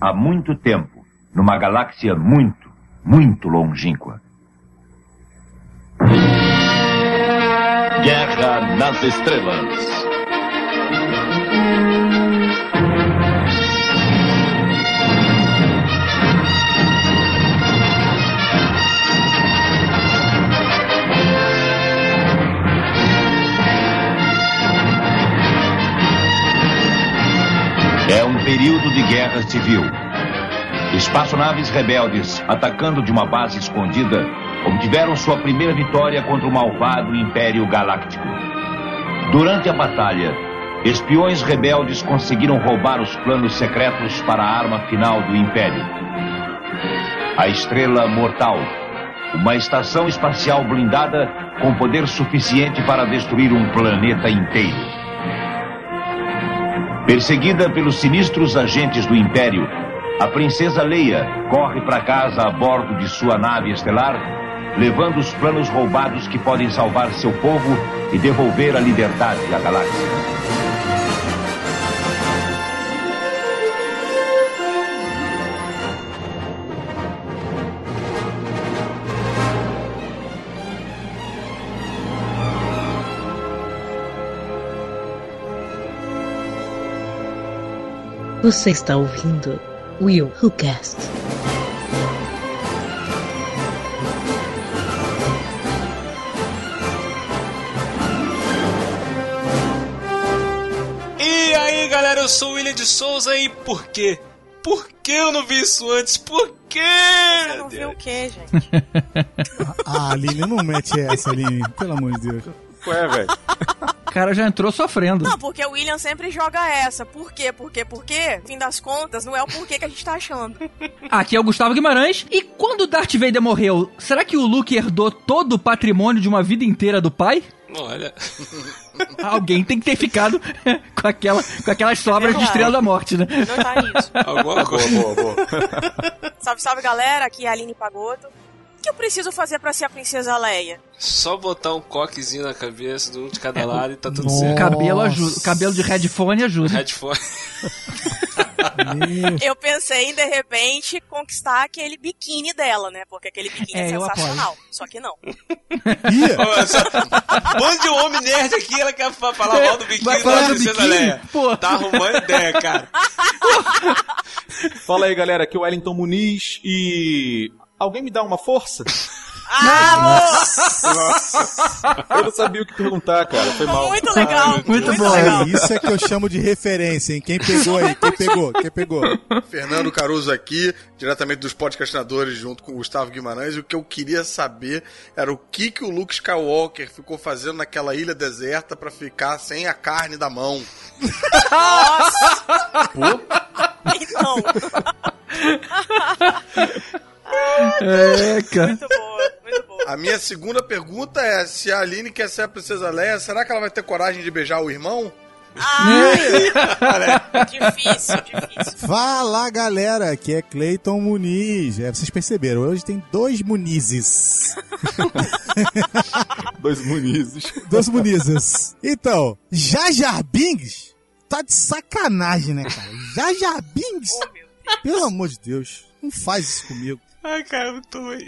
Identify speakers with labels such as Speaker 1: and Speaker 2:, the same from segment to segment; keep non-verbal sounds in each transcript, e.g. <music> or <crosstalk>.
Speaker 1: há muito tempo, numa galáxia muito, muito longínqua.
Speaker 2: Guerra nas Estrelas.
Speaker 1: Período de guerra civil. Espaçonaves rebeldes, atacando de uma base escondida, obtiveram sua primeira vitória contra o malvado Império Galáctico. Durante a batalha, espiões rebeldes conseguiram roubar os planos secretos para a arma final do Império. A Estrela Mortal, uma estação espacial blindada com poder suficiente para destruir um planeta inteiro. Perseguida pelos sinistros agentes do Império, a princesa Leia corre para casa a bordo de sua nave estelar, levando os planos roubados que podem salvar seu povo e devolver a liberdade à galáxia.
Speaker 3: Você está ouvindo Will Who Cast.
Speaker 4: E aí, galera, eu sou o William de Souza e por quê? Por que eu não vi isso antes? Por quê?
Speaker 5: Você não viu o quê, gente? <laughs>
Speaker 6: Ah, Aline, não mete essa, Aline. Pelo amor de Deus.
Speaker 7: Ué, velho.
Speaker 8: O cara já entrou sofrendo.
Speaker 5: Não, porque o William sempre joga essa. Por quê? Por quê? Por quê? Fim das contas, não é o porquê que a gente tá achando. <laughs>
Speaker 8: Aqui é o Gustavo Guimarães. E quando o Darth Vader morreu, será que o Luke herdou todo o patrimônio de uma vida inteira do pai?
Speaker 4: Olha, <laughs>
Speaker 8: Alguém tem que ter ficado <laughs> com, aquela, com aquelas sobras de
Speaker 5: Verdade.
Speaker 8: Estrela da Morte, né?
Speaker 5: Não tá nisso.
Speaker 4: alguma
Speaker 7: Boa,
Speaker 4: coisa.
Speaker 7: boa, boa.
Speaker 5: Salve, salve, galera. Aqui é a Aline Pagoto. O que eu preciso fazer pra ser a princesa Leia?
Speaker 4: Só botar um coquezinho na cabeça, de um de cada
Speaker 8: É,
Speaker 4: lado e tá tudo
Speaker 6: Nossa.
Speaker 8: O
Speaker 4: certo.
Speaker 8: cabelo ajuda. O cabelo de headphone ajuda.
Speaker 4: Headphone.
Speaker 5: Eu pensei em, de repente, conquistar aquele biquíni dela, né? Porque aquele biquíni é,
Speaker 8: É,
Speaker 5: sensacional. Só que não.
Speaker 4: Um monte de homem nerd aqui, ela quer fa- falar mal do biquíni da Princesa? Leia.
Speaker 8: Pô.
Speaker 4: Tá arrumando ideia, cara. <laughs>
Speaker 7: Fala aí, galera. Aqui é o Wellington Muniz e. Alguém me dá uma força? <laughs>
Speaker 5: Ah,
Speaker 7: Eu não sabia o que perguntar, cara. Foi mal.
Speaker 5: muito legal.
Speaker 8: Muito bom,
Speaker 5: legal.
Speaker 6: isso é que eu chamo de referência, hein? Quem pegou aí? Quem pegou? Quem pegou?
Speaker 9: Fernando Caruso aqui, diretamente dos podcastinadores, junto com o Gustavo Guimarães. E o que eu queria saber era o que, que o Luke Skywalker ficou fazendo naquela ilha deserta pra ficar sem a carne da mão.
Speaker 5: Então, <laughs>
Speaker 8: É, cara.
Speaker 5: muito boa, muito boa.
Speaker 9: A minha segunda pergunta é: se a Aline quer ser a princesa Leia, será que ela vai ter coragem de beijar o irmão?
Speaker 5: Ai, <laughs> <laughs> difícil, difícil.
Speaker 6: Fala, galera. Aqui é Cleiton Muniz. É, vocês perceberam, hoje tem dois Munizes. <laughs>
Speaker 7: Dois Munizes.
Speaker 6: Dois Munizes. Então, Jar Jar Binks tá de sacanagem, né, cara? Jar Jar Binks,
Speaker 5: Oh, meu
Speaker 6: pelo amor de Deus, não faz isso comigo.
Speaker 4: Ai, cara, muito ruim.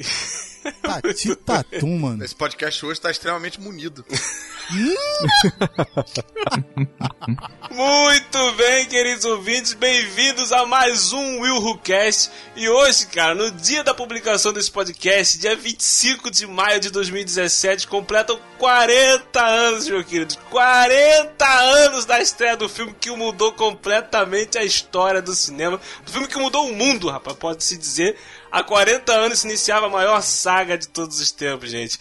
Speaker 6: Tati tatum, mano.
Speaker 9: Esse podcast hoje tá extremamente munido. <laughs>
Speaker 4: Muito bem, queridos ouvintes, bem-vindos a mais um Will Who Cast. E hoje, cara, no dia da publicação desse podcast, dia 25 de maio de 2017, completam 40 anos, meu querido. 40 anos da estreia do filme que mudou completamente a história do cinema. Do filme que mudou o mundo, rapaz, pode-se dizer. Há 40 anos se iniciava a maior saga de todos os tempos, gente.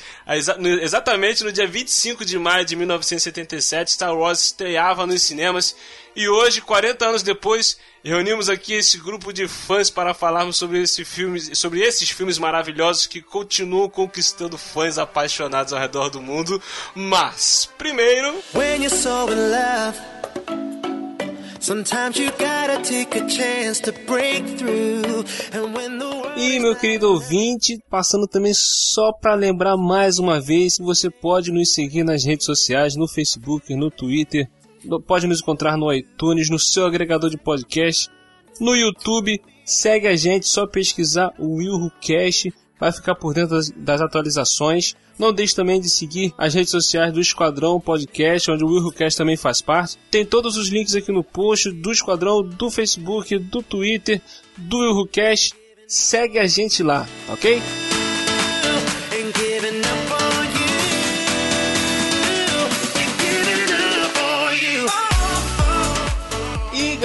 Speaker 4: Exatamente no dia 25 de maio de 1977, Star Wars estreava nos cinemas. E hoje, 40 anos depois, reunimos aqui esse grupo de fãs para falarmos sobre, esse filme, sobre esses filmes maravilhosos que continuam conquistando fãs apaixonados ao redor do mundo. Mas, primeiro,
Speaker 10: When you're so in love,
Speaker 4: E meu querido ouvinte, passando também só para lembrar mais uma vez que você pode nos seguir nas redes sociais, no Facebook, no Twitter, pode nos encontrar no iTunes, no seu agregador de podcast. no YouTube. Segue a gente, só pesquisar o WilhoCast, vai ficar por dentro das, das atualizações. Não deixe também de seguir as redes sociais do Esquadrão Podcast, onde o WilhoCast também faz parte. Tem todos os links aqui no post do Esquadrão, do Facebook, do Twitter, do WilhoCast. Segue a gente lá, ok?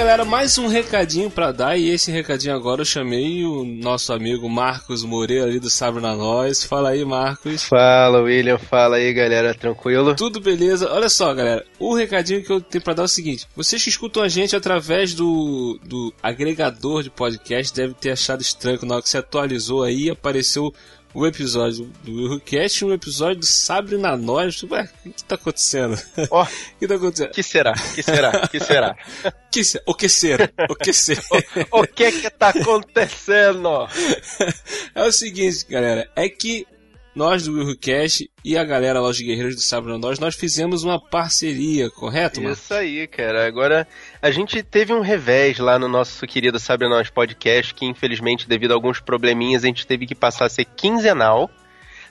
Speaker 4: Galera, mais um recadinho pra dar. E esse recadinho agora eu chamei o nosso amigo Marcos Moreira ali do Sabre na Nós. Fala aí, Marcos.
Speaker 11: Fala, William. Fala aí, galera. Tranquilo?
Speaker 4: Tudo beleza? Olha só, galera. O recadinho que eu tenho pra dar é o seguinte: vocês que escutam a gente através do, do agregador de podcast devem ter achado estranho que na hora que você atualizou aí apareceu o episódio do WilhoCast e um episódio do Sabre na Nós. Ué, o que tá acontecendo? <laughs> O que tá acontecendo?
Speaker 11: que será? Que será? Que será? <laughs>
Speaker 4: Que se- O que ser? O que ser? <laughs>
Speaker 11: o que que tá acontecendo?
Speaker 4: É o seguinte, galera, é que nós do WilhoCast e a galera lá, os Guerreiros do Sabre Nós, nós fizemos uma parceria, correto, mano?
Speaker 11: Isso aí, cara. Agora, a gente teve um revés lá no nosso querido Sabe Nós Podcast, que infelizmente, devido a alguns probleminhas, a gente teve que passar a ser quinzenal.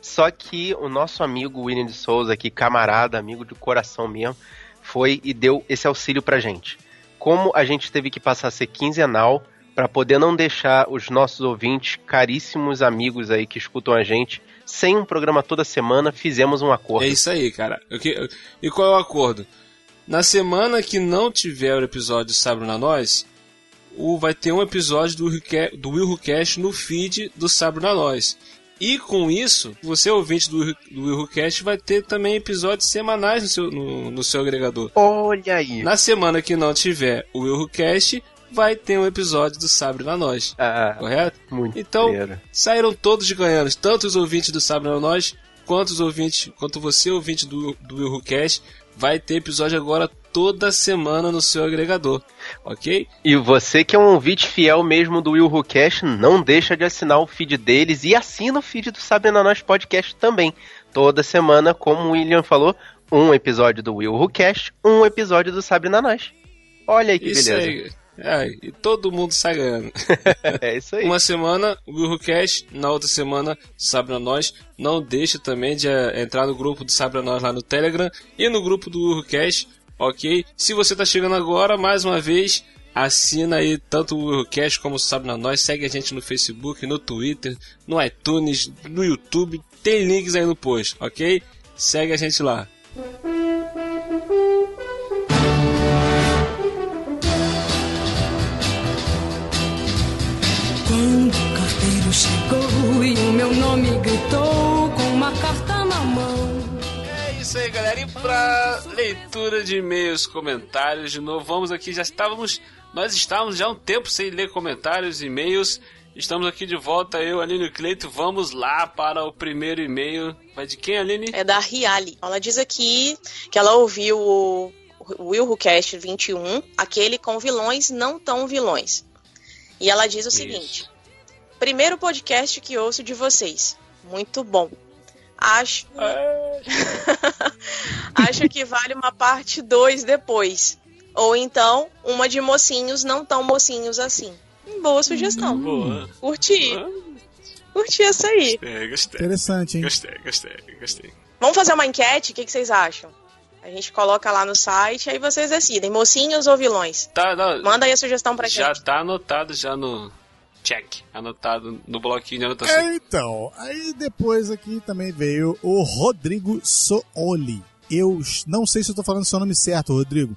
Speaker 11: Só que o nosso amigo William de Souza, aqui, camarada, amigo de coração mesmo, foi e deu esse auxílio pra gente. Como a gente teve que passar a ser quinzenal, para poder não deixar os nossos ouvintes, caríssimos amigos aí que escutam a gente, sem um programa toda semana, fizemos um acordo.
Speaker 4: É isso aí, cara. E qual é o acordo? Na semana que não tiver o episódio do Sabre na Nós, o, vai ter um episódio do, do WilhoCast no feed do Sabre na Nós. E com isso, você ouvinte do, Will- do WilhoCast vai ter também episódios semanais no seu, no, no seu agregador.
Speaker 11: Olha aí.
Speaker 4: Na semana que não tiver o WilhoCast, vai ter um episódio do Sabre na Nós.
Speaker 11: Ah,
Speaker 4: Correto?
Speaker 11: muito
Speaker 4: Então,
Speaker 11: maneiro.
Speaker 4: saíram todos ganhando, tanto os ouvintes do Sabre na Nós, quanto os ouvintes, quanto você, ouvinte do, do WilhoCast, vai ter episódio agora toda semana no seu agregador, ok?
Speaker 11: E você que é um ouvinte fiel mesmo do Will Who Cash, não deixa de assinar o feed deles e assina o feed do Sabe na Nós Podcast também. Toda semana, como o William falou, um episódio do Will Who Cash, um episódio do Sabe na Nós. Olha aí que
Speaker 4: Isso
Speaker 11: beleza.
Speaker 4: aí. É, e todo mundo sai ganhando. <laughs>
Speaker 11: é isso aí.
Speaker 4: Uma semana o WilhoCast, na outra semana Sabre na Nós. Não deixe também de eh, entrar no grupo do Sabre na Nós lá no Telegram e no grupo do WilhoCast, ok? Se você tá chegando agora, mais uma vez, assina aí tanto o WilhoCast como o Sabre na Nós. Segue a gente no Facebook, no Twitter, no iTunes, no YouTube. Tem links aí no post, ok? Segue a gente lá.
Speaker 12: Chegou e o meu nome gritou com uma carta na mão.
Speaker 4: É isso aí, galera. E pra leitura de e-mails, comentários, de novo, vamos aqui. Já estávamos. Nós estávamos já há um tempo sem ler comentários e e-mails. Estamos aqui de volta, eu, Aline e o Cleito. Vamos lá para o primeiro e-mail. Vai de quem, Aline?
Speaker 5: É da Riali. Ela diz aqui que ela ouviu o Will Who Cast 21, aquele com vilões não tão vilões. E ela diz o seguinte: Primeiro podcast que ouço de vocês. Muito bom. Acho. <laughs> Acho que vale uma parte 2 depois. Ou então, uma de mocinhos não tão mocinhos assim. Boa sugestão.
Speaker 4: Boa.
Speaker 5: Curti. Curti essa aí.
Speaker 4: É, gostei.
Speaker 6: Interessante, hein?
Speaker 4: Gostei, gostei, gostei.
Speaker 5: Vamos fazer uma enquete? O que, que vocês acham? A gente coloca lá no site, aí vocês decidem, mocinhos ou vilões.
Speaker 4: Tá, não,
Speaker 5: Manda aí a sugestão pra
Speaker 4: já
Speaker 5: gente.
Speaker 4: tá anotado já no check. Anotado no bloquinho de anotação.
Speaker 6: É, então, aí depois aqui também veio o Rodrigo Sooli. Eu não sei se eu tô falando seu nome certo, Rodrigo.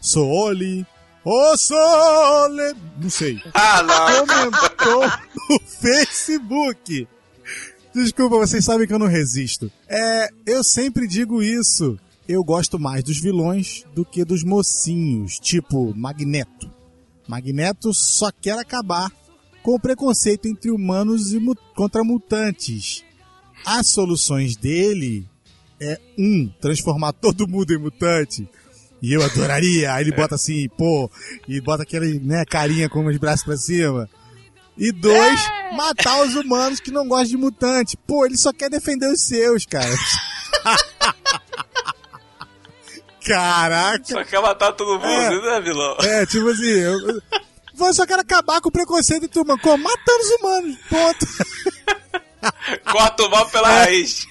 Speaker 6: Sooli. Ô Sooli! Não sei.
Speaker 11: Ah, não!
Speaker 6: Comentou no Facebook. Desculpa, vocês sabem que eu não resisto. É, eu sempre digo isso. Eu gosto mais dos vilões do que dos mocinhos, tipo Magneto. Magneto só quer acabar com o preconceito entre humanos e mu- contra mutantes. As soluções dele é um, transformar todo mundo em mutante. E eu adoraria. Aí ele bota assim, pô, e bota aquele, né, carinha com os braços pra cima. E dois, matar os humanos que não gostam de mutante. Pô, ele só quer defender os seus, cara. <laughs> Caraca.
Speaker 4: Só quer matar todo mundo,
Speaker 6: É.
Speaker 4: né, vilão?
Speaker 6: É, tipo assim, eu- eu- só quero acabar com o preconceito entre humanos. Como? Matando os humanos. Ponto. <laughs>
Speaker 4: Corta o mal pela <laughs>
Speaker 6: É.
Speaker 4: raiz.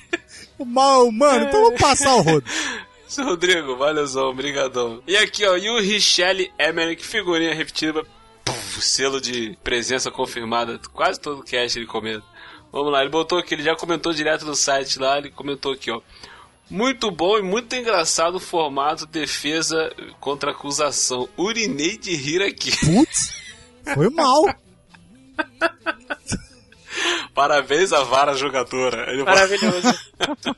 Speaker 6: O mal humano, então vamos passar o rodo. <laughs>
Speaker 4: Seu Rodrigo, valeuzão, brigadão. E aqui, ó, e o Richelle Emmerich, figurinha repetida, puf, selo de presença confirmada, quase todo cast ele comenta. Vamos lá, ele botou aqui, ele já comentou direto no site lá, ele comentou aqui, ó. Muito bom e muito engraçado o formato defesa contra acusação. Urinei de rir aqui.
Speaker 6: Putz, foi mal.
Speaker 4: Parabéns à vara jogadora. Ele
Speaker 5: Maravilhoso. <laughs>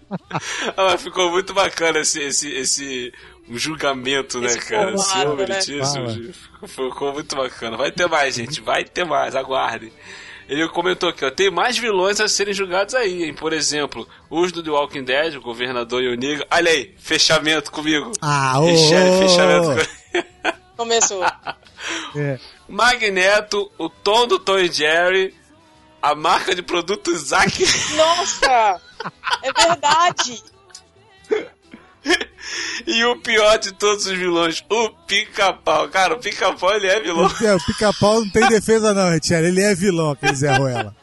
Speaker 4: Ah, ficou muito bacana esse, esse, esse julgamento, né,
Speaker 5: Esse
Speaker 4: cara? Esse
Speaker 5: formato,
Speaker 4: homem,
Speaker 5: né?
Speaker 4: ficou, ficou muito bacana. Vai ter mais, gente, vai ter mais, aguardem. Ele comentou aqui, ó, tem mais vilões a serem julgados aí, hein? Por exemplo, os do The Walking Dead, o governador e o Negro. Olha aí, fechamento comigo.
Speaker 6: Ah, ô.
Speaker 4: Fechamento comigo.
Speaker 5: Começou.
Speaker 6: É.
Speaker 4: Magneto, o Tom do Tom e Jerry, a marca de produto Zack.
Speaker 5: Nossa! É verdade!
Speaker 4: E o pior de todos os vilões, o pica-pau. Cara, o pica-pau ele é vilão.
Speaker 6: É, o pica-pau não tem <laughs> defesa, não, Retiel. Ele é vilão, aquele Zé Ruela.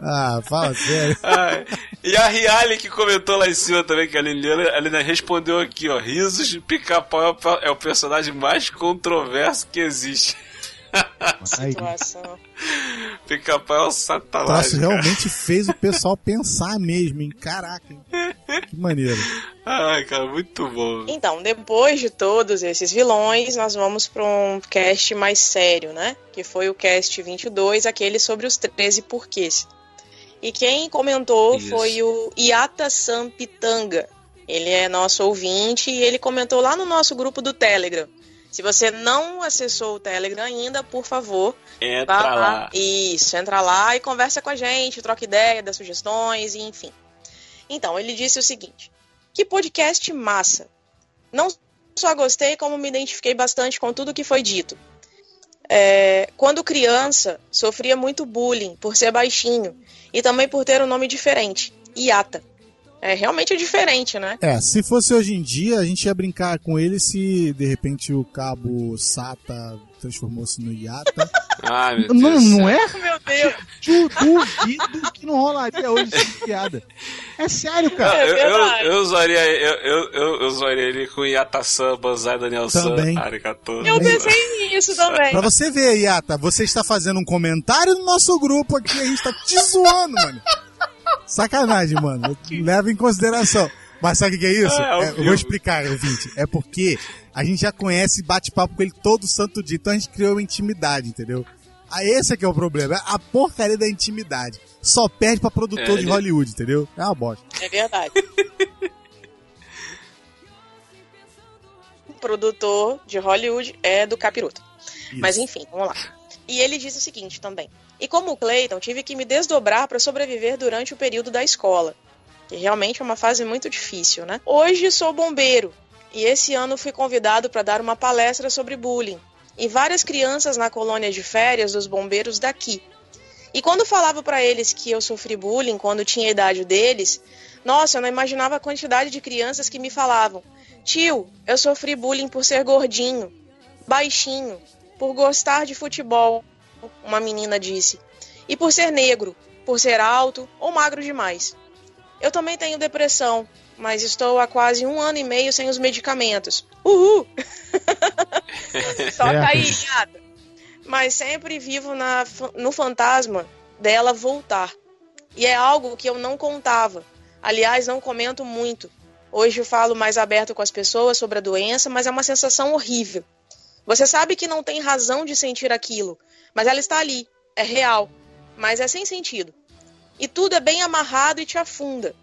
Speaker 6: Ah, fala sério.
Speaker 4: Ai, e a Riali que comentou lá em cima também, que a Liliana, a Liliana respondeu aqui, ó. Risos de pica-pau é é o personagem mais controverso que existe.
Speaker 5: Situação.
Speaker 4: Pica-pau é o
Speaker 6: o
Speaker 4: satanás. cara.
Speaker 6: realmente fez o pessoal pensar mesmo, hein? Caraca, hein? Que maneiro.
Speaker 4: Ai, cara, muito bom.
Speaker 5: Então, depois de todos esses vilões, nós vamos para um cast mais sério, né? Que foi o cast 22, aquele sobre os 13 porquês. E quem comentou
Speaker 4: Isso.
Speaker 5: foi o Iata Sampitanga. Ele é nosso ouvinte e ele comentou lá no nosso grupo do Telegram. Se você não acessou o Telegram ainda, por favor,
Speaker 4: Entra
Speaker 5: vá
Speaker 4: lá.
Speaker 5: Isso, entra lá e conversa com a gente, troca ideia, dá sugestões, e enfim. Então, ele disse o seguinte: que podcast massa. Não só gostei, como me identifiquei bastante com tudo que foi dito. É, quando criança, sofria muito bullying por ser baixinho e também por ter um nome diferente, Iata. É, realmente é diferente, né?
Speaker 6: É, se fosse hoje em dia, a gente ia brincar com ele se de repente o cabo SATA transformou-se no Iata. <laughs>
Speaker 4: Ai, meu
Speaker 13: Não,
Speaker 4: Deus.
Speaker 13: não
Speaker 4: céu.
Speaker 13: é?
Speaker 5: Meu Deus!
Speaker 13: Du- Duvido que não rolaria hoje essa piada. É sério,
Speaker 4: Não,
Speaker 13: cara.
Speaker 4: eu, eu,
Speaker 5: verdade.
Speaker 4: eu usaria, eu, eu, eu, eu usaria ele com Yata-san, Banzai Daniel-san,
Speaker 6: Também.
Speaker 4: Arigato.
Speaker 5: Eu pensei nisso também.
Speaker 6: Pra você ver, Iata, você está fazendo um comentário no nosso grupo aqui, a gente tá te zoando, mano. Sacanagem, mano. Leva em consideração. Mas sabe o que é isso?
Speaker 4: É, ao
Speaker 6: É, eu vou explicar, ouvinte. É porque a gente já conhece e bate papo com ele todo santo dia. Então a gente criou uma intimidade, entendeu? Ah, esse é que é o problema. É a porcaria da intimidade. Só perde pra produtor
Speaker 4: É,
Speaker 6: de
Speaker 4: ele-
Speaker 6: Hollywood, entendeu? É uma bosta.
Speaker 5: É verdade. o <laughs> produtor de Hollywood é do Capiroto. Mas enfim, vamos lá. E ele diz o seguinte também. E como Clayton, tive que me desdobrar para sobreviver durante o período da escola. Que realmente é uma fase muito difícil, né? Hoje sou bombeiro. E esse ano fui convidado para dar uma palestra sobre bullying. E várias crianças na colônia de férias dos bombeiros daqui. E quando falava para eles que eu sofri bullying quando tinha a idade deles, nossa, eu não imaginava a quantidade de crianças que me falavam: Tio, eu sofri bullying por ser gordinho, baixinho, por gostar de futebol, uma menina disse, e por ser negro, por ser alto ou magro demais. Eu também tenho depressão, mas estou há quase um ano e meio sem os medicamentos. Uhul! <laughs> Toca aí, Yada. Mas sempre vivo na, no fantasma dela voltar. E é algo que eu não contava. Aliás, não comento muito. Hoje eu falo mais aberto com as pessoas sobre a doença, mas é uma sensação horrível. Você sabe que não tem razão de sentir aquilo, mas ela está ali, é real, mas é sem sentido. E tudo é bem amarrado e te afunda.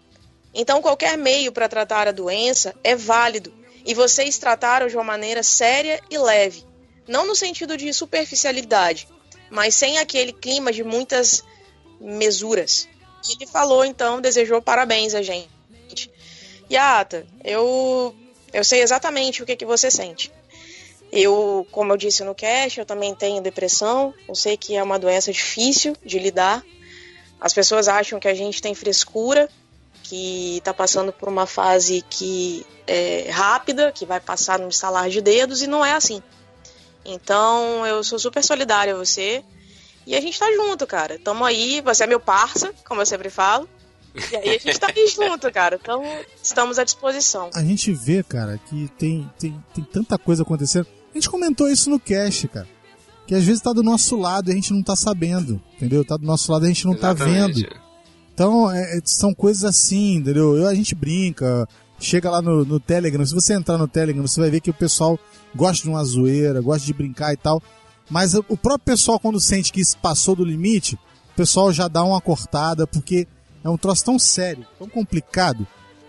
Speaker 5: Então, qualquer meio para tratar a doença é válido e vocês trataram de uma maneira séria e leve, não no sentido de superficialidade, mas sem aquele clima de muitas mesuras. Ele falou, então, desejou parabéns a gente. Yata, eu, eu sei exatamente o que, que você sente. Eu, como eu disse no cast, eu também tenho depressão. Eu sei que é uma doença difícil de lidar. As pessoas acham que a gente tem frescura, que está passando por uma fase que é rápida, que vai passar no estalar de dedos, e não é assim. Então eu sou super solidária a você. E a gente tá junto, cara. Tamo aí, você é meu parça, como eu sempre falo. E aí a gente tá aí junto, cara. Então estamos à disposição.
Speaker 6: A gente vê, cara, que tem, tem, tem tanta coisa acontecendo. A gente comentou isso no cast, cara. Que às vezes tá do nosso lado e a gente não tá sabendo, entendeu? Tá do nosso lado e a gente não
Speaker 4: Exatamente.
Speaker 6: tá vendo. Então, é, é, são coisas assim, entendeu? Eu, a gente brinca, chega lá no, no Telegram, se você entrar no Telegram, você vai ver que o pessoal gosta de uma zoeira, gosta de brincar e tal. Mas o o próprio pessoal, quando sente que isso passou do limite, o pessoal já dá uma cortada, porque é um troço tão sério, tão complicado,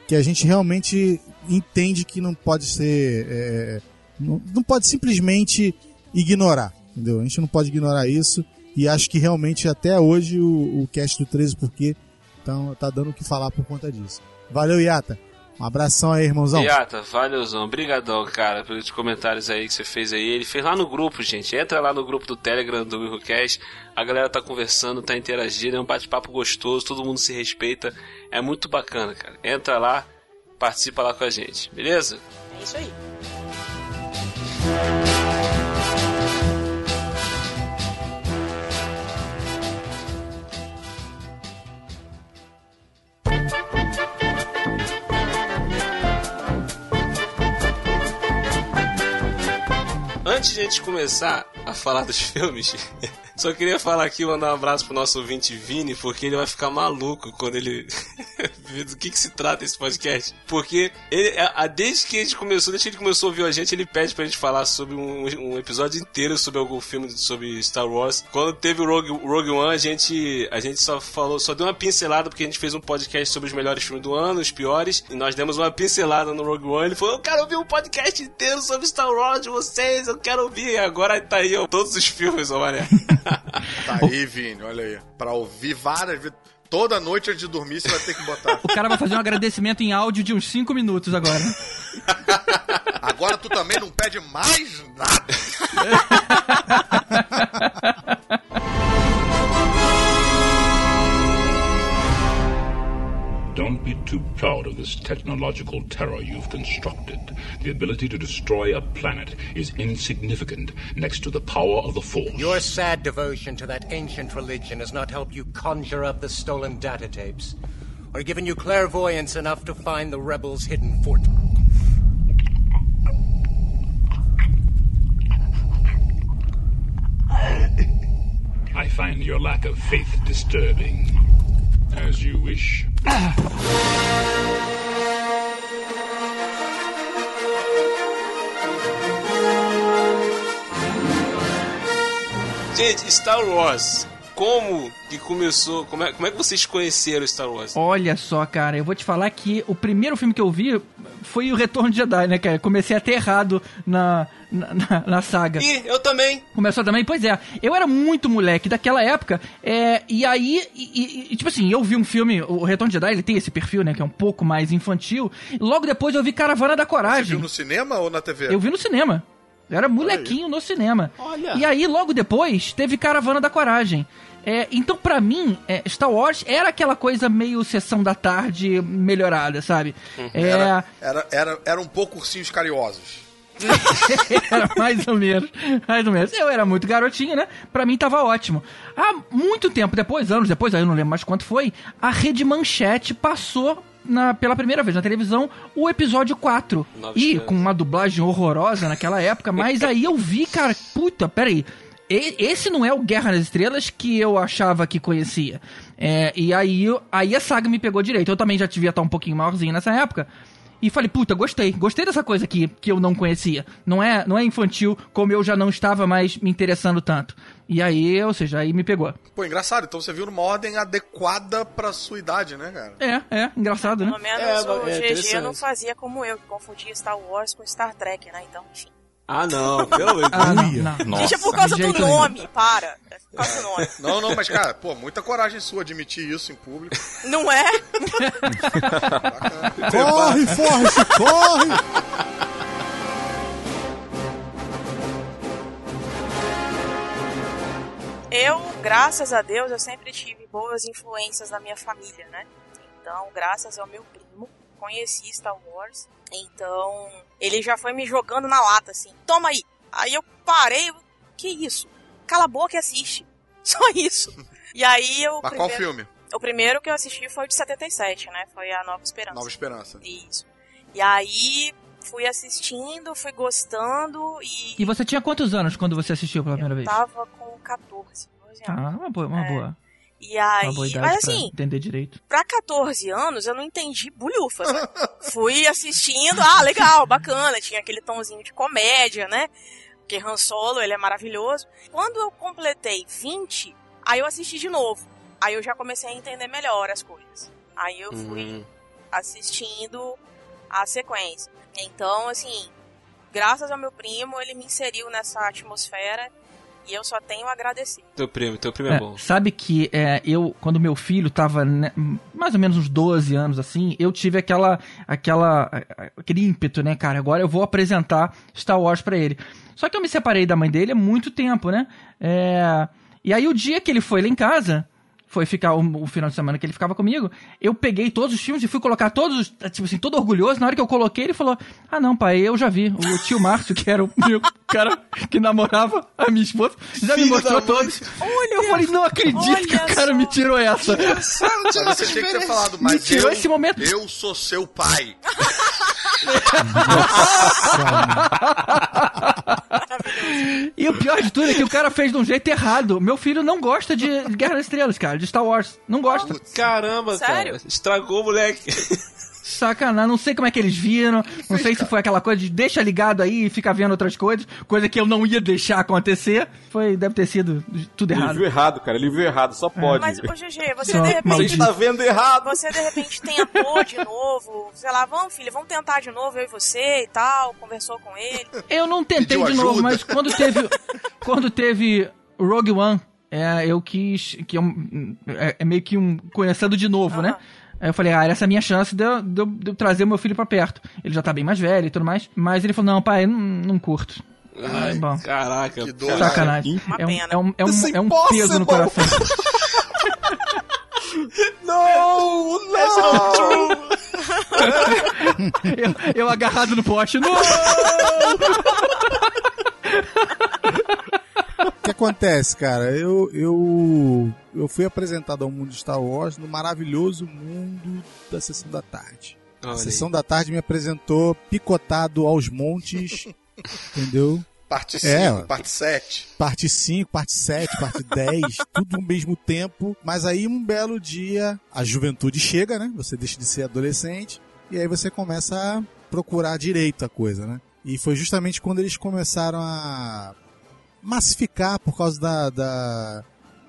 Speaker 6: que a gente realmente entende que não pode ser. é, não, não pode simplesmente ignorar, entendeu? A gente não pode ignorar isso. E acho que realmente até hoje o, o cast do 13 Porquê então, tá dando o que falar por conta disso. Valeu, Iata. Um abração aí, irmãozão.
Speaker 4: Iata, valeuzão. Obrigadão, cara, pelos comentários aí que você fez aí. Ele fez lá no grupo, gente. Entra lá no grupo do Telegram do WilhoCast. A galera tá conversando, tá interagindo. É um bate-papo gostoso, todo mundo se respeita. É muito bacana, cara. Entra lá, participa lá com a gente, beleza?
Speaker 5: É isso aí.
Speaker 4: Antes de a gente começar a falar dos <laughs> filmes, só queria falar aqui, mandar um abraço pro nosso ouvinte Vini, porque ele vai ficar maluco quando ele do que, que se trata esse podcast. Porque ele, a, a- desde que a gente começou, desde que ele começou a ouvir a gente, ele pede pra gente falar sobre um, um episódio inteiro sobre algum filme sobre Star Wars. Quando teve o Rogue, Rogue One, a gente, a gente só falou, só deu uma pincelada, porque a gente fez um podcast sobre os melhores filmes do ano, os piores, e nós demos uma pincelada no Rogue One. Ele falou: Eu quero ouvir um podcast inteiro sobre Star Wars de vocês, eu quero ouvir. E agora tá aí, ó, todos os filmes, ó, Mané. <laughs>
Speaker 9: Tá aí, Vini, olha aí. Pra ouvir várias vezes. Toda noite antes de dormir você vai ter que botar.
Speaker 8: O cara vai fazer um agradecimento em áudio de uns 5 minutos agora.
Speaker 9: Agora tu também não pede mais nada. <laughs>
Speaker 14: Don't be too proud of this technological terror you've constructed. The ability to destroy a planet is insignificant next to the power of the Force.
Speaker 15: Your sad devotion to that ancient religion has not helped you conjure up the stolen data tapes, or given you clairvoyance enough to find the rebels' hidden fort.
Speaker 14: I find your lack of faith disturbing. As you wish.
Speaker 4: Gente, Star Wars. Como que começou? Como é, como é que vocês conheceram Star Wars?
Speaker 8: Olha só, cara, eu vou te falar que o primeiro filme que eu vi foi o Retorno de Jedi, né, cara? Comecei até errado na, na, na- na saga.
Speaker 4: Ih, eu também.
Speaker 8: Começou também? Pois é. Eu era muito moleque daquela época, é, e aí, e- e- e, tipo assim, eu vi um filme, o Retorno de Jedi, ele tem esse perfil, né, que é um pouco mais infantil. E logo depois eu vi Caravana da
Speaker 9: Você
Speaker 8: Coragem.
Speaker 9: viu no cinema ou na TV?
Speaker 8: Eu vi no cinema. Eu era molequinho no cinema.
Speaker 9: Olha.
Speaker 8: E aí, logo depois, teve Caravana da Coragem. É, então, pra mim, é, Star Wars era aquela coisa meio sessão da tarde melhorada, sabe? É,
Speaker 9: Era, era, era, era um pouco ursinhos carinhosos. <laughs>
Speaker 8: era mais ou menos, mais ou menos. Eu era muito garotinho, né? Pra mim tava ótimo. Há muito tempo depois, anos depois, aí eu não lembro mais quanto foi, a Rede Manchete passou na, pela primeira vez na televisão o episódio 4.
Speaker 4: Nova
Speaker 8: E com uma dublagem horrorosa naquela época, mas aí eu vi, cara, puta, peraí. Esse não é o Guerra nas Estrelas que eu achava que conhecia. É, e aí, aí a saga me pegou direito. Eu também já devia estar um pouquinho maiorzinho nessa época. E falei, puta, gostei. Gostei dessa coisa aqui que eu não conhecia. Não é, não é infantil como eu já não estava mais me interessando tanto. E aí, ou seja, aí me pegou.
Speaker 9: Pô, engraçado. Então você viu numa ordem adequada pra sua idade, né, cara?
Speaker 8: É, é, engraçado, né?
Speaker 5: Pelo menos
Speaker 9: É,
Speaker 5: o
Speaker 9: é
Speaker 5: GG não fazia como eu, que confundia Star Wars com Star Trek, né? Então, enfim.
Speaker 4: Ah, não, pelo
Speaker 8: Ah, não, não.
Speaker 5: Gente, é por causa do nome, para. É por causa do nome. <laughs>
Speaker 9: Não, não, mas, cara, pô, muita coragem sua admitir isso em público.
Speaker 5: Não é?
Speaker 6: Corre, Forrest, corre!
Speaker 5: Eu, graças a Deus, eu sempre tive boas influências na minha família, né? Então, graças ao meu conheci Star Wars. Então, ele já foi me jogando na lata, assim. Toma aí, Aí eu parei, eu, que isso? Cala a boca e assiste. <laughs> Só isso. E aí eu.
Speaker 9: Mas qual filme?
Speaker 5: O primeiro que eu assisti foi o de 77, né? Foi a Nova Esperança.
Speaker 9: Nova Esperança.
Speaker 5: Isso. E aí fui assistindo, fui gostando e.
Speaker 8: E você tinha quantos anos quando você assistiu pela primeira vez?
Speaker 5: Tava com 14, 12 anos.
Speaker 8: Ah, uma boa, uma
Speaker 5: É.
Speaker 8: boa.
Speaker 5: E aí.
Speaker 8: Uma boa idade
Speaker 5: Mas
Speaker 8: pra
Speaker 5: assim,
Speaker 8: entender direito.
Speaker 5: pra 14 anos eu não entendi bulhufas. <laughs> né? Fui assistindo, ah, legal, bacana, tinha aquele tomzinho de comédia, né? Porque Han Solo, ele é maravilhoso. Quando eu completei 20, aí eu assisti de novo. Aí eu já comecei a entender melhor as coisas. Aí eu fui
Speaker 11: Hum.
Speaker 5: assistindo a sequência. Então, assim, graças ao meu primo, ele me inseriu nessa atmosfera e eu só tenho a agradecer.
Speaker 4: Teu primo, teu primo é,
Speaker 8: É,
Speaker 4: bom.
Speaker 8: sabe que é, eu, quando meu filho tava né, mais ou menos uns 12 anos assim, eu tive aquela, aquela, aquele ímpeto, né, cara? Agora eu vou apresentar Star Wars pra ele. Só que eu me separei da mãe dele há muito tempo, né? É, e aí o dia que ele foi lá em casa, foi ficar o, o final de semana que ele ficava comigo, eu peguei todos os filmes e fui colocar todos, os- tipo assim, todo orgulhoso. Na hora que eu coloquei, ele falou: Ah, não, pai, eu já vi. O tio Márcio, que era o meu cara que namorava a minha esposa, já me
Speaker 9: Filho
Speaker 8: mostrou
Speaker 9: da mãe.
Speaker 8: todos. eu falei, não acredito que o cara me tirou essa.
Speaker 9: Mas você tinha que ter falado,
Speaker 8: Me
Speaker 9: mas
Speaker 8: tirou
Speaker 9: eu,
Speaker 8: esse momento.
Speaker 9: eu sou seu pai.
Speaker 8: E o pior de tudo é que o cara fez de um jeito errado. Meu filho não gosta de Guerra das Estrelas, cara, de Star Wars. Não gosta.
Speaker 4: Caramba,
Speaker 5: Sério?
Speaker 4: cara. Estragou o moleque.
Speaker 8: Sacanagem, não sei como é que eles viram. Não sei se foi aquela coisa de deixa ligado aí e fica vendo outras coisas. Coisa que eu não ia deixar acontecer. Foi, deve ter sido tudo
Speaker 7: Ele
Speaker 8: errado.
Speaker 7: viu errado, cara. Ele viu errado, só pode.
Speaker 5: Mas, ô GG, você
Speaker 8: Só
Speaker 5: de
Speaker 7: Você
Speaker 5: repente.
Speaker 8: maldito.
Speaker 7: está vendo errado.
Speaker 5: Você de repente tentou de novo, sei lá, vamos filho, vamos tentar de novo, eu e você e tal, conversou com ele.
Speaker 8: Eu não tentei
Speaker 9: Pediu
Speaker 8: de novo,
Speaker 9: ajuda.
Speaker 8: mas quando teve quando teve Rogue One, é, eu quis que é, um- é- é meio que um conhecendo de novo, né? Aí eu falei, ah, essa é a minha chance de eu, de eu- de eu trazer meu filho pra perto. Ele já tá bem mais velho e tudo mais. Mas ele falou, não, pai, não, não curto.
Speaker 4: Ai,
Speaker 8: bom.
Speaker 4: caraca.
Speaker 9: Que dor.
Speaker 8: Sacanagem.
Speaker 5: Uma
Speaker 8: É um, é um, é um, é um peso no coração. <laughs>
Speaker 7: Não, não. <laughs>
Speaker 8: eu, eu agarrado no poste. Não! <laughs>
Speaker 6: O que acontece, cara? Eu, eu, eu fui apresentado ao mundo de Star Wars no maravilhoso mundo da Sessão da Tarde.
Speaker 4: Olha
Speaker 6: A
Speaker 4: aí.
Speaker 6: Sessão da Tarde me apresentou picotado aos montes, <laughs> entendeu?
Speaker 9: Parte 5,
Speaker 6: É,
Speaker 9: parte 7.
Speaker 6: Parte 5, parte 7, parte 10, <laughs> tudo ao mesmo tempo. Mas aí um belo dia a juventude chega, né? Você deixa de ser adolescente e aí você começa a procurar direito a coisa, né? E foi justamente quando eles começaram a massificar por causa da, da,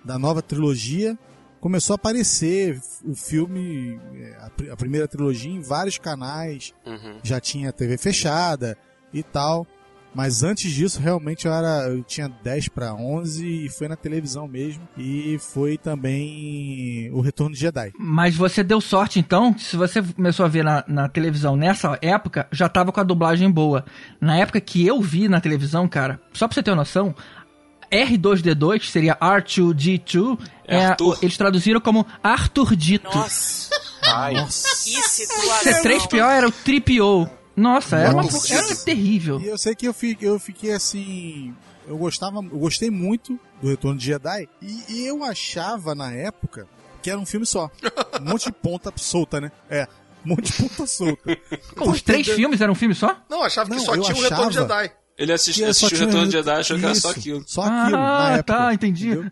Speaker 6: da nova trilogia. Começou a aparecer o filme, é, a, pri- a primeira trilogia em vários canais
Speaker 11: Uhum.
Speaker 6: já tinha TV fechada e tal. Mas antes disso, realmente eu, era, eu tinha 10 para 11 e foi na televisão mesmo. E foi também o Retorno de Jedi.
Speaker 8: Mas você deu sorte então, se você começou a ver na, na televisão nessa época, já tava com a dublagem boa. Na época que eu vi na televisão, cara, só pra você ter uma noção, R2D2, que seria R2D2,
Speaker 4: É
Speaker 8: é, eles traduziram como Arthur Dito.
Speaker 5: Nossa,
Speaker 6: Nossa.
Speaker 5: que situação.
Speaker 8: C3PO era o Tripio. Nossa, era, uma, era terrível.
Speaker 6: E eu sei que eu fiquei, eu fiquei assim. Eu gostava, eu gostei muito do Retorno de Jedi. E, e eu achava na época que era um filme só. Um monte de ponta solta, né? É. Um monte de ponta solta.
Speaker 8: Os três filmes eram um filme só?
Speaker 9: Não, achava que
Speaker 6: Não,
Speaker 9: só
Speaker 6: eu
Speaker 9: tinha o Retorno de Jedi.
Speaker 4: Ele assistiu,
Speaker 6: Que só
Speaker 4: assistiu o
Speaker 6: tinha
Speaker 4: Retorno de Jedi, achou que era só aquilo.
Speaker 6: Só aquilo, na
Speaker 8: Ah,
Speaker 6: época.
Speaker 8: tá, entendi.
Speaker 6: entendeu?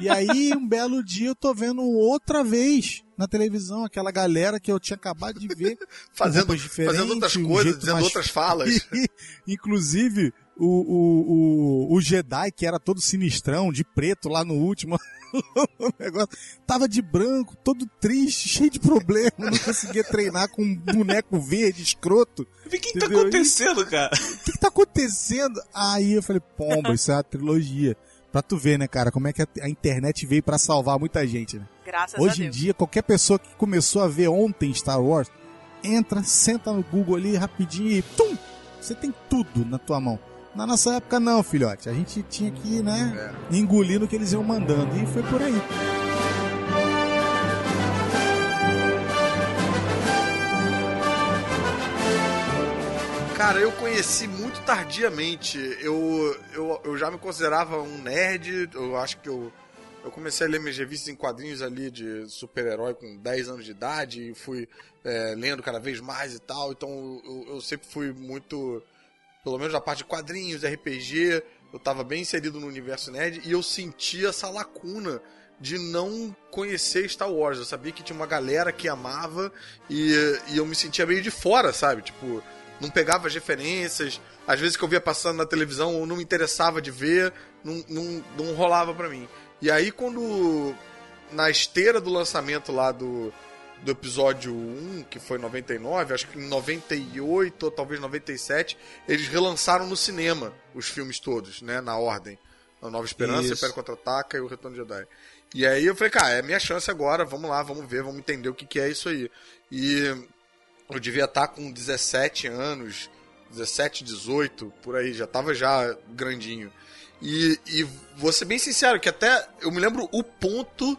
Speaker 6: E aí, um belo dia, eu tô vendo outra vez na televisão aquela galera que eu tinha acabado de ver. <laughs>
Speaker 9: Fazendo, fazendo outras
Speaker 6: um
Speaker 9: coisas, dizendo
Speaker 6: mais-
Speaker 9: outras falas. <laughs>
Speaker 6: Inclusive, o, o, o, o Jedi, que era todo sinistrão, de preto lá no último. <laughs> <laughs> o negócio tava de branco, todo triste, cheio de problema, não conseguia treinar com um boneco verde, escroto.
Speaker 4: O que que tá acontecendo, cara?
Speaker 6: O que, que tá acontecendo? Aí eu falei, pomba, isso é uma trilogia. Pra tu ver, né, cara, como é que a, a internet veio pra salvar muita gente, né?
Speaker 5: Graças
Speaker 6: Hoje
Speaker 5: a
Speaker 6: em dia, qualquer pessoa que começou a ver ontem Star Wars, entra, senta no Google ali rapidinho e tum! Você tem tudo na tua mão. Na nossa época não, filhote. A gente tinha que, né, engolir no que eles iam mandando. E foi por aí.
Speaker 9: Cara, eu conheci muito tardiamente. Eu, eu, eu já me considerava um nerd. Eu acho que eu, eu comecei a ler minhas revistas em quadrinhos ali de super-herói com 10 anos de idade e fui é, lendo cada vez mais e tal. Então eu, eu sempre fui muito, pelo menos na parte de quadrinhos, RPG. Eu tava bem inserido no universo nerd e eu sentia essa lacuna de não conhecer Star Wars. Eu sabia que tinha uma galera que amava e, e eu me sentia meio de fora, sabe? Tipo, não pegava as referências. Às vezes que eu via passando na televisão, eu não me interessava de ver, não, não, não rolava pra mim. E aí, quando na esteira do lançamento lá do, do episódio 1, que foi em 99, acho que em 98 ou talvez 97, eles relançaram no cinema os filmes todos, né, na ordem. A Nova Esperança. Império Contra-Ataca e o Retorno de Jedi. E aí eu falei, cara, é minha chance agora, vamos lá, vamos ver, vamos entender o que, que é isso aí. E eu devia estar com 17 anos, 17, 18, por aí, já tava já grandinho. E, e vou ser bem sincero, que até eu me lembro o ponto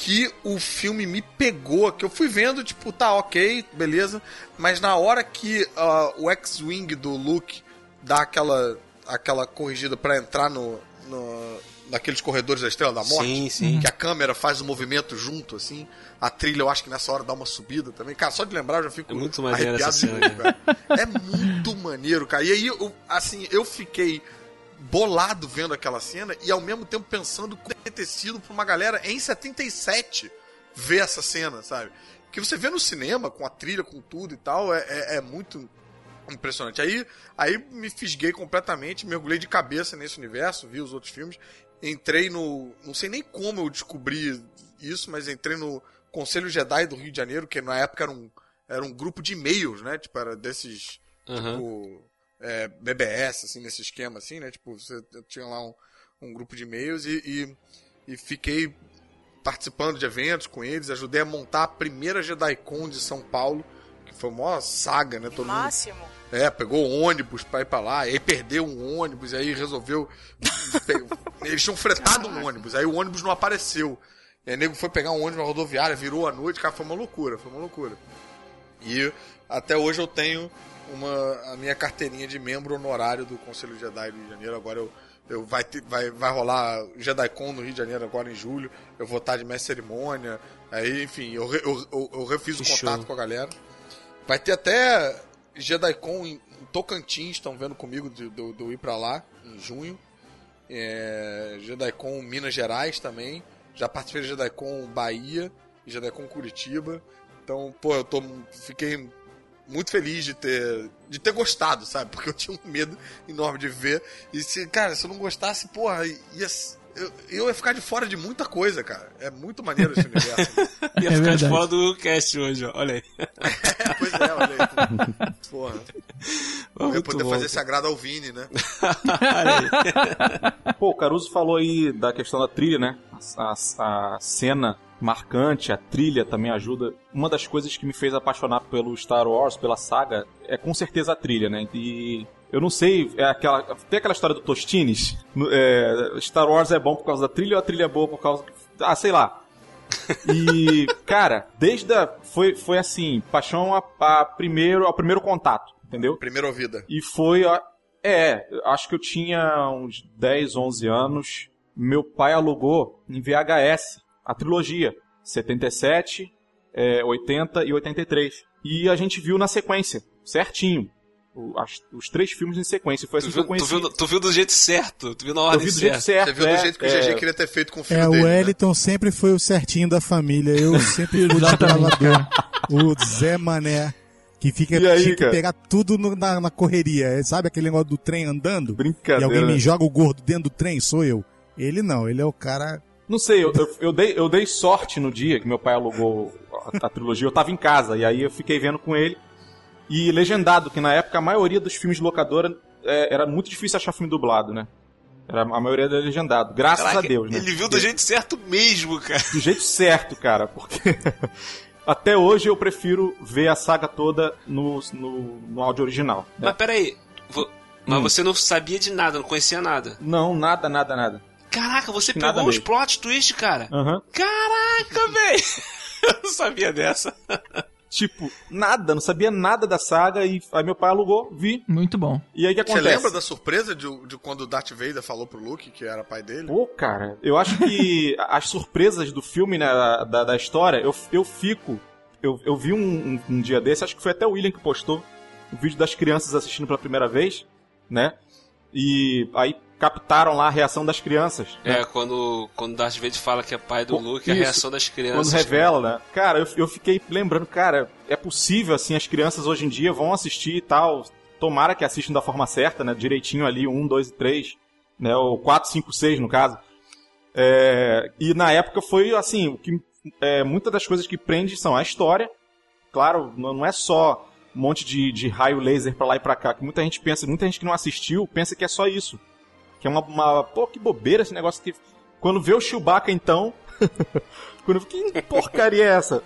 Speaker 9: que o filme me pegou, que eu fui vendo, tipo, tá, ok, beleza, mas na hora que ah, o X-Wing do Luke dá aquela, aquela corrigida pra entrar no, no, naqueles corredores da Estrela da Morte,
Speaker 4: Sim, sim.
Speaker 9: que a câmera faz o movimento junto, assim, a trilha eu acho que nessa hora dá uma subida também, cara, só de lembrar eu já fico
Speaker 4: É muito
Speaker 9: arrepiado
Speaker 4: cena.
Speaker 9: É muito maneiro, cara, e aí, eu, assim, eu fiquei bolado vendo aquela cena e ao mesmo tempo pensando como deve ter sido pra uma galera em 77 ver essa cena, sabe? Que você vê no cinema, com a trilha, com tudo e tal, é, é, é muito impressionante. Aí, aí me fisguei completamente, mergulhei de cabeça nesse universo, vi os outros filmes, entrei no. Não sei nem como eu descobri isso, mas entrei no Conselho Jedi do Rio de Janeiro, que na época era um, era um grupo de e-mails, né? Tipo, era desses.
Speaker 4: Aham.
Speaker 9: Tipo, é, BBS, assim, nesse esquema, assim, né? Tipo, você tinha lá um, um grupo de e-mails e, e, e fiquei participando de eventos com eles, ajudei a montar a primeira JediCon de São Paulo, que foi uma saga, né? Todo mundo
Speaker 5: Máximo.
Speaker 9: é, pegou ônibus pra ir pra lá, aí perdeu um ônibus, aí resolveu. <laughs> Eles tinham fretado um ônibus, aí o ônibus não apareceu. E aí o nego foi pegar um ônibus na rodoviária, virou a noite, cara, foi uma loucura, foi uma loucura. E até hoje eu tenho uma, a minha carteirinha de membro honorário do Conselho Jedi do Rio de Janeiro. Agora eu, eu vai, ter- vai, vai rolar JediCon no Rio de Janeiro agora em julho. Eu vou estar de mestre cerimônia. Aí, enfim, eu, eu, eu, eu refiz o
Speaker 4: Que
Speaker 9: contato
Speaker 4: show.
Speaker 9: com a galera. Vai ter até JediCon em, Tocantins, estão vendo comigo de, de, de eu ir pra lá em junho. É, JediCon Minas Gerais também. Já participei de JediCon Bahia e JediCon Curitiba. Então, pô, eu tô, fiquei muito feliz de ter, de ter gostado, sabe? Porque eu tinha um medo enorme de ver. E se, cara, se eu não gostasse, porra, ia, eu, eu ia ficar de fora de muita coisa, cara. É muito maneiro esse universo. <laughs>
Speaker 4: Ia ficar de fora do cast hoje, ó. Olha aí. <laughs>
Speaker 9: pois é, olha aí. Porra. Eu ia poder
Speaker 4: bom,
Speaker 9: fazer
Speaker 4: cara.
Speaker 9: esse agrado ao Vini, né? <laughs>
Speaker 7: Pô, o Caruso falou aí da questão da trilha, né? A, a- a cena marcante, a trilha também ajuda. Uma das coisas que me fez apaixonar pelo Star Wars, pela saga, é com certeza a trilha, né? E eu não sei, é aquela, tem aquela história do Tostines? É, Star Wars é bom por causa da trilha ou a trilha é boa por causa. Ah, sei lá. E, <laughs> cara, desde a. Foi, foi assim, paixão a, a primeiro, ao primeiro contato, entendeu?
Speaker 9: Primeira ouvida.
Speaker 7: E foi. a- É, acho que eu tinha uns 10, 11 anos. Meu pai alugou em VHS a trilogia: 77, é, 80 e 83. E a gente viu na sequência, certinho. O- as- os três filmes em sequência. Foi assim
Speaker 4: Tu
Speaker 7: que eu
Speaker 4: viu, tu, viu, tu viu do jeito certo, tu viu na
Speaker 7: Eu
Speaker 4: ordem
Speaker 7: vi do jeito certo.
Speaker 9: Você viu do
Speaker 7: é,
Speaker 9: jeito que o
Speaker 7: é.
Speaker 9: GG queria ter feito com o filho
Speaker 6: É,
Speaker 9: dele.
Speaker 6: o
Speaker 9: né?
Speaker 6: Wellington sempre foi o certinho da família. Eu <laughs> sempre fui o desbravador. O Zé Mané. Que fica
Speaker 7: E aí,
Speaker 6: tinha que
Speaker 7: cara?
Speaker 6: pegar tudo no- na, na correria. É, Sabe aquele negócio do trem andando?
Speaker 7: Brincadeira.
Speaker 6: E alguém me
Speaker 7: né?
Speaker 6: joga o gordo dentro do trem? Sou eu. Ele não, ele é o cara.
Speaker 7: Não sei, eu, eu, eu dei, eu dei sorte no dia que meu pai alugou a, a trilogia. Eu tava em casa, e aí eu fiquei vendo com ele. E legendado, que na época a maioria dos filmes de locadora é, era muito difícil achar filme dublado, né? Era, a maioria era legendado. Graças
Speaker 4: Caraca,
Speaker 7: a Deus, né?
Speaker 4: Ele viu do jeito certo mesmo, cara.
Speaker 7: Do jeito certo, cara, porque <laughs> até hoje eu prefiro ver a saga toda no, no, no áudio original. né?
Speaker 4: Mas peraí, vo- mas
Speaker 7: Hum.
Speaker 4: você não sabia de nada, não conhecia nada.
Speaker 7: Não, nada, nada, nada.
Speaker 4: Caraca, você
Speaker 7: Nada
Speaker 4: pegou os
Speaker 7: mesmo.
Speaker 4: plot twist, cara.
Speaker 7: Aham.
Speaker 4: Caraca, <laughs> velho. Eu não sabia dessa.
Speaker 7: Tipo, nada, não sabia nada da saga e aí meu pai alugou, vi.
Speaker 8: Muito bom.
Speaker 7: E aí o que
Speaker 9: Você
Speaker 7: acontece?
Speaker 9: lembra da surpresa de, de quando o Darth Vader falou pro Luke que era pai dele?
Speaker 7: Pô, cara, eu acho que <laughs> as surpresas do filme, né, da, da história, eu, eu fico. Eu, eu vi um, um, um dia desse, acho que foi até o William que postou, o vídeo das crianças assistindo pela primeira vez, né? E aí captaram lá a reação das crianças. né?
Speaker 4: É, quando, quando Darth Vader fala que é pai do Luke, a
Speaker 7: isso.
Speaker 4: reação das crianças.
Speaker 7: Quando revela, né? Cara, eu, eu fiquei lembrando, cara, é possível, assim, as crianças hoje em dia vão assistir e tal. Tomara que assistam da forma certa, né? Direitinho ali, um, dois e três, né? Ou quatro, cinco, seis, no caso. É, e na época foi, assim, o que é, muitas das coisas que prende são a história. Claro, não é só um monte de, de raio laser pra lá e pra cá, que muita gente pensa, muita gente que não assistiu pensa que é só isso. Que é uma, uma pô, que bobeira esse negócio que quando vê o Chewbacca então, <laughs> quando que porcaria é essa?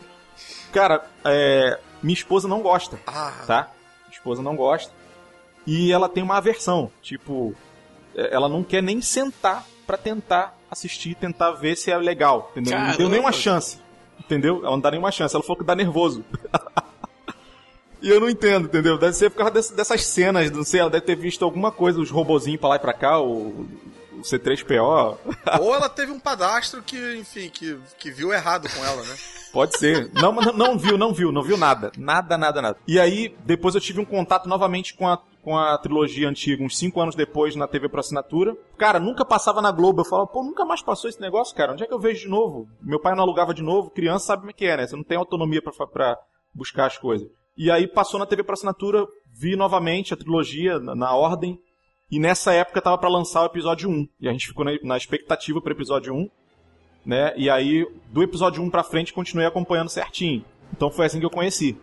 Speaker 7: Cara, é, minha esposa não gosta, tá? Minha esposa não gosta. E ela tem uma aversão, tipo, é, ela não quer nem sentar pra tentar assistir, tentar ver se é legal, entendeu? Não deu
Speaker 4: Caramba.
Speaker 7: nenhuma chance, entendeu? Ela não dá nenhuma chance, ela falou que dá nervoso. <laughs> E eu não entendo, entendeu? Deve ser por causa desse- dessas cenas, não sei, ela deve ter visto alguma coisa, os robozinhos pra lá e pra cá, o, o C3PO. <laughs>
Speaker 9: Ou ela teve um padastro que, enfim, que, que viu errado com ela, né?
Speaker 7: Pode ser. Não, mas não viu, não viu, não viu nada. Nada, nada, nada. E aí, depois eu tive um contato novamente com a, com a trilogia antiga, uns 5 anos depois, na TV por assinatura. Cara, nunca passava na Globo. Eu falava, pô, nunca mais passou esse negócio, cara. Onde é que eu vejo de novo? Meu pai não alugava de novo, criança sabe como é que é, né? Você não tem autonomia pra, fa- pra buscar as coisas. E aí passou na TV por assinatura, vi novamente a trilogia na, na ordem. E nessa época tava pra lançar o episódio 1. E a gente ficou na, na expectativa pro episódio 1 né? E aí, do episódio 1 pra frente, continuei acompanhando certinho. Então foi assim que eu conheci.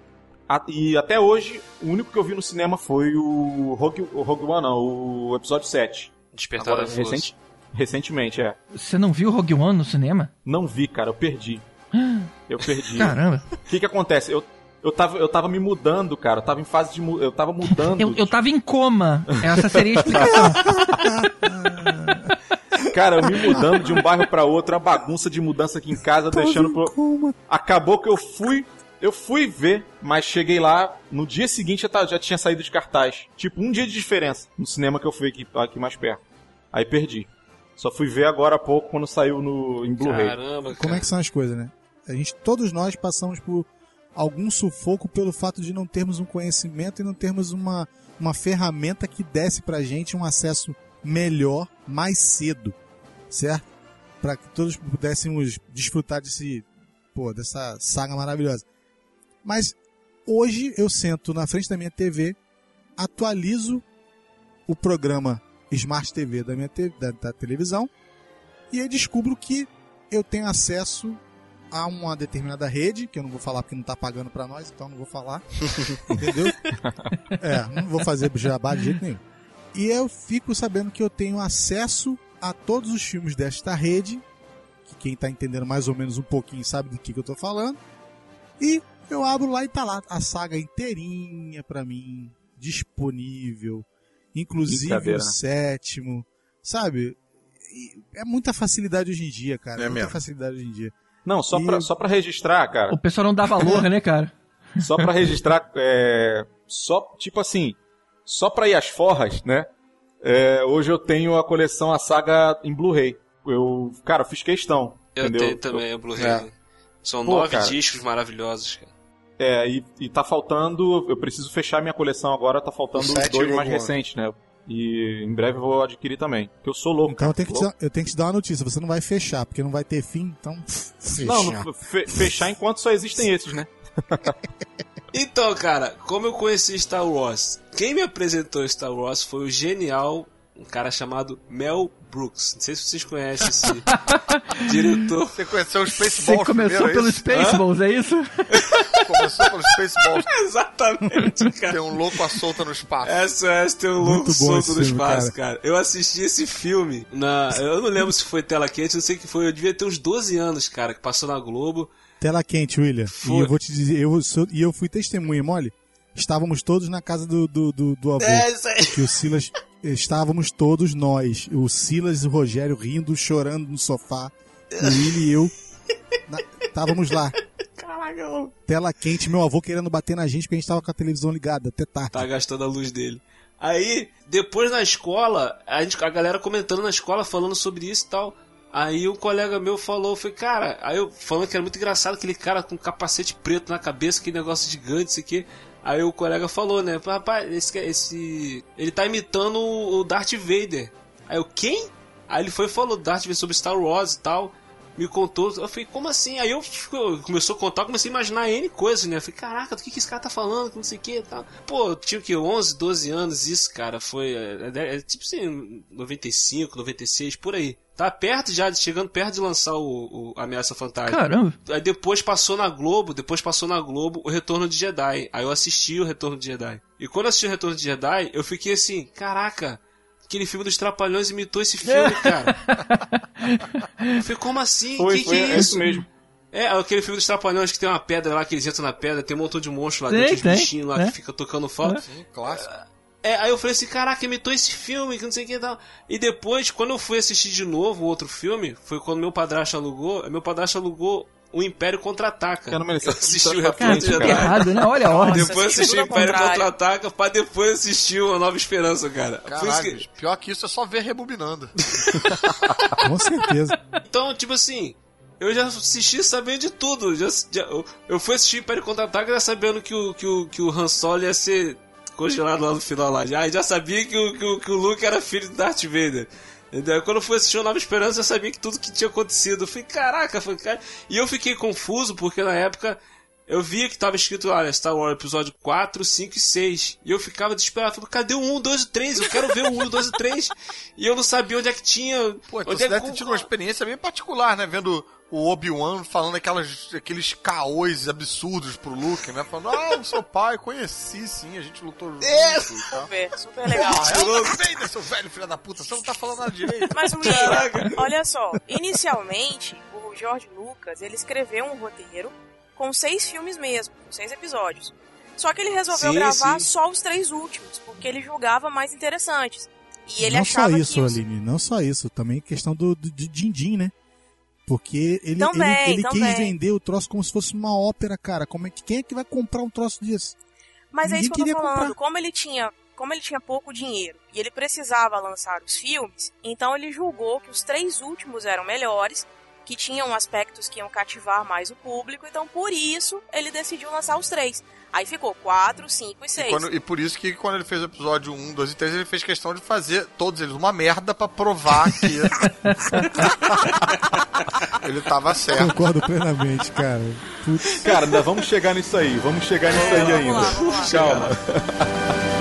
Speaker 7: A- e até hoje, o único que eu vi no cinema foi o Rogue, o Rogue One, não, o episódio 7.
Speaker 4: Despertar
Speaker 7: Agora,
Speaker 4: da Força.
Speaker 7: recente- recentemente, é.
Speaker 8: Você não viu Rogue One no cinema?
Speaker 7: Não vi, cara, eu perdi. <gasps> Eu perdi.
Speaker 8: Caramba.
Speaker 7: O que que acontece? Eu, eu, tava, eu tava me mudando, cara. Eu tava em fase de. Eu tava mudando.
Speaker 8: Eu, eu tava em coma. Essa seria a explicação. <laughs>
Speaker 7: Cara, eu me mudando de um bairro pra outro, a bagunça de mudança aqui em casa, deixando pro. Acabou que eu fui. Eu fui ver, mas cheguei lá, no dia seguinte já, tá- já tinha saído de cartaz. Tipo, um dia de diferença no cinema que eu fui aqui, aqui mais perto. Aí perdi. Só fui ver agora há pouco quando saiu no, em Blu-ray.
Speaker 4: Caramba,
Speaker 6: Como é que são as coisas, né? A gente, todos nós passamos por algum sufoco pelo fato de não termos um conhecimento e não termos uma, uma ferramenta que desse pra gente um acesso melhor mais cedo, certo? Para que todos pudéssemos desfrutar desse, pô, dessa saga maravilhosa. Mas hoje eu sento na frente da minha TV, atualizo o programa Smart TV da minha te- da, da televisão e aí descubro que eu tenho acesso a uma determinada rede, que eu não vou falar porque não tá pagando pra nós, então não vou falar. <laughs> Entendeu? É, não vou fazer jabá de jeito nenhum. E eu fico sabendo que eu tenho acesso a todos os filmes desta rede, que quem tá entendendo mais ou menos um pouquinho sabe do que, que eu tô falando. E eu abro lá e tá lá a saga inteirinha pra mim, disponível, inclusive o
Speaker 7: né?
Speaker 6: sétimo, sabe? E é muita facilidade hoje em dia, cara.
Speaker 7: É
Speaker 6: muita
Speaker 7: mesmo.
Speaker 6: facilidade hoje em dia.
Speaker 7: Não, só, pra, só pra registrar, cara.
Speaker 8: O pessoal não dá valor, né, cara? <laughs>
Speaker 7: Só pra registrar, é, só, tipo assim, só pra ir às forras, né? É, hoje eu tenho a coleção, a saga em Blu-ray. Eu, cara, eu fiz questão.
Speaker 4: Eu
Speaker 7: entendeu?
Speaker 4: tenho também o Blu-ray.
Speaker 7: É.
Speaker 4: São
Speaker 7: Pô,
Speaker 4: nove
Speaker 7: cara.
Speaker 4: discos maravilhosos, cara.
Speaker 7: É, e, e tá faltando. Eu preciso fechar minha coleção agora, tá faltando os dois
Speaker 9: e
Speaker 7: mais recentes, né? E em breve eu vou adquirir também. Porque eu sou louco.
Speaker 6: Então eu tenho, que te,
Speaker 7: louco.
Speaker 6: dar- eu tenho que te dar uma notícia, você não vai fechar, porque não vai ter fim, então <laughs> fechar.
Speaker 7: Não, não, fe- fechar enquanto só existem <laughs> esses, né?
Speaker 4: Então, cara, como eu conheci Star Wars? Quem me apresentou Star Wars foi o genial, um cara chamado Mel Brooks. Não sei se vocês conhecem esse <laughs> diretor.
Speaker 9: Você conheceu os
Speaker 8: Você
Speaker 9: Spaceballs
Speaker 8: começou
Speaker 9: primeiro, é
Speaker 8: pelos
Speaker 9: isso?
Speaker 8: Spaceballs, é isso?
Speaker 9: Começou pelos Spaceballs. <laughs>
Speaker 4: Exatamente, cara.
Speaker 9: Tem um louco à solta no espaço.
Speaker 4: SOS tem um louco solto no
Speaker 6: filme,
Speaker 4: espaço, cara. Eu assisti esse filme na. Eu não lembro se foi tela quente, eu sei que foi. Eu devia ter uns 12 anos, cara, que passou na Globo.
Speaker 6: Tela quente, William.
Speaker 4: Foi.
Speaker 6: E eu vou te dizer, eu sou, e eu fui testemunha, mole. Estávamos todos na casa do, do, do, do avô.
Speaker 4: É, isso aí.
Speaker 6: Que o Silas. Estávamos todos nós. O Silas e o Rogério rindo, chorando no sofá. O William e eu. na- Estávamos lá.
Speaker 4: Caraca,
Speaker 6: Tela quente, meu avô querendo bater na gente porque a gente tava com a televisão ligada até tarde.
Speaker 4: Tá gastando a luz dele. Aí, depois na escola, a, gente, a galera comentando na escola, falando sobre isso e tal. Aí um colega meu falou, foi, cara, aí eu falando que era muito engraçado aquele cara com um capacete preto na cabeça, aquele negócio gigante, isso aqui. Aí o colega falou, né, rapaz, esse, esse. Ele tá imitando o Darth Vader. Aí eu, quem? Aí ele foi e falou Darth Vader sobre Star Wars e tal. Me contou, eu falei, como assim? Aí eu fico- começou a contar, comecei a imaginar N coisas, né? Eu falei, caraca, do que, que esse cara tá falando, não sei o que tal. Pô, eu tinha que, 11, 12 anos, isso, cara, foi, é, é, é tipo assim, 95, 96, por aí. Tá perto já, chegando perto de lançar o, o Ameaça Fantasma.
Speaker 8: Caramba.
Speaker 4: Aí depois passou na Globo, depois passou na Globo o Retorno de Jedi. Aí eu assisti o Retorno de Jedi. E quando eu assisti o Retorno de Jedi, eu fiquei assim, caraca, aquele filme dos Trapalhões imitou esse filme, <laughs> cara. eu falei, como assim?
Speaker 7: Foi,
Speaker 4: que
Speaker 7: foi,
Speaker 4: que é
Speaker 7: é
Speaker 4: isso?
Speaker 7: mesmo.
Speaker 4: É, aquele filme dos Trapalhões que tem uma pedra lá, que eles entram na pedra, tem um montão de monstro lá
Speaker 8: Tem,
Speaker 4: dentro,
Speaker 8: tem,
Speaker 4: bichinhos lá
Speaker 8: é.
Speaker 4: que fica tocando flauta.
Speaker 9: Sim, clássico.
Speaker 4: É, aí eu falei assim, caraca, imitou esse filme, que não sei o que e tal. E depois, quando eu fui assistir de novo o outro filme, foi quando meu padrasto alugou, meu padrasto alugou o Império Contra-Ataca.
Speaker 7: Eu não merecia-
Speaker 4: assisti o Retorno de
Speaker 7: frente,
Speaker 4: Jedi.
Speaker 8: Errado, né? Olha a ordem.
Speaker 4: Depois assisti o
Speaker 5: ao
Speaker 4: Império. Contra-Ataca, pra depois assistir o A Nova Esperança, cara. Que-
Speaker 9: pior que isso é só ver rebobinando. <laughs>
Speaker 6: Com certeza.
Speaker 4: Então, tipo assim, eu já assisti sabendo de tudo. Já, já- eu, eu fui assistir Império Contra-Ataca já sabendo que o, que, o, que o Han Solo ia ser congelado lá no final lá. Já, já sabia que o, que, o, que o Luke era filho do Darth Vader. Entendeu? Quando eu fui assistir o Nova Esperança, eu sabia que tudo que tinha acontecido. Eu falei, caraca, foi cara. E eu fiquei confuso porque na época eu via que tava escrito, olha, Star Wars episódio 4, 5 e 6. E eu ficava desesperado, falando, cadê o 1, 2 e 3? Eu quero ver o 1, 2 e 3. E eu não sabia onde é que tinha.
Speaker 9: Pô, então
Speaker 4: onde
Speaker 9: você
Speaker 4: é
Speaker 9: deve
Speaker 4: que-
Speaker 9: ter tido uma experiência bem particular, né? Vendo o Obi-Wan falando aquelas, aqueles caôs absurdos pro Luke, né? Falando, ah, o seu pai, conheci sim, a gente lutou junto
Speaker 4: É.
Speaker 5: Super, super legal. <laughs>
Speaker 9: Darth Vader, seu velho filho da puta, você não tá falando nada direito.
Speaker 5: Mas, William, olha só. Inicialmente, o George Lucas, ele escreveu um roteiro com seis filmes mesmo, com seis episódios. Só que ele resolveu
Speaker 4: Sim,
Speaker 5: gravar
Speaker 4: sim.
Speaker 5: só os três últimos, porque ele julgava mais interessantes. E ele
Speaker 6: não só
Speaker 5: achava
Speaker 6: isso,
Speaker 5: que.
Speaker 6: Aline, não só isso, também questão do, do de din-din, né? Porque ele,
Speaker 5: Também,
Speaker 6: ele, ele
Speaker 5: também.
Speaker 6: quis vender o troço como se fosse uma ópera, cara. Como é que, quem é que vai comprar um troço desse?
Speaker 5: Mas é
Speaker 6: Ninguém
Speaker 5: isso que eu tô
Speaker 6: queria
Speaker 5: falando.
Speaker 6: comprar.
Speaker 5: Como ele tinha, como ele tinha pouco dinheiro e ele precisava lançar os filmes, então ele julgou que os três últimos eram melhores, que tinham aspectos que iam cativar mais o público, então por isso ele decidiu lançar os três. Aí ficou quatro, cinco e
Speaker 9: E,
Speaker 5: seis.
Speaker 9: quando- e por isso que quando ele fez o episódio 1, 2 e 3, ele fez questão de fazer todos eles uma merda pra provar que <laughs> ele tava certo.
Speaker 6: Concordo plenamente, cara. Putz.
Speaker 7: Cara, ainda vamos chegar nisso aí, vamos chegar nisso aí ainda.
Speaker 5: lá.
Speaker 7: Calma. <laughs>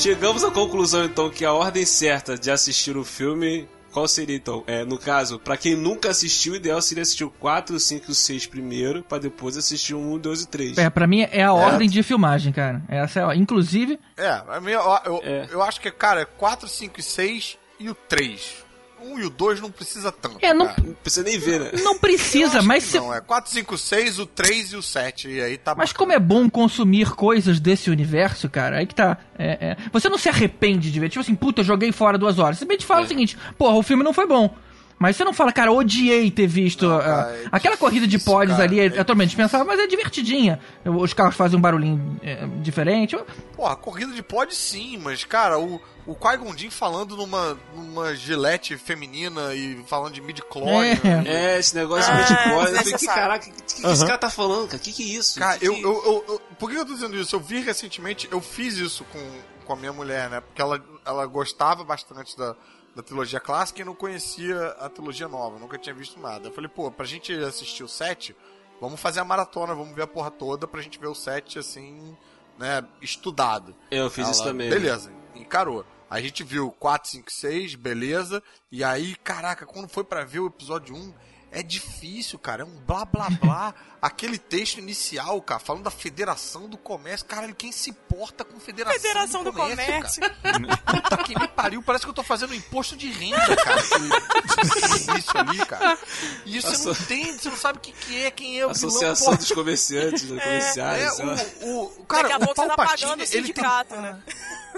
Speaker 4: Chegamos à conclusão então que a ordem certa de assistir o filme. Qual seria então? É, no caso, pra quem nunca assistiu, o ideal seria assistir o 4, o 5 e o 6 primeiro, pra depois assistir o 1, 2 e 3.
Speaker 8: É, pra mim é a ordem de filmagem, cara. Essa é. Inclusive,
Speaker 9: É, a minha, eu, eu,
Speaker 4: É.
Speaker 9: eu acho que, cara, é 4, 5 e 6 e o 3. 1 e o 2 não precisa tanto.
Speaker 8: É, não-
Speaker 9: cara.
Speaker 4: Não precisa nem ver, né? <laughs>
Speaker 8: não precisa, mas se...
Speaker 9: Não, é 4, 5, 6, o 3 e o 7. E aí tá
Speaker 8: Mas como é bom consumir coisas desse universo, cara, aí que tá. é, é. Você não se arrepende de ver, tipo assim, puta, eu joguei fora duas horas. Você bem te fala o seguinte, porra, o filme não foi bom. Mas você não fala, cara, odiei ter visto.
Speaker 9: Não,
Speaker 8: ah,
Speaker 9: cara, é
Speaker 8: aquela corrida de
Speaker 9: difícil,
Speaker 8: pods
Speaker 9: cara,
Speaker 8: ali é,
Speaker 9: é
Speaker 8: é totalmente dispensável, mas é divertidinha. Os carros fazem um barulhinho é, diferente. Eu-
Speaker 9: Porra, corrida de pod sim, mas, cara, o, o Qui-Gon Jinn falando numa, numa gilete feminina e falando de midi-chlorian.
Speaker 8: É.
Speaker 4: É, esse negócio
Speaker 5: Ah,
Speaker 4: de midichlorian. Eu falei, que caraca, o que, que, que esse cara tá falando, cara? O que, que é isso?
Speaker 9: Cara,
Speaker 4: Que
Speaker 9: eu,
Speaker 4: que-
Speaker 9: eu, eu, eu- Por que eu tô dizendo isso? Eu vi recentemente, eu fiz isso com, com a minha mulher, né? Porque ela, ela gostava bastante da, da trilogia clássica e não conhecia a trilogia nova, nunca tinha visto nada. Eu falei, pô, pra gente assistir o 7, vamos fazer a maratona, vamos ver a porra toda pra gente ver o 7 assim, né, estudado.
Speaker 4: Eu fiz isso
Speaker 9: Ela,
Speaker 4: também.
Speaker 9: Beleza, encarou. A gente viu 4, 5, 6, beleza. E aí, caraca, quando foi pra ver o episódio 1, é difícil, cara. É um blá blá blá. <laughs> Aquele texto inicial, cara, falando da Federação do Comércio. Caralho, quem se importa com Federação,
Speaker 5: Federação do Comércio.
Speaker 9: Cara? <laughs> Puta que me pariu. Parece que eu tô fazendo imposto de renda, cara. Início ali, cara. E isso você não entende, você não sabe o que, que é, quem é o
Speaker 4: Associação
Speaker 9: vilão.
Speaker 4: dos comerciantes, né, comerciais.
Speaker 9: É,
Speaker 4: sei lá.
Speaker 9: o, o, cara,
Speaker 5: Daqui a
Speaker 9: o
Speaker 5: pouco você tá
Speaker 9: Palpatine,
Speaker 5: pagando o
Speaker 9: ele tem
Speaker 5: sindicato, né?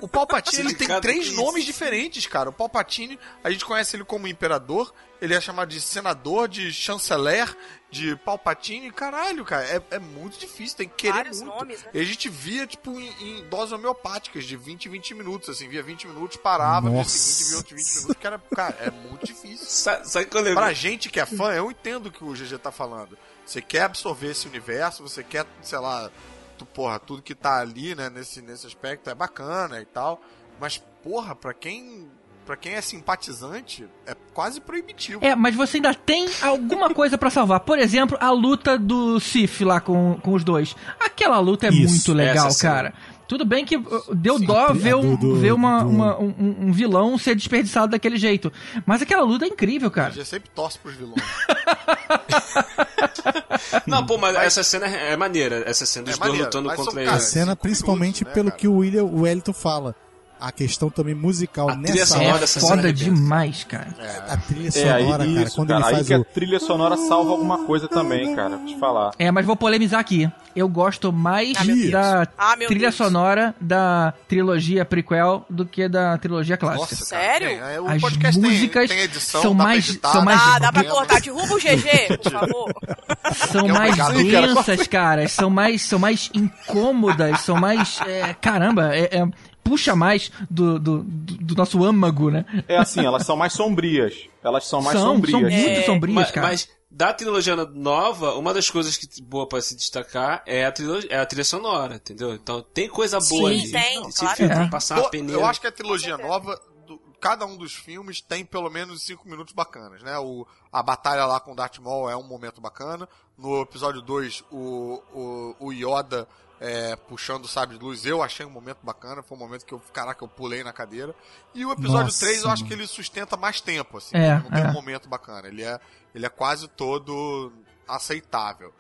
Speaker 9: o Palpatine ele tem três nomes
Speaker 4: isso.
Speaker 9: diferentes, cara. O Palpatine, a gente conhece ele como imperador, ele é chamado de senador, de chanceler, de Palpatine. Caralho, cara, é, é muito difícil, tem que querer
Speaker 5: Vários
Speaker 9: muito.
Speaker 5: nomes, né?
Speaker 9: E a gente via, tipo, em, em doses homeopáticas, de 20 em 20 minutos, assim, via 20 minutos, parava, no dia seguinte via outros 20 minutos, que era, cara, é muito difícil. <laughs>
Speaker 4: Sabe, sabe que eu lembro?
Speaker 9: Pra gente que é fã, eu entendo o que o GG tá falando. Você quer absorver esse universo, você quer, sei lá, tu, porra, tudo que tá ali, né, nesse, nesse aspecto é bacana e tal. Mas, porra, pra quem. Pra quem é simpatizante, é quase proibitivo.
Speaker 8: É, mas você ainda tem alguma <laughs> coisa pra salvar. Por exemplo, a luta do Sif lá com, com os dois. Aquela luta é
Speaker 6: Isso,
Speaker 8: muito legal,
Speaker 4: sim.
Speaker 8: cara. Tudo bem que uh, deu dó ver, um,
Speaker 6: do-
Speaker 8: ver uma,
Speaker 6: do-
Speaker 8: uma- um, um vilão ser desperdiçado daquele jeito. Mas aquela luta é incrível, cara.
Speaker 9: gente sempre torce pros vilões. <laughs>
Speaker 4: Não, pô, mas, essa cena é é maneira. Essa cena dos
Speaker 9: É
Speaker 4: dois
Speaker 9: maneiro,
Speaker 4: lutando
Speaker 9: mas
Speaker 4: contra ele.
Speaker 6: A cena, principalmente
Speaker 9: minutos, né,
Speaker 6: pelo
Speaker 9: cara?
Speaker 6: que o William o Wellington fala. A questão também musical
Speaker 4: A trilha
Speaker 6: nessa
Speaker 4: sonora
Speaker 6: hora.
Speaker 8: É foda
Speaker 4: arrebenta.
Speaker 8: demais, cara.
Speaker 6: A trilha
Speaker 7: É, aí,
Speaker 6: sonora, cara,
Speaker 7: isso,
Speaker 6: quando
Speaker 7: cara,
Speaker 6: ele
Speaker 7: aí
Speaker 6: faz
Speaker 7: que
Speaker 6: o.
Speaker 7: a trilha sonora salva alguma coisa também, cara, pra te falar.
Speaker 8: É, mas vou polemizar aqui. Eu gosto mais
Speaker 6: Ah,
Speaker 8: da
Speaker 5: Ah,
Speaker 8: trilha
Speaker 5: Deus.
Speaker 8: sonora da trilogia prequel do que da trilogia clássica.
Speaker 9: Nossa,
Speaker 5: Sério?
Speaker 9: É, o
Speaker 8: As
Speaker 9: podcast tem-
Speaker 8: músicas
Speaker 9: tem, edição,
Speaker 8: são mais-
Speaker 9: editar,
Speaker 8: são mais-
Speaker 5: Ah, dá pra cortar. Derruba o GG, por <laughs> favor.
Speaker 8: São
Speaker 9: É
Speaker 8: mais densas, cara. São mais, são mais incômodas, são mais. é, caramba, é- é- puxa mais do, do, do- nosso âmago, né?
Speaker 7: É assim, elas são mais sombrias. Elas são mais
Speaker 8: são,
Speaker 7: sombrias.
Speaker 8: são muito
Speaker 5: É,
Speaker 8: sombrias,
Speaker 4: Mas,
Speaker 8: cara.
Speaker 4: mas da trilogia nova, uma das coisas que boa pra se destacar é a, trilogia, é a trilha sonora, entendeu? Então tem coisa boa
Speaker 5: Sim,
Speaker 4: ali.
Speaker 5: tem,
Speaker 4: Se
Speaker 5: claro.
Speaker 4: filtro
Speaker 8: É.
Speaker 4: passar
Speaker 9: Pô,
Speaker 4: peneira.
Speaker 9: eu acho que a trilogia nova, do- cada um dos filmes tem pelo menos cinco minutos bacanas, né? O, a batalha lá com o Darth Maul é um momento bacana. No episódio 2, o, o, o Yoda é, puxando o sabre de luz, eu achei um momento bacana. Foi um momento que eu, caraca, eu pulei na cadeira. E o episódio
Speaker 6: Nossa,
Speaker 9: 3, eu acho que ele sustenta mais tempo, assim.
Speaker 8: É,
Speaker 9: não tem
Speaker 8: é.
Speaker 9: um momento bacana. Ele é, ele é quase todo aceitável.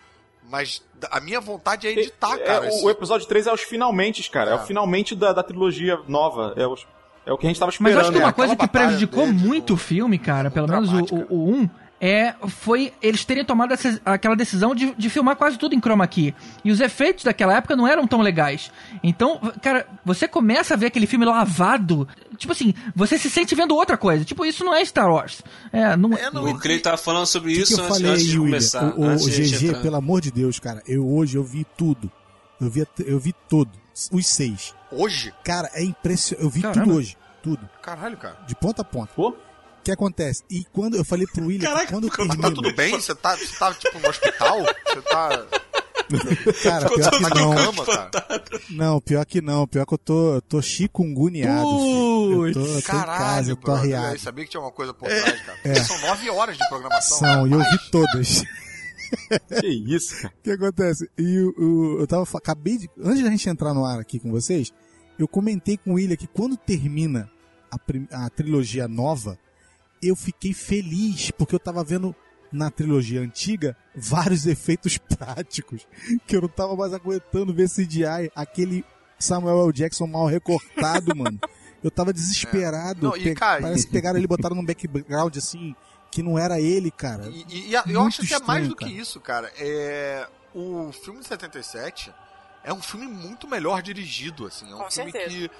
Speaker 9: Mas a minha vontade é editar,
Speaker 7: É,
Speaker 9: cara.
Speaker 7: o,
Speaker 9: esse-
Speaker 7: o episódio 3 é os finalmente, cara. É,
Speaker 9: É.
Speaker 7: o finalmente da, da trilogia nova. É, os- é o que a gente tava
Speaker 8: Mas
Speaker 7: esperando.
Speaker 8: eu acho que
Speaker 7: né?
Speaker 8: uma coisa
Speaker 9: aquela
Speaker 8: que prejudicou
Speaker 9: deles,
Speaker 8: muito
Speaker 9: o-
Speaker 8: o filme, cara, pelo menos o, o, o 1, é, foi eles terem tomado essa- aquela decisão de, de filmar quase tudo em chroma key. E os efeitos daquela época não eram tão legais. Então, cara, você começa a ver aquele filme lavado. Tipo assim, você se sente vendo outra coisa. Tipo, isso não é Star Wars. É, não,
Speaker 9: É, não,
Speaker 4: O Clay tava falando sobre
Speaker 6: que,
Speaker 4: isso
Speaker 6: que eu
Speaker 4: antes,
Speaker 6: falei
Speaker 4: antes
Speaker 6: aí,
Speaker 4: de
Speaker 6: William?
Speaker 4: começar.
Speaker 6: O, o, o GG, pelo amor de Deus, cara, eu hoje eu vi tudo. Eu vi, eu vi tudo. Os seis.
Speaker 9: Hoje?
Speaker 6: Cara, é impressionante. Eu vi
Speaker 8: Caramba.
Speaker 6: tudo hoje. Tudo.
Speaker 9: Caralho, cara.
Speaker 6: De ponta a ponta.
Speaker 7: Pô?
Speaker 6: O que acontece? E quando eu falei pro William, que quando
Speaker 9: Tá
Speaker 6: termina...
Speaker 9: tudo bem? Você tá, você tá tipo no hospital? Você tá. <laughs>
Speaker 6: Cara, pior
Speaker 9: tá
Speaker 6: que
Speaker 9: na
Speaker 6: não.
Speaker 9: cama, cara?
Speaker 6: Não, pior que não. Pior que eu tô, eu tô chikungunyado, filho. Eu tô, eu tô em casa,
Speaker 9: Caralho,
Speaker 6: eu tô arriado.
Speaker 9: Eu sabia que tinha uma coisa por trás, cara.
Speaker 6: É.
Speaker 9: São nove horas de programação.
Speaker 6: São, e eu vi todas.
Speaker 7: Que isso, cara.
Speaker 6: O que acontece? E o, o- eu tava, acabei de, antes da gente entrar no ar aqui com vocês, eu comentei com o William que quando termina a, prim- a trilogia nova, eu fiquei feliz, porque eu tava vendo na trilogia antiga vários <laughs> efeitos práticos, que eu não tava mais aguentando ver CGI, aquele Samuel L. Jackson mal recortado, <laughs> mano. Eu tava desesperado.
Speaker 9: Não, e, cara,
Speaker 6: parece
Speaker 9: e-
Speaker 6: que pegaram ele e botaram num background assim, que não era ele, cara.
Speaker 9: E, e- e a- eu acho que é mais do que
Speaker 6: cara.
Speaker 9: isso, cara. É, o filme de 77 é um filme muito melhor dirigido, assim. É um
Speaker 5: Com
Speaker 9: filme
Speaker 5: certeza.
Speaker 9: que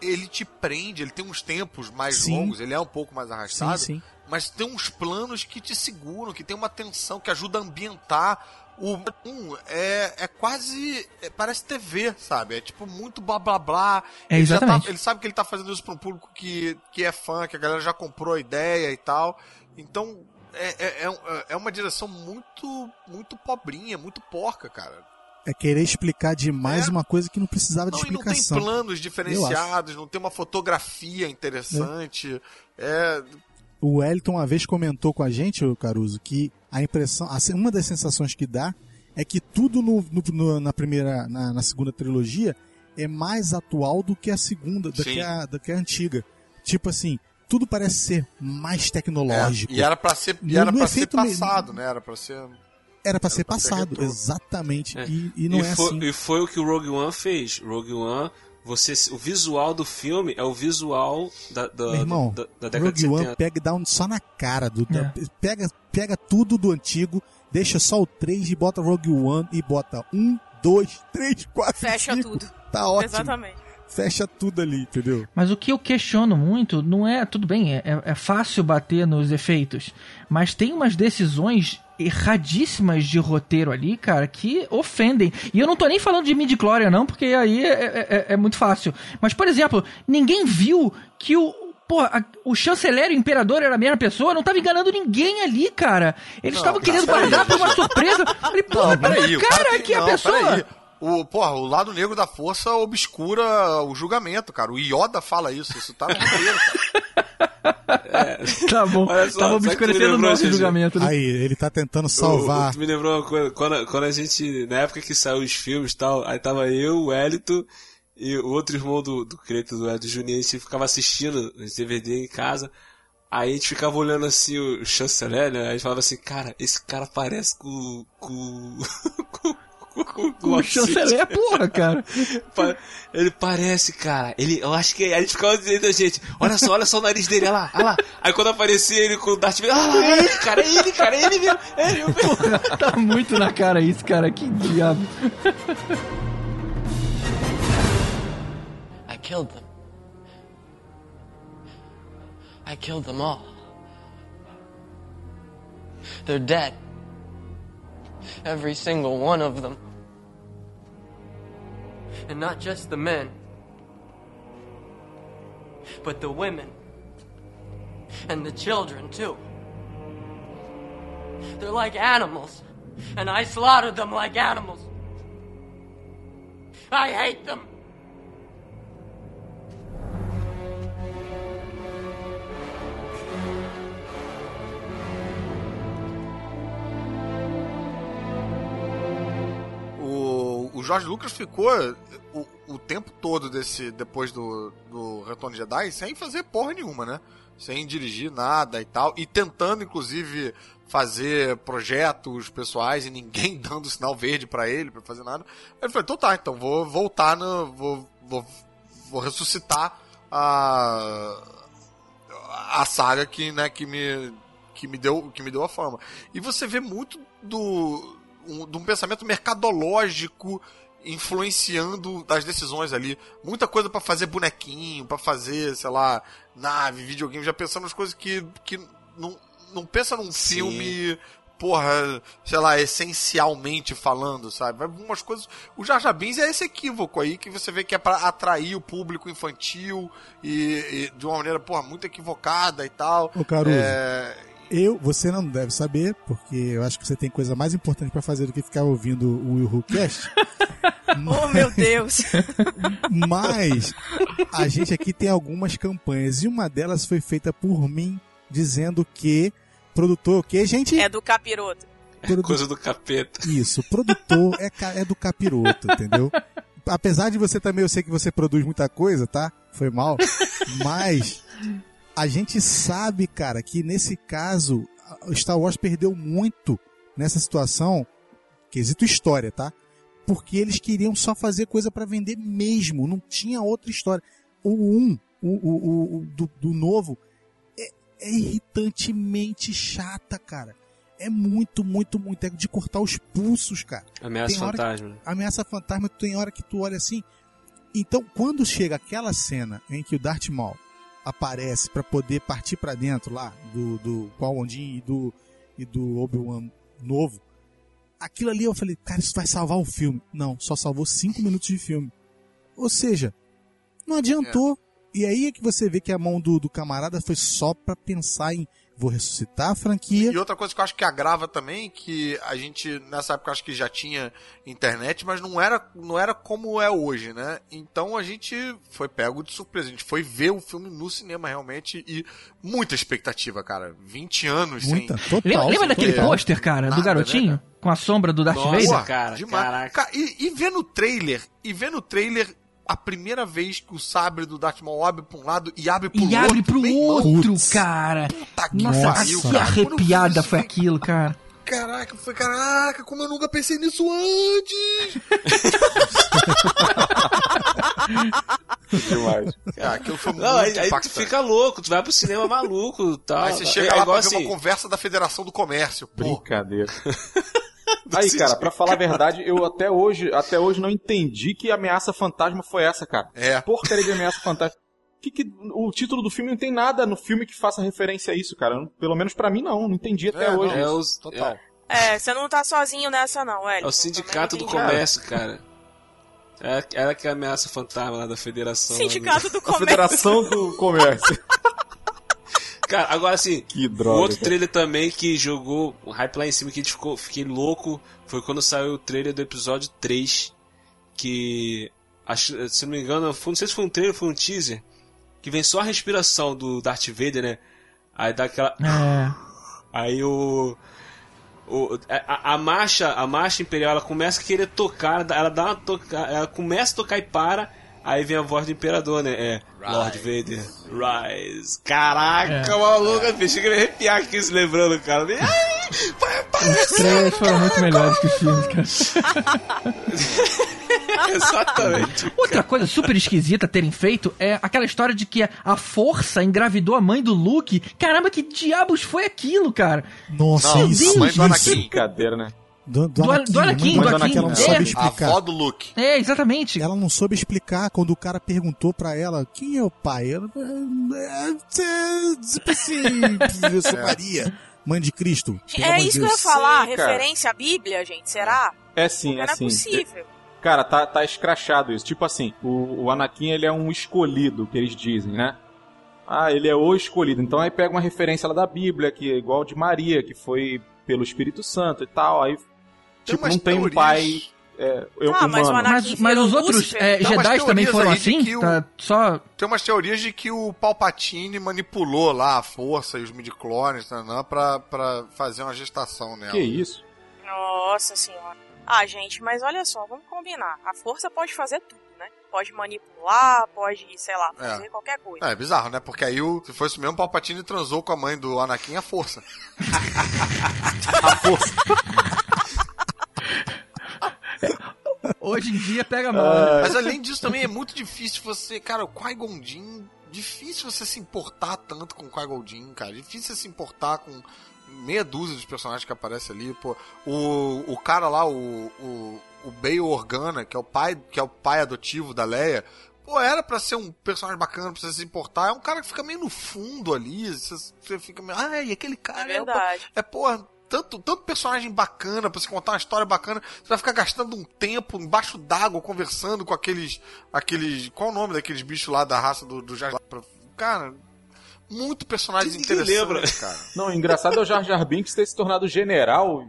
Speaker 9: ele te prende, ele tem uns tempos mais
Speaker 6: Sim.
Speaker 9: longos, ele é um pouco mais arrastado,
Speaker 6: Sim, sim.
Speaker 9: mas tem uns planos que te seguram, que tem uma tensão, que ajuda a ambientar. O um é, é quase. é- parece TV, sabe? É tipo muito blá blá blá.
Speaker 8: É,
Speaker 9: ele, tá- ele sabe que ele tá fazendo isso pra um público que, que é fã, que a galera já comprou a ideia e tal. Então, é, é, é, é uma direção muito, muito pobrinha, muito porca, cara.
Speaker 6: É querer explicar demais uma coisa que não precisava de
Speaker 9: Não, e não tem
Speaker 6: explicação.
Speaker 9: planos diferenciados, não tem uma fotografia interessante. É,
Speaker 6: O Wellington uma vez comentou com a gente, o Caruso, que a impressão, uma das sensações que dá é que tudo no, no- na primeira, na, na segunda trilogia é mais atual do que a segunda, do que a, do que a antiga. Tipo assim, tudo parece ser mais tecnológico.
Speaker 9: É, e era pra ser, e
Speaker 6: No-
Speaker 9: era
Speaker 6: no
Speaker 9: pra ser passado, né? Era pra ser.
Speaker 6: Era pra ser passado, exatamente. E, e não
Speaker 4: e,
Speaker 6: é
Speaker 4: foi,
Speaker 6: assim.
Speaker 4: e foi o que o Rogue One fez. Rogue One, você, o visual do filme é o visual da, da,
Speaker 6: Meu irmão,
Speaker 4: da, da década de
Speaker 6: Rogue One
Speaker 4: 70.
Speaker 6: pega e dá um só na cara. Do,
Speaker 8: É.
Speaker 6: pega, pega tudo do antigo, deixa só o 3 e bota Rogue One e bota 1, 2, 3, 4,
Speaker 16: Fecha
Speaker 6: 5.
Speaker 16: tudo.
Speaker 6: Tá ótimo.
Speaker 16: Exatamente.
Speaker 6: Fecha tudo ali, entendeu?
Speaker 8: Mas o que eu questiono muito não é. Tudo bem, é, é fácil bater nos efeitos. Mas tem umas decisões erradíssimas de roteiro ali, cara, que ofendem. E eu não tô nem falando de midi-chlorian, não, porque aí é, é- é- é muito fácil. Mas, por exemplo, ninguém viu que o. Pô, a- o chanceler e o imperador era a mesma pessoa, não tava enganando ninguém ali, cara. Eles
Speaker 9: Não,
Speaker 8: estavam querendo
Speaker 9: peraí.
Speaker 8: guardar pra uma surpresa. Falei, porra, tá na
Speaker 9: o
Speaker 8: cara
Speaker 9: tem-
Speaker 8: que a
Speaker 9: não,
Speaker 8: pessoa.
Speaker 9: peraí. O, porra, o lado negro da força obscura o julgamento, cara. O Yoda fala isso, isso tá no roteiro, cara. <laughs> <laughs>
Speaker 8: Tá bom,
Speaker 4: Olha só,
Speaker 8: tava obscurecendo
Speaker 4: me
Speaker 8: o nosso
Speaker 4: gente?
Speaker 8: julgamento. Né?
Speaker 6: Aí, ele tá tentando salvar.
Speaker 4: O, o, tu me lembrou uma coisa, quando, quando a gente, na época que saiu os filmes e tal, aí tava eu, o Elito e o outro irmão do, do Creto, do, do Juninho, a gente ficava assistindo os DVD em casa, aí a gente ficava olhando assim o chanceler, né, aí a gente falava assim, cara, esse cara parece com, com, <laughs> com, com, <laughs> com
Speaker 8: O chanceler, porra, cara.
Speaker 4: Ele parece, cara. Ele, eu acho que aí a gente ficava dizendo a gente, olha só, olha só o nariz dele, olha lá, olha lá. Aí quando aparecia ele com o Darth Vader, olha lá, é ele, cara, é ele, cara, é ele mesmo, é ele mesmo.
Speaker 8: tá muito na cara isso, cara. Que diabo.
Speaker 17: I killed them. I killed them all. They're dead. Every single one of them. And not just the men, but the women. And the children, too. They're like animals, and I slaughtered them like animals. I hate them.
Speaker 9: George Lucas ficou o, o tempo todo desse depois do, do Retorno de Jedi sem fazer porra nenhuma, né? Sem dirigir nada e tal. E tentando, inclusive, fazer projetos pessoais e ninguém <laughs> dando sinal verde pra ele pra fazer nada. Ele falou, então tá, então vou voltar no. Vou, vou, vou ressuscitar a. a saga que, né, que me. Que me, deu, que me deu a fama. E você vê muito do, um, de um pensamento mercadológico influenciando as decisões ali. Muita coisa pra fazer bonequinho, pra fazer, sei lá, nave, videogame, já pensando nas coisas que, que não, não pensa num filme, porra, sei lá, essencialmente falando, sabe? Algumas coisas. O Jar Jar Binks é esse equívoco aí que você vê que é pra atrair o público infantil e, e de uma maneira, porra, muito equivocada e tal.
Speaker 6: Ô, Caruso.
Speaker 9: É,
Speaker 6: Eu, você não deve saber, porque eu acho que você tem coisa mais importante pra fazer do que ficar ouvindo o Will Who Cast. <laughs>
Speaker 16: Oh, meu Deus. <laughs>
Speaker 6: Mas a gente aqui tem algumas campanhas e uma delas foi feita por mim dizendo que produtor, que gente
Speaker 16: É do capiroto.
Speaker 6: produ-
Speaker 4: Coisa do capeta.
Speaker 6: isso, produtor é, ca- é do capiroto, entendeu? Apesar de você também, eu sei que você produz muita coisa, tá? Foi mal. <laughs> Mas a gente sabe, cara, que nesse caso Star Wars perdeu muito nessa situação, quesito história, tá? Porque eles queriam só fazer coisa pra vender mesmo, não tinha outra história. O 1, o, o, o, o do, do novo, é, é irritantemente chata, cara. É muito, muito, muito. É de cortar os pulsos, cara.
Speaker 4: Ameaça
Speaker 6: hora que-
Speaker 4: fantasma. né?
Speaker 6: Ameaça fantasma, tem hora que tu olha assim. Então, quando chega aquela cena em que o Darth Maul aparece pra poder partir pra dentro lá do do Qui-Gon Jinn e do e do Obi-Wan novo, aquilo ali eu falei, cara, isso vai salvar o filme. Não, só salvou cinco minutos de filme. Ou seja, não adiantou. E aí é que você vê que a mão do, do camarada foi só pra pensar em vou ressuscitar a franquia.
Speaker 9: E outra coisa que eu acho que agrava também, que a gente, nessa época, acho que já tinha internet, mas não era, não era como é hoje, né? Então a gente foi pego de surpresa. A gente foi ver o filme no cinema realmente e muita expectativa, cara. 20 anos
Speaker 6: Muita,
Speaker 9: sem.
Speaker 6: total.
Speaker 8: Lembra, lembra daquele pôster, cara,
Speaker 9: Nada,
Speaker 8: do garotinho?
Speaker 9: né,
Speaker 8: com a sombra do Darth
Speaker 4: Nossa,
Speaker 8: Vader?
Speaker 4: cara,
Speaker 9: Demais.
Speaker 4: caraca.
Speaker 9: Cara, e, e ver no trailer, e ver no trailer a primeira vez que o sabre do Darth Maul abre pra um lado e abre pro
Speaker 8: E
Speaker 9: outro.
Speaker 8: abre pro outro,
Speaker 6: Putz.
Speaker 8: cara.
Speaker 9: que
Speaker 8: Nossa,
Speaker 9: pariu,
Speaker 8: que
Speaker 9: cara.
Speaker 8: arrepiada foi aquilo, cara.
Speaker 9: Caraca, foi caraca, como eu nunca pensei nisso antes.
Speaker 7: Demais.
Speaker 9: Ah, aquilo foi muito
Speaker 4: Não, aí, aí tu fica louco, tu vai pro cinema maluco tal.
Speaker 9: Aí você chega
Speaker 4: é,
Speaker 9: lá
Speaker 4: igual
Speaker 9: pra ver
Speaker 4: assim,
Speaker 9: uma conversa da Federação do Comércio. Pô,
Speaker 7: Brincadeira. <laughs> Aí, cara, pra falar a verdade, eu até hoje, até hoje não entendi que ameaça fantasma foi essa, cara.
Speaker 9: É.
Speaker 7: Porcaria de ameaça fantasma. Que que, o título do filme não tem nada no filme que faça referência a isso, cara. Não- Pelo menos pra mim não, não entendi até
Speaker 9: É, não,
Speaker 7: hoje.
Speaker 4: é,
Speaker 7: isso.
Speaker 4: os,
Speaker 9: total.
Speaker 16: É, você não tá sozinho nessa, não,
Speaker 4: é
Speaker 16: Hélio.
Speaker 4: o sindicato do comércio, cara. É, ela que é a ameaça fantasma lá da federação. lá do-
Speaker 16: Sindicato do
Speaker 7: A
Speaker 16: comércio.
Speaker 7: Federação do Comércio.
Speaker 4: Cara, agora assim,
Speaker 7: Que
Speaker 4: o
Speaker 7: droga.
Speaker 4: outro
Speaker 7: cara.
Speaker 4: trailer também que jogou um hype lá em cima que a gente ficou, fiquei louco foi quando saiu o trailer do episódio 3. Que. Acho, se não me engano, foi, não sei se foi um trailer ou foi um teaser. Que vem só a respiração do Darth Vader, né? Aí dá aquela.
Speaker 8: É.
Speaker 4: Aí o. o a, a marcha, a marcha imperial, ela começa a querer tocar, ela dá uma toca, ela começa a tocar e para, aí vem a voz do imperador, né? É Lord Vader, rise. Caraca,
Speaker 8: É.
Speaker 4: maluco, é. chega a me arrepiar aqui se lembrando, cara. Ai, vai
Speaker 8: Os trailers foram muito melhores que os filmes, cara. <laughs>
Speaker 4: Exatamente.
Speaker 8: Outra coisa super esquisita terem feito é aquela história de que a força engravidou a mãe do Luke. Caramba, que diabos foi aquilo, cara?
Speaker 6: Nossa,
Speaker 8: Meu
Speaker 6: isso,
Speaker 9: a mãe do. Anakin.
Speaker 7: Brincadeira, né?
Speaker 6: Do,
Speaker 8: Do do Anakin,
Speaker 6: a mãe
Speaker 8: do
Speaker 6: Anakin, ela não
Speaker 8: Anakin,
Speaker 6: soube
Speaker 8: é.
Speaker 9: A
Speaker 6: explicar.
Speaker 9: avó do Luke.
Speaker 8: É, exatamente.
Speaker 6: Ela não soube explicar quando o cara perguntou pra ela quem é o pai. Ela, é, é, tipo assim, eu sou Maria, mãe de Cristo.
Speaker 16: É isso que eu ia falar,
Speaker 7: Sim,
Speaker 16: referência à Bíblia, gente, será?
Speaker 7: É sim,
Speaker 16: Porque
Speaker 7: é
Speaker 16: não é
Speaker 7: sim.
Speaker 16: possível.
Speaker 7: Cara, tá, tá escrachado isso. Tipo assim, o, o Anakin ele é um escolhido, que eles dizem, né? Ah, ele é o escolhido. Então aí pega uma referência lá da Bíblia, que é igual de Maria, que foi pelo Espírito Santo e tal. Aí, tipo, não tem um pai é, eu-
Speaker 16: Ah, mas
Speaker 8: Mas, mas os
Speaker 16: virou
Speaker 8: outros é, Jedi também foram assim?
Speaker 9: o-
Speaker 8: Tá só.
Speaker 9: Tem umas teorias de que o Palpatine manipulou lá a força e os midi-clones né, pra, pra fazer uma gestação nela.
Speaker 7: Que isso?
Speaker 16: Nossa senhora. Ah, gente, mas olha só, vamos combinar. A força pode fazer tudo, né? Pode manipular, pode, sei lá,
Speaker 9: É.
Speaker 16: fazer qualquer coisa.
Speaker 9: É, é bizarro, né? Porque aí, o, se fosse mesmo, o Palpatine transou com a mãe do Anakin à força.
Speaker 7: A força. <laughs> <laughs>
Speaker 8: Hoje em dia pega mal. né?
Speaker 9: Mas além disso, também é muito difícil você. Cara, o Qui-Gon Jinn, difícil você se importar tanto com o Qui-Gon Jinn, cara. Difícil você se importar com meia dúzia dos personagens que aparecem ali. Pô, o, o cara lá, o, o, o Bail Organa, que é o pai, que é o pai adotivo da Leia. Pô, era pra ser um personagem bacana, pra você se importar. É um cara que fica meio no fundo ali. Você, você fica meio. Ah, e aquele cara.
Speaker 16: É verdade.
Speaker 9: É, porra, tanto, tanto personagem bacana pra se contar uma história bacana. Você vai ficar gastando um tempo embaixo d'água conversando com aqueles. aqueles. Qual o nome daqueles bichos lá da raça do, do Jar Cara, muito personagens
Speaker 4: Ninguém
Speaker 9: interessantes,
Speaker 4: lembra.
Speaker 9: cara. <laughs>
Speaker 7: Não, o engraçado é o Jar Jar Binks ter se tornado general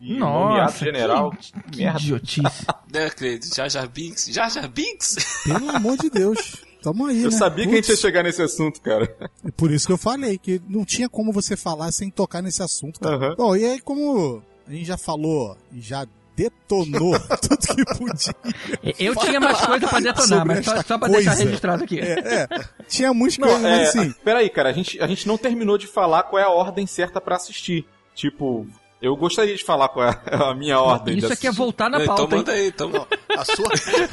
Speaker 7: e nomeado
Speaker 8: Nossa,
Speaker 7: general.
Speaker 8: que, que
Speaker 7: Merda.
Speaker 8: idiotice. <laughs>
Speaker 4: Né, Cleide? Jar Jar Binks? Jar Jar Binks?
Speaker 6: Pelo amor de Deus. <laughs> Tamo aí,
Speaker 7: Eu
Speaker 6: né?
Speaker 7: sabia que a gente ia chegar nesse assunto, cara.
Speaker 6: é Por isso que eu falei, que não tinha como você falar sem tocar nesse assunto, cara.
Speaker 7: Aham.
Speaker 6: Bom, e aí como a gente já falou e já detonou <laughs> tudo que podia.
Speaker 8: Eu tinha mais coisa pra detonar, mas só, só pra deixar
Speaker 6: coisa.
Speaker 8: registrado aqui.
Speaker 6: É, é. Tinha muitas
Speaker 7: Não,
Speaker 6: coisas,
Speaker 7: é,
Speaker 6: mas assim.
Speaker 7: Peraí, cara, a gente, a gente não terminou de falar qual é a ordem certa pra assistir. Tipo, eu gostaria de falar qual é a minha ordem.
Speaker 8: Isso aqui é voltar na
Speaker 4: então
Speaker 8: pauta, hein?
Speaker 4: manda aí, então.
Speaker 9: A sua,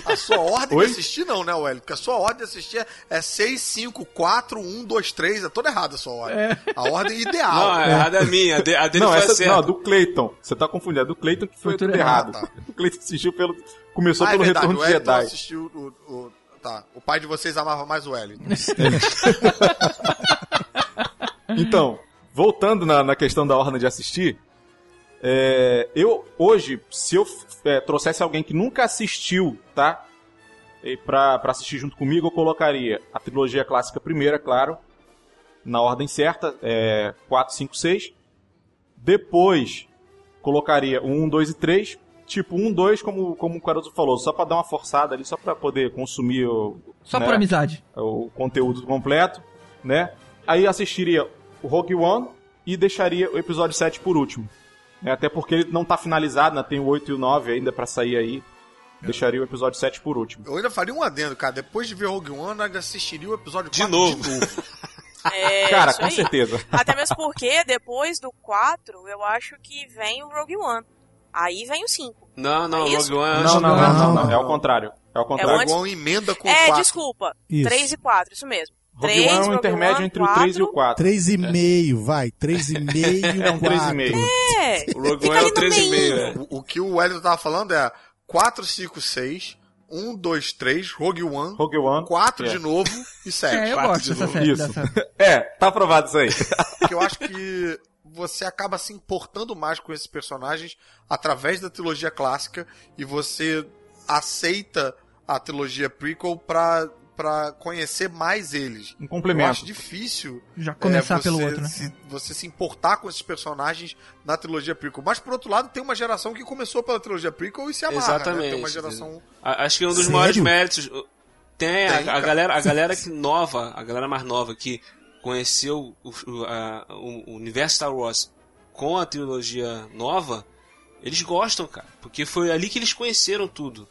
Speaker 9: a sua ordem
Speaker 7: Oi?
Speaker 9: de assistir não, né, Wellington? Porque a sua ordem de assistir é- é 6, 5, 4, 1, 2, 3. É toda errada a sua ordem. A ordem ideal.
Speaker 4: Não, a errada é minha. A de- a dele
Speaker 7: Não,
Speaker 4: foi
Speaker 7: essa,
Speaker 4: a certa.
Speaker 7: não, a do Clayton. Você tá confundindo. A do Clayton que foi,
Speaker 8: Foi tudo
Speaker 7: tudo
Speaker 8: errado.
Speaker 7: errado. <laughs> O Clayton assistiu pelo. Começou
Speaker 9: Ah, é
Speaker 7: pelo
Speaker 9: verdade,
Speaker 7: Retorno
Speaker 9: o
Speaker 7: de Jedi.
Speaker 9: assistiu o, o- Tá, o pai de vocês amava mais o Wellington. <laughs>
Speaker 7: Então, voltando na, na questão da ordem de assistir, é, eu hoje, se eu é, trouxesse alguém que nunca assistiu, tá? E pra, pra assistir junto comigo, eu colocaria a trilogia clássica primeira, claro, na ordem certa, é, 4, 5, 6. Depois, colocaria o 1, 2 e 3. Tipo, 1, 2, como, como o Caruso falou, só pra dar uma forçada ali, só pra poder consumir o,
Speaker 8: Só
Speaker 7: né,
Speaker 8: por amizade.
Speaker 7: o conteúdo completo, né? Aí assistiria o Rogue One e deixaria o episódio 7 por último. Né? Até porque ele não tá finalizado, né? tem o 8 e o 9 ainda pra sair aí. deixaria o episódio 7 por último.
Speaker 9: Eu ainda faria um adendo, cara. Depois de ver Rogue One, eu ainda assistiria o episódio
Speaker 4: De
Speaker 9: 4
Speaker 4: novo.
Speaker 9: de novo. <laughs>
Speaker 16: É, <laughs>
Speaker 7: Cara, com
Speaker 16: aí.
Speaker 7: certeza. <laughs>
Speaker 16: Até mesmo porque depois do 4, eu acho que vem o Rogue One. Aí vem o 5.
Speaker 4: Não, não,
Speaker 16: É?
Speaker 4: Rogue One.
Speaker 7: Não, não, não, não, não,
Speaker 6: não.
Speaker 7: É ao contrário. É ao contrário.
Speaker 16: antes-
Speaker 9: Rogue One emenda com o
Speaker 16: É,
Speaker 9: 4.
Speaker 16: desculpa.
Speaker 6: Isso.
Speaker 16: 3 e 4, isso mesmo.
Speaker 7: Rogue
Speaker 16: 3,
Speaker 7: One é um intermédio
Speaker 16: One,
Speaker 7: entre o 3 e o 4.
Speaker 6: 3,5, vai. 3,5, <laughs>
Speaker 7: É um 3,5.
Speaker 16: É,
Speaker 4: O Rogue One é o
Speaker 16: no
Speaker 4: 3,5.
Speaker 16: meio.
Speaker 4: é.
Speaker 9: O, o que o Wellington tava falando é 4, 5, 6, 1, 2, 3, Rogue One,
Speaker 7: Rogue One.
Speaker 9: 4
Speaker 7: É.
Speaker 9: de novo e 7.
Speaker 8: É, eu
Speaker 4: Quatro
Speaker 8: gosto
Speaker 4: de
Speaker 8: dessa
Speaker 4: novo.
Speaker 8: série.
Speaker 7: Isso.
Speaker 8: Dessa... <laughs>
Speaker 7: É, tá aprovado isso aí. <laughs>
Speaker 9: Porque eu acho que você acaba se importando mais com esses personagens através da trilogia clássica e você aceita a trilogia prequel pra, pra conhecer mais eles.
Speaker 7: Um
Speaker 9: Eu
Speaker 7: complemento.
Speaker 9: acho difícil
Speaker 8: Já começar
Speaker 9: é,
Speaker 8: pelo
Speaker 9: você
Speaker 8: outro, né?
Speaker 9: se- você se importar com esses personagens na trilogia prequel. Mas, por outro lado, tem uma geração que começou pela trilogia prequel e se amarra,
Speaker 4: Exatamente.
Speaker 9: né? Tem uma geração...
Speaker 4: A- Acho que um dos
Speaker 6: Sério?
Speaker 4: maiores méritos. Tem, a-
Speaker 9: Tem,
Speaker 4: a,
Speaker 9: cara.
Speaker 4: galera, a galera <laughs> que nova, a galera mais nova que conheceu o, o- a- o universo Star Wars com a trilogia nova, eles gostam, cara. Porque foi ali que eles conheceram tudo.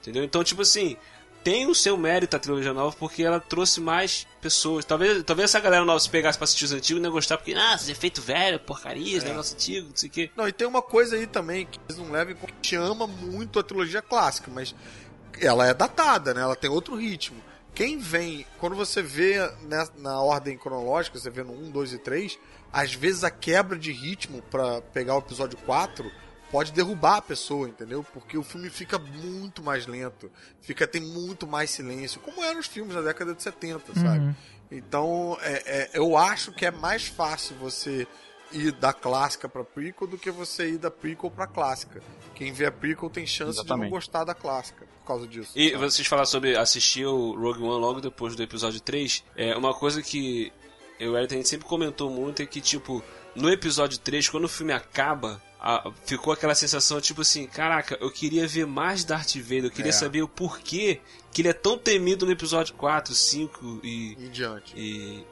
Speaker 4: Entendeu? Então, tipo assim, tem o seu mérito a trilogia nova porque ela trouxe mais pessoas. Talvez, talvez essa galera nova se pegasse pra assistir os antigos não ia gostar porque, ah, esse efeito velho, porcaria,
Speaker 9: É.
Speaker 4: negócio antigo, não sei o quê.
Speaker 9: Não, e tem uma coisa aí também que eles não levam em conta. A gente ama muito a trilogia clássica, mas ela é datada, né? Ela tem outro ritmo. Quem vem, quando você vê na, na ordem cronológica, você vê no 1, 2 e 3, às vezes a quebra de ritmo pra pegar o episódio 4 pode derrubar a pessoa, entendeu? Porque o filme fica muito mais lento, fica tem muito mais silêncio, como eram os filmes da década de 70, sabe?
Speaker 8: Uhum.
Speaker 9: Então, é, é, eu acho que é mais fácil você ir da clássica pra prequel do que você ir da prequel pra clássica. Quem vê a prequel tem chance de
Speaker 7: Exatamente.
Speaker 9: não gostar da clássica por causa disso.
Speaker 4: E
Speaker 9: sabe?
Speaker 4: vocês falaram sobre assistir o Rogue One logo depois do episódio 3. É uma coisa que eu e o Elton, a gente sempre comentou muito é que, tipo, no episódio 3, quando o filme acaba, a- ficou aquela sensação, tipo assim, caraca, eu queria ver mais Darth Vader, eu queria
Speaker 9: É.
Speaker 4: saber o porquê que ele é tão temido no episódio 4, 5 e,
Speaker 9: Em diante.
Speaker 4: e,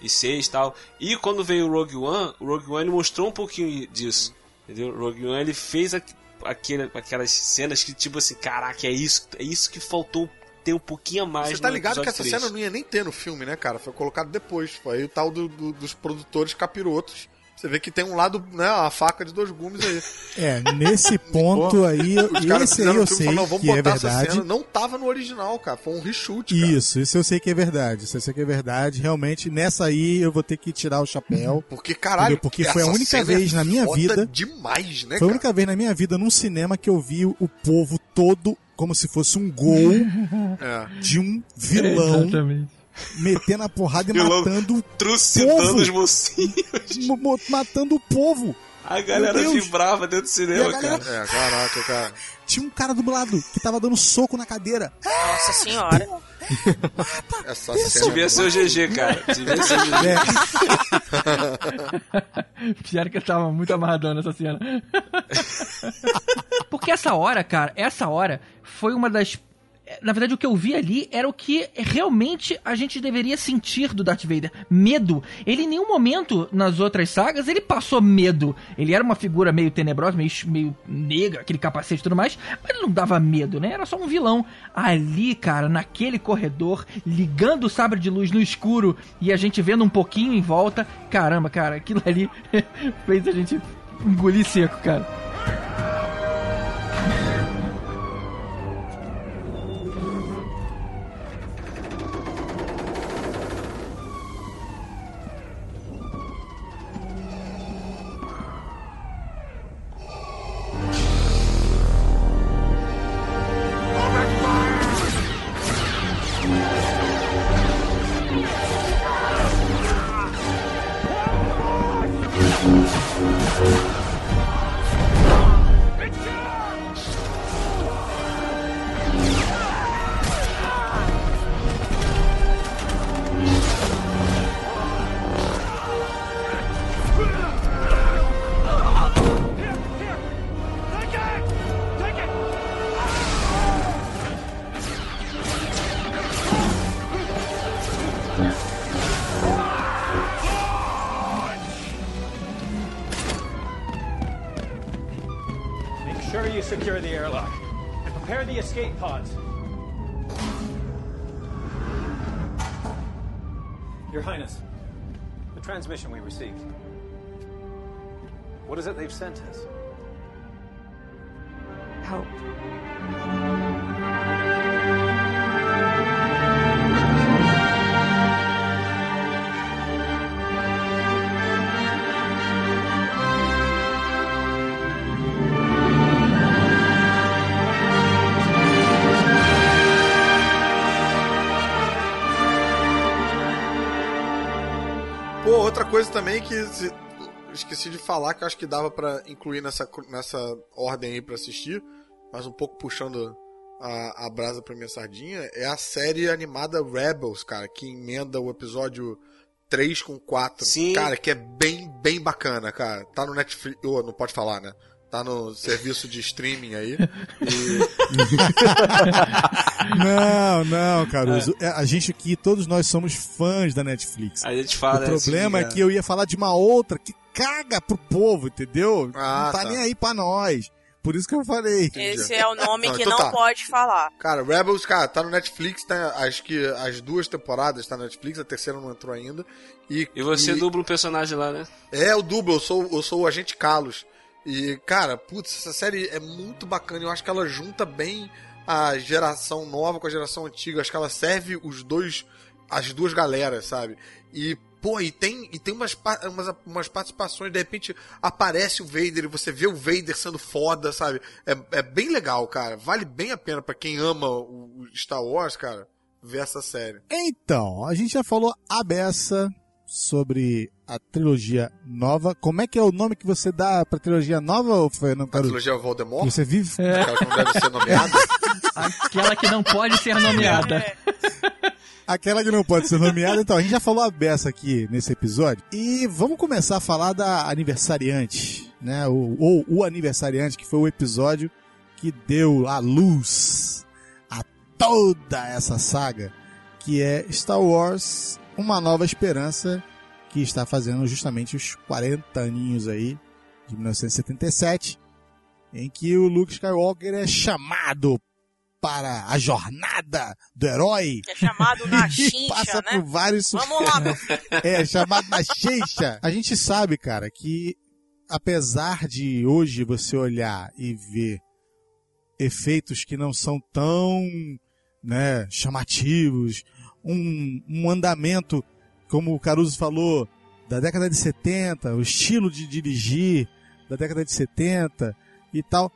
Speaker 4: e 6 e tal. E quando veio o Rogue One, o Rogue One mostrou um pouquinho disso. Entendeu? O Rogue One ele fez a- aquele, aquelas cenas que, tipo assim, caraca, é isso, é isso que faltou ter um pouquinho a mais
Speaker 9: Você tá ligado que essa
Speaker 4: 3.
Speaker 9: cena não ia nem ter no filme, né, cara? Foi colocado depois. Foi aí o tal do- do- dos produtores capirotos. Você vê que tem um lado, né, uma faca de dois gumes aí. <laughs>
Speaker 6: É, nesse <laughs> ponto aí,
Speaker 9: Os caras
Speaker 6: esse aí eu sei que é verdade.
Speaker 9: cena. Não tava no original, cara. Foi um reshoot, cara.
Speaker 6: Isso, isso eu sei que é verdade. Isso eu sei que é verdade. Realmente, nessa aí eu vou ter que tirar o chapéu. <laughs>
Speaker 9: Porque, caralho,
Speaker 6: Entendeu? Porque foi a única
Speaker 9: cena
Speaker 6: vez
Speaker 9: é
Speaker 6: na minha vida.
Speaker 9: demais, né,
Speaker 6: Foi a única vez na minha vida num cinema que eu vi o povo todo como se fosse um gol
Speaker 9: É.
Speaker 6: de um vilão
Speaker 8: Exatamente.
Speaker 6: Metendo a porrada e matando
Speaker 4: Trucidando
Speaker 6: povo.
Speaker 4: os mocinhos.
Speaker 6: mo- <laughs> mo- matando o povo.
Speaker 4: A galera vibrava dentro do cinema,
Speaker 6: galera-
Speaker 4: cara.
Speaker 9: É, caraca, cara.
Speaker 6: Tinha um cara do lado que tava dando soco na cadeira.
Speaker 16: Nossa senhora.
Speaker 9: Essa
Speaker 6: Isso
Speaker 9: cena.
Speaker 4: Devia ser o GG, cara. Devia ser o GG.
Speaker 6: É, <laughs>
Speaker 8: Pior que eu tava muito amarradão nessa cena. Porque essa hora, cara, essa hora foi uma das. Na verdade, o que eu vi ali era o que realmente a gente deveria sentir do Darth Vader. Medo. Ele em nenhum momento nas outras sagas ele passou medo. Ele era uma figura meio tenebrosa, meio, meio negra, aquele capacete e tudo mais, mas ele não dava medo, né? Era só um vilão. Ali, cara, naquele corredor, ligando o sabre de luz no escuro e a gente vendo um pouquinho em volta. Caramba, cara, aquilo ali <laughs> fez a gente engolir seco, cara.
Speaker 9: Coisa também que se- esqueci de falar que eu acho que dava pra incluir nessa, nessa ordem aí pra assistir, mas um pouco puxando a, a brasa pra minha sardinha, é a série animada Rebels, cara, que emenda o episódio 3 com 4.
Speaker 4: Sim.
Speaker 9: Cara, que é bem, bem bacana, cara. Tá no Netflix. Oh, não pode falar, né? Tá no serviço de streaming aí. E... <laughs>
Speaker 6: Não, não, Caruso. É, A gente aqui, todos nós somos fãs da Netflix.
Speaker 4: A gente fala
Speaker 6: O problema
Speaker 4: assim,
Speaker 6: é que eu ia falar de uma outra que caga pro povo, entendeu?
Speaker 9: Ah,
Speaker 6: não tá,
Speaker 9: tá.
Speaker 6: nem aí pra nós. Por isso que eu falei.
Speaker 16: Esse é o nome
Speaker 9: Não,
Speaker 16: que
Speaker 9: então
Speaker 16: não
Speaker 9: tá.
Speaker 16: pode falar.
Speaker 9: Cara, Rebels, cara, tá no Netflix, tá, acho que as duas temporadas tá no Netflix, a terceira não entrou ainda. E,
Speaker 4: E você
Speaker 9: e-
Speaker 4: dubla um personagem lá, né?
Speaker 9: É, o dublo, eu sou, eu sou o agente Carlos. E, cara, putz, essa série é muito bacana. Eu acho que ela junta bem a geração nova com a geração antiga. Acho que ela serve os dois, as duas galeras, sabe? E, pô, e tem, e tem umas, umas, umas participações, de repente aparece o Vader e você vê o Vader sendo foda, sabe? É, é bem legal, cara. Vale bem a pena pra quem ama o Star Wars, cara, ver essa série.
Speaker 6: Então, a gente já falou a beça sobre a trilogia nova. Como é que é o nome que você dá pra trilogia nova, Fernando
Speaker 9: A
Speaker 6: Caruso?
Speaker 9: trilogia Voldemort,
Speaker 6: Que você vive...
Speaker 9: aquela que não deve ser nomeada. <laughs>
Speaker 8: Aquela que não pode ser nomeada. <laughs>
Speaker 6: Aquela que não pode ser nomeada. Então, a gente já falou a beça aqui nesse episódio. E vamos começar a falar da aniversariante, né? O- Ou o aniversariante, que foi o episódio que deu a luz a toda essa saga, que é Star Wars Uma Nova Esperança, que está fazendo justamente os 40 aninhos aí, de 1977, em que o Luke Skywalker é chamado para a jornada do herói.
Speaker 16: É chamado na <laughs> chincha,
Speaker 6: passa
Speaker 16: né?
Speaker 6: por vários
Speaker 16: Vamos lá, meu filho. <laughs>
Speaker 6: é, chamado na chincha. A gente sabe, cara, que apesar de hoje você olhar e ver efeitos que não são tão né, chamativos, um, um andamento, como o Caruso falou, da década de 70, o estilo de dirigir da década de 70 e tal,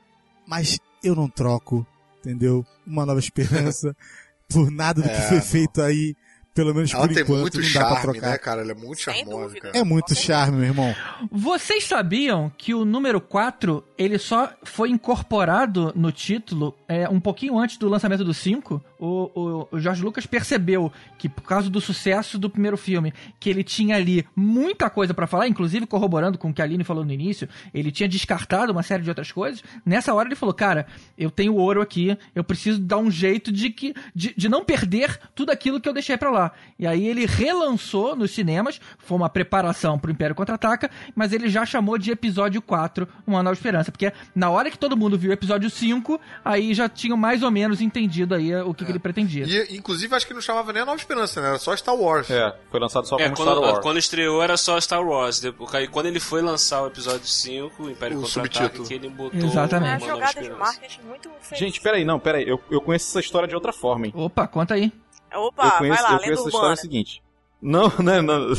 Speaker 6: mas eu não troco, entendeu? Uma nova esperança <laughs> por nada do que
Speaker 9: É,
Speaker 6: foi
Speaker 9: não.
Speaker 6: feito aí, pelo menos
Speaker 9: Ela
Speaker 6: por
Speaker 9: tem
Speaker 6: enquanto,
Speaker 9: muito
Speaker 6: não dá pra
Speaker 9: charme,
Speaker 6: trocar.
Speaker 9: né, cara? Ela é muito charmosa, cara.
Speaker 6: É muito charme, meu irmão.
Speaker 8: Vocês sabiam que o número 4, ele só foi incorporado no título é, um pouquinho antes do lançamento do 5? O, o, o George Lucas percebeu que, por causa do sucesso do primeiro filme, que ele tinha ali muita coisa pra falar, inclusive corroborando com o que a Aline falou no início, ele tinha descartado uma série de outras coisas. Nessa hora ele falou, cara, eu tenho ouro aqui, eu preciso dar um jeito de, que, de, de não perder tudo aquilo que eu deixei pra lá. E aí ele relançou nos cinemas, foi uma preparação pro Império Contra-Ataca, mas ele já chamou de episódio 4, Uma Nova Esperança, porque na hora que todo mundo viu o episódio 5, aí já tinham mais ou menos entendido aí o que, que ele pretendia.
Speaker 9: E, inclusive, acho que não chamava nem a Nova Esperança, né? Era só Star Wars.
Speaker 7: É, foi lançado só
Speaker 4: É,
Speaker 7: como
Speaker 4: quando,
Speaker 7: Star Wars.
Speaker 4: quando estreou era só Star Wars. Depois, aí quando ele foi lançar o episódio 5, o Império
Speaker 9: O
Speaker 4: Contra-Ataque,
Speaker 9: subtítulo.
Speaker 4: que ele botou
Speaker 8: Exatamente.
Speaker 16: É
Speaker 4: uma
Speaker 16: jogada de marketing muito feliz.
Speaker 7: Gente, peraí, não, peraí. Eu, eu conheço essa história de outra forma, hein?
Speaker 8: Opa, conta aí.
Speaker 16: Opa,
Speaker 7: eu conheço,
Speaker 16: vai lá,
Speaker 7: eu conheço essa história
Speaker 16: urbana.
Speaker 7: é seguinte. Não, <laughs> né, não.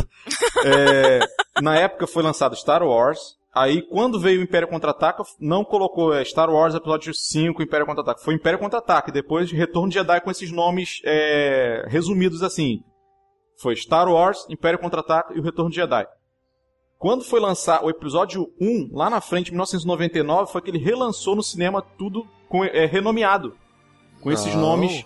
Speaker 7: É, na época foi lançado Star Wars. Aí, quando veio o Império Contra-Ataca, não colocou é, Star Wars Episódio 5, Império Contra-Ataca. Foi Império Contra-Ataque. Depois, Retorno de Jedi com esses nomes é, resumidos assim. Foi Star Wars, Império Contra-Ataca e o Retorno de Jedi. Quando foi lançar o episódio 1, lá na frente, em 1999, foi que ele relançou no cinema tudo com, é, renomeado. Com esses
Speaker 4: Não.
Speaker 7: nomes.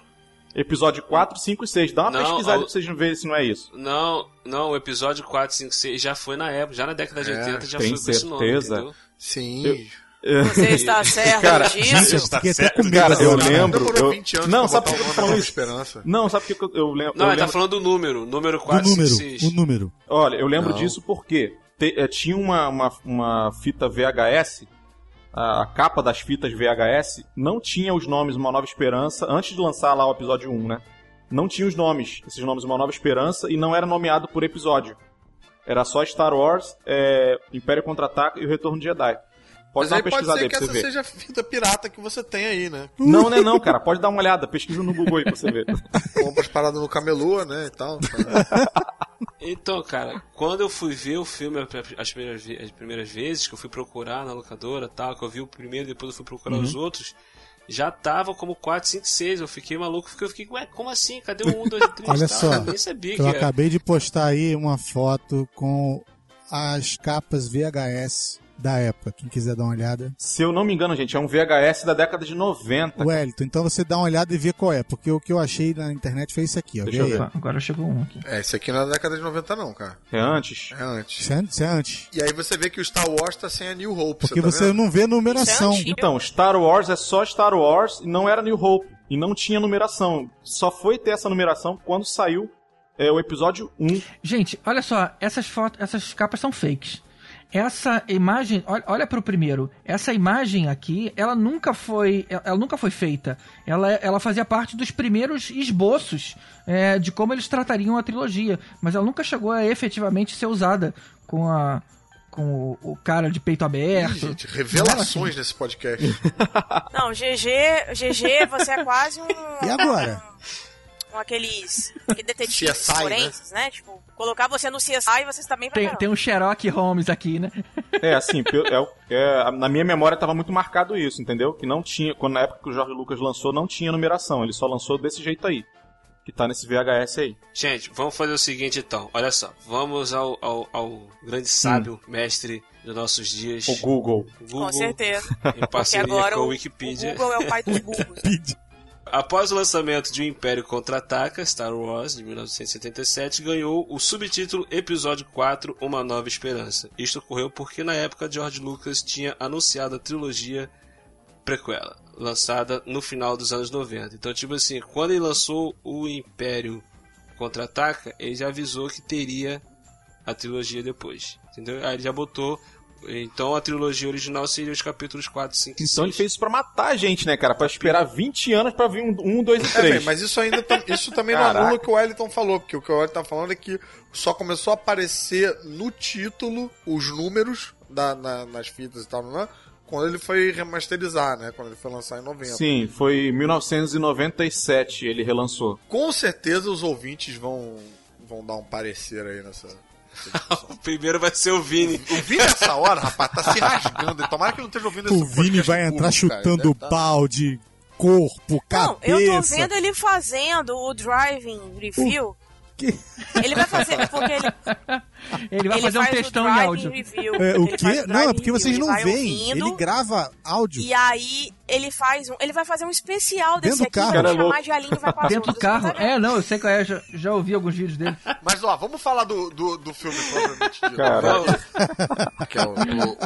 Speaker 7: Episódio 4, 5 e 6. Dá uma
Speaker 4: Não,
Speaker 7: pesquisada
Speaker 4: ao-
Speaker 7: pra vocês verem se não é isso.
Speaker 4: Não, não, o episódio 4, 5, 6 já foi na época, já na década de
Speaker 7: É,
Speaker 4: 80 já foi com esse nome,
Speaker 7: certeza.
Speaker 4: entendeu?
Speaker 9: Sim.
Speaker 16: Você <laughs> está certo
Speaker 7: Cara,
Speaker 16: disso?
Speaker 4: Está
Speaker 6: fiquei até
Speaker 4: certo.
Speaker 6: com medo
Speaker 7: Cara, eu lembro. Eu...
Speaker 9: 20 anos
Speaker 7: Não, sabe por que eu tô falando isso?
Speaker 9: Esperança.
Speaker 7: Não, sabe por que eu, eu lembro?
Speaker 4: Não,
Speaker 7: eu
Speaker 4: ele tá
Speaker 7: lembro-
Speaker 4: falando do número, número
Speaker 6: O
Speaker 4: 4,
Speaker 6: número,
Speaker 4: 5, 6.
Speaker 6: o número.
Speaker 7: Olha, eu lembro
Speaker 9: Não.
Speaker 7: disso porque te- eh, tinha uma, uma, uma fita VHS a, capa das fitas VHS não tinha os nomes Uma Nova Esperança antes de lançar lá o episódio 1, né? Não tinha os nomes, esses nomes Uma Nova Esperança, e não era nomeado por episódio. Era só Star Wars, é, Império Contra-Ataca e o Retorno de Jedi. Pode
Speaker 9: Mas
Speaker 7: dar
Speaker 9: aí
Speaker 7: uma
Speaker 9: pode
Speaker 7: pesquisada
Speaker 9: ser
Speaker 7: aí
Speaker 9: que essa
Speaker 7: ver.
Speaker 9: seja a fita pirata que você tem aí, né?
Speaker 7: Não, não é não, cara. Pode dar uma olhada. Pesquisa no Google aí pra você ver. <laughs>
Speaker 9: Compra as paradas no camelô, né, e tal. <laughs>
Speaker 4: Então, cara, quando eu fui ver o filme as primeiras, as primeiras vezes, que eu fui procurar na locadora tal, que eu vi o primeiro, depois eu fui procurar
Speaker 6: Uhum.
Speaker 4: os outros, já tava como 4, 5, 6. Eu fiquei maluco, porque eu fiquei, ué, como assim? Cadê o 1, 2 e 3?
Speaker 6: Olha
Speaker 4: tal?
Speaker 6: só,
Speaker 4: Eu nem sabia
Speaker 6: eu
Speaker 4: era.
Speaker 6: acabei de postar aí uma foto com as capas VHS da época. Quem quiser dar uma olhada.
Speaker 7: Se eu não me engano, gente, é um VHS da década de 90.
Speaker 6: Wellington, então você dá uma olhada e vê qual é, porque o que eu achei na internet foi isso aqui, ó.
Speaker 7: Deixa eu ver.
Speaker 8: Agora chegou um aqui.
Speaker 9: É, esse aqui não é da década de 90 não, cara.
Speaker 7: É antes?
Speaker 9: É antes.
Speaker 6: Isso é, isso é antes.
Speaker 9: E aí você vê que o Star Wars tá sem a New Hope,
Speaker 6: Porque
Speaker 9: tá
Speaker 6: você não vê numeração.
Speaker 7: Então, Star Wars é só Star Wars e não era New Hope. E não tinha numeração. Só foi ter essa numeração quando saiu é, o episódio 1.
Speaker 8: Gente, olha só, essas fotos, essas capas são fakes. Essa imagem, olha, olha para o primeiro. Essa imagem aqui, ela nunca foi, ela nunca foi feita. Ela, ela fazia parte dos primeiros esboços é, de como eles tratariam a trilogia, mas ela nunca chegou a efetivamente ser usada com a com o, o cara de peito aberto.
Speaker 9: Ih, gente, revelações nesse podcast. <laughs>
Speaker 16: Não, GG, GG, você é quase um.
Speaker 6: E agora?
Speaker 16: Um aqueles aquele detetives <laughs>
Speaker 9: CSI, né?
Speaker 16: forenses, né? Tipo, colocar você no CSI e você também vai
Speaker 8: Tem, tem um Sherlock Holmes aqui, né?
Speaker 7: É, assim, é é, na minha memória tava muito marcado isso, entendeu? Que não tinha, quando na época que o Jorge Lucas lançou, não tinha numeração. Ele só lançou desse jeito aí. Que tá nesse VHS aí.
Speaker 4: Gente, vamos fazer o seguinte então. Olha só, vamos ao, ao, ao grande sábio, mestre dos nossos dias.
Speaker 7: O Google.
Speaker 4: Google,
Speaker 16: Com certeza.
Speaker 4: Em parceria
Speaker 16: agora
Speaker 4: com a Wikipedia.
Speaker 16: o Google é o pai dos burros.
Speaker 4: Após o lançamento de O Império Contra-Ataca, Star Wars, de 1977, ganhou o subtítulo Episódio 4, Uma Nova Esperança. Isto ocorreu porque na época George Lucas tinha anunciado a trilogia prequela, lançada no final dos anos 90. Então, tipo assim, quando ele lançou o Império Contra-Ataca, ele já avisou que teria a trilogia depois. Entendeu? Aí ele já botou... Então a trilogia original seria os capítulos 4, 5 e 6.
Speaker 7: Então ele fez isso pra matar a gente, né, cara? Pra esperar 20 anos pra vir um, um dois e
Speaker 9: É,
Speaker 7: três.
Speaker 9: bem, mas isso ainda tam- isso também não
Speaker 7: Caraca.
Speaker 9: anula o que o Wellington falou, porque o que o Wellington tá falando é que só começou a aparecer no título os números da, na- nas fitas e tal, né? Quando ele foi remasterizar, né? Quando ele foi lançar em 90.
Speaker 7: Sim, foi em 1997 ele relançou.
Speaker 9: Com certeza os ouvintes vão, vão dar um parecer aí nessa. <laughs>
Speaker 4: o primeiro vai ser o Vini.
Speaker 9: O Vini nessa hora, rapaz, tá se rasgando. Tomara que não esteja ouvindo
Speaker 6: O
Speaker 9: esse
Speaker 6: Vini
Speaker 9: podcast
Speaker 6: vai entrar
Speaker 9: público, cara.
Speaker 6: chutando
Speaker 9: Deve tá-
Speaker 6: balde, corpo,
Speaker 16: Não,
Speaker 6: cabeça.
Speaker 16: eu tô vendo ele fazendo o driving review. Ele vai fazer, é porque ele. <laughs>
Speaker 8: Ele vai fazer um
Speaker 16: faz o
Speaker 8: textão em áudio.
Speaker 16: Review,
Speaker 6: É, o
Speaker 16: ele
Speaker 6: quê? Não, é porque vocês
Speaker 16: ele
Speaker 6: não veem. Ele grava áudio.
Speaker 16: E aí ele faz um. Ele vai fazer um especial desse
Speaker 6: Dentro
Speaker 16: aqui,
Speaker 6: carro.
Speaker 16: vai
Speaker 6: Cara,
Speaker 16: chamar de Alinho vai pra
Speaker 8: Dentro do carro. É, não, eu sei qual é, já, já ouvi alguns vídeos dele.
Speaker 9: Mas ó, vamos falar do, do, do filme propriamente dito.
Speaker 7: Caralho.
Speaker 9: que é o,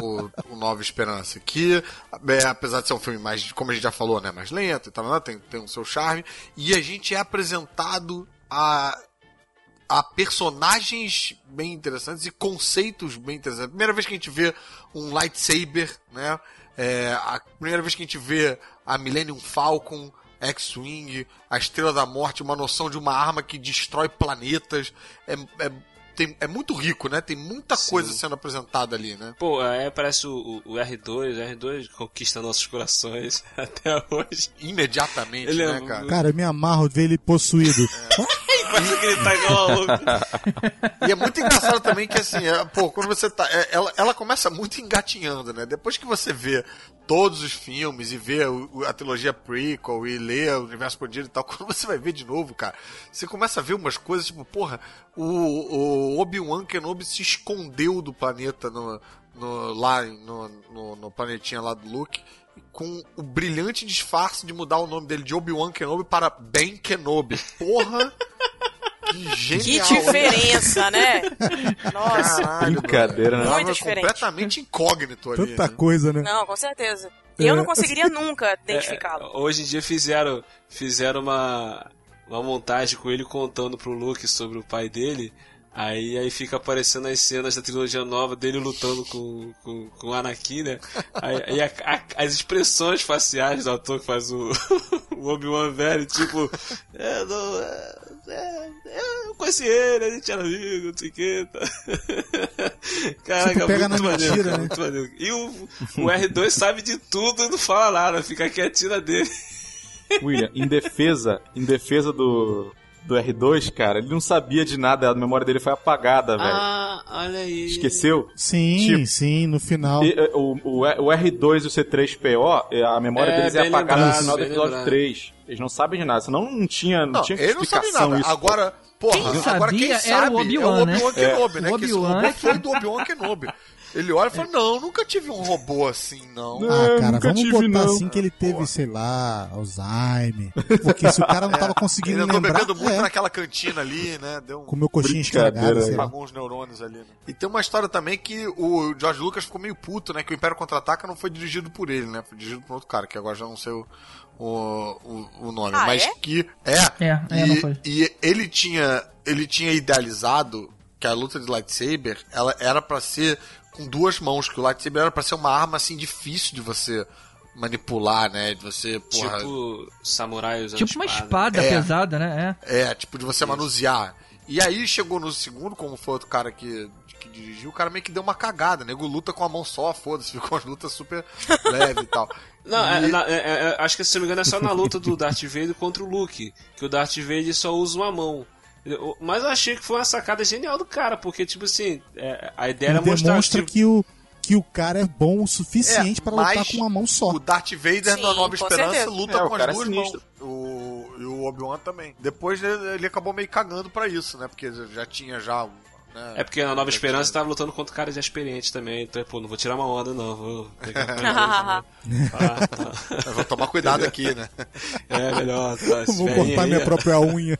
Speaker 9: o, o- Nova Esperança. Que, é, apesar de ser um filme mais, como a gente já falou, né, mais lento e tal, né, tem, tem o seu charme. E a gente é apresentado a, a personagens bem interessantes e conceitos bem interessantes. Primeira vez que a gente vê um lightsaber, né? É, a primeira vez que a gente vê a Millennium Falcon, X-Wing, a Estrela da Morte, uma noção de uma arma que destrói planetas. É, é, tem- é muito rico, né? Tem muita coisa sendo apresentada ali, né?
Speaker 4: Pô, é, parece o, o- o R2, o R2 conquista nossos corações <laughs> até hoje.
Speaker 9: Imediatamente,
Speaker 4: Ele é
Speaker 9: né, cara?
Speaker 6: Cara, eu me amarro de ver ele possuído. <laughs>
Speaker 4: Começa a gritar igual louco. <laughs>
Speaker 9: E é muito engraçado também que, assim, é, pô, quando você tá. é, ela, ela começa muito engatinhando, né? Depois que você vê todos os filmes e vê o- a trilogia prequel e lê o universo expandido e tal, quando você vai ver de novo, cara, você começa a ver umas coisas tipo, porra, o, o Obi-Wan Kenobi se escondeu do planeta no, no- lá no, no, no planetinha lá do Luke. Com o brilhante disfarce de mudar o nome dele de Obi-Wan Kenobi para Ben Kenobi. Porra! Que genial!
Speaker 16: Que diferença, né? Nossa.
Speaker 9: Caralho,
Speaker 7: Brincadeira, né?
Speaker 16: Muito diferente.
Speaker 9: completamente incógnito ali.
Speaker 6: Tanta
Speaker 9: né?
Speaker 6: coisa, né?
Speaker 16: Não, com certeza. Eu
Speaker 6: É.
Speaker 16: não conseguiria nunca <laughs> identificá-lo.
Speaker 4: É, hoje em dia fizeram, fizeram uma, uma montagem com ele contando pro Luke sobre o pai dele. Aí, aí fica aparecendo as cenas da trilogia nova dele lutando com, com, com o Anakin, né? Aí, aí a- a- as expressões faciais do ator que faz o, <laughs> o Obi-Wan velho, tipo, é, não, é, é, é, eu conheci ele, a gente era amigo, não sei o que. Tá. <laughs> Caraca,
Speaker 6: Tipo, pega
Speaker 4: muito
Speaker 6: na
Speaker 4: maneiro,
Speaker 6: mentira,
Speaker 4: cara,
Speaker 6: né?
Speaker 4: muito maneiro. E o, o R2 sabe de tudo e não fala nada, fica quietinho na dele.
Speaker 7: William, em defesa, em defesa do, do R2, cara, ele não sabia de nada, a memória dele foi apagada, velho.
Speaker 4: Ah, olha aí.
Speaker 7: Esqueceu?
Speaker 6: Sim,
Speaker 7: Tipo,
Speaker 6: sim, no final.
Speaker 7: E, o, o, o R2 e o C3PO, eh, a memória
Speaker 4: É,
Speaker 7: deles é apagada no
Speaker 4: lembrado,
Speaker 7: final do episódio
Speaker 4: lembrado.
Speaker 7: 3. Eles não sabem de nada, senão não tinha, não,
Speaker 9: Não,
Speaker 7: tinha
Speaker 9: ele não sabe nada.
Speaker 7: isso.
Speaker 9: Agora, porra,
Speaker 8: Quem
Speaker 9: agora
Speaker 8: sabia
Speaker 9: quem
Speaker 8: era
Speaker 9: sabe
Speaker 8: o
Speaker 9: é
Speaker 8: Obi-Wan,
Speaker 9: o
Speaker 8: né?
Speaker 9: Obi-Wan Kenobi,
Speaker 8: É.
Speaker 9: né?
Speaker 8: O
Speaker 9: Que esse
Speaker 8: Obi-Wan
Speaker 9: robô
Speaker 8: é que-
Speaker 9: foi do Obi-Wan Kenobi. Ele olha e fala, não, nunca tive um robô assim, não.
Speaker 6: Ah, cara,
Speaker 7: nunca
Speaker 6: vamos
Speaker 7: tive,
Speaker 6: botar
Speaker 7: não.
Speaker 6: assim que ele teve, sei lá, Alzheimer. Porque se o cara não <laughs> tava conseguindo
Speaker 9: Ele andou
Speaker 6: lembrar,
Speaker 9: bebendo muito
Speaker 6: é,
Speaker 9: naquela cantina ali, né? Deu um...
Speaker 6: comeu coxinha estragada, sei lá.
Speaker 9: Apagou uns neurônios ali, né? E tem uma história também que o George Lucas ficou meio puto, né? Que o Império Contra-Ataca não foi dirigido por ele, né? Foi dirigido por outro cara, que agora já não sei o, o, o, o nome.
Speaker 16: Ah,
Speaker 9: mas
Speaker 16: é?
Speaker 9: que... É,
Speaker 8: É, é,
Speaker 9: e,
Speaker 8: não foi.
Speaker 9: e ele tinha, ele tinha idealizado que a luta de lightsaber, ela era pra ser com duas mãos, que o lightsaber era pra ser uma arma, assim, difícil de você manipular, né? De você, porra...
Speaker 4: Tipo, samurai usando
Speaker 8: Tipo uma espada
Speaker 9: É.
Speaker 8: pesada, né?
Speaker 9: É, tipo, de você manusear. E aí chegou no segundo, como foi outro cara que, que dirigiu, o cara meio que deu uma cagada. Nego luta com a mão só, foda-se, <laughs> ficou as lutas super leve e tal.
Speaker 4: Não, é, na- é- é- acho que se não me engano é só na luta do Darth <laughs> Vader contra o Luke, que o Darth Vader só usa uma mão. Mas eu achei que foi uma sacada genial do cara, porque, tipo assim, é, a ideia
Speaker 6: Ele
Speaker 4: era mostrar
Speaker 6: demonstra
Speaker 4: tipo,
Speaker 6: que o, que o cara é bom o suficiente
Speaker 9: É,
Speaker 6: pra lutar com uma mão só.
Speaker 9: O Darth Vader
Speaker 16: Sim,
Speaker 9: na Nova Esperança
Speaker 16: certeza.
Speaker 9: luta
Speaker 7: É, o
Speaker 9: com as
Speaker 7: é
Speaker 9: duas mãos. O, e o Obi-Wan também. Depois ele, ele acabou meio cagando pra isso, né? Porque já tinha já.
Speaker 4: É porque na Nova Esperança tava lutando contra caras experientes também, então, pô, não vou tirar uma onda não, vou pegar <laughs> né? Ah, tá.
Speaker 9: Eu vou tomar cuidado aqui, né? <laughs>
Speaker 4: É melhor, tá, <laughs>
Speaker 6: Vou cortar
Speaker 4: aí,
Speaker 6: minha
Speaker 4: é-
Speaker 6: própria unha.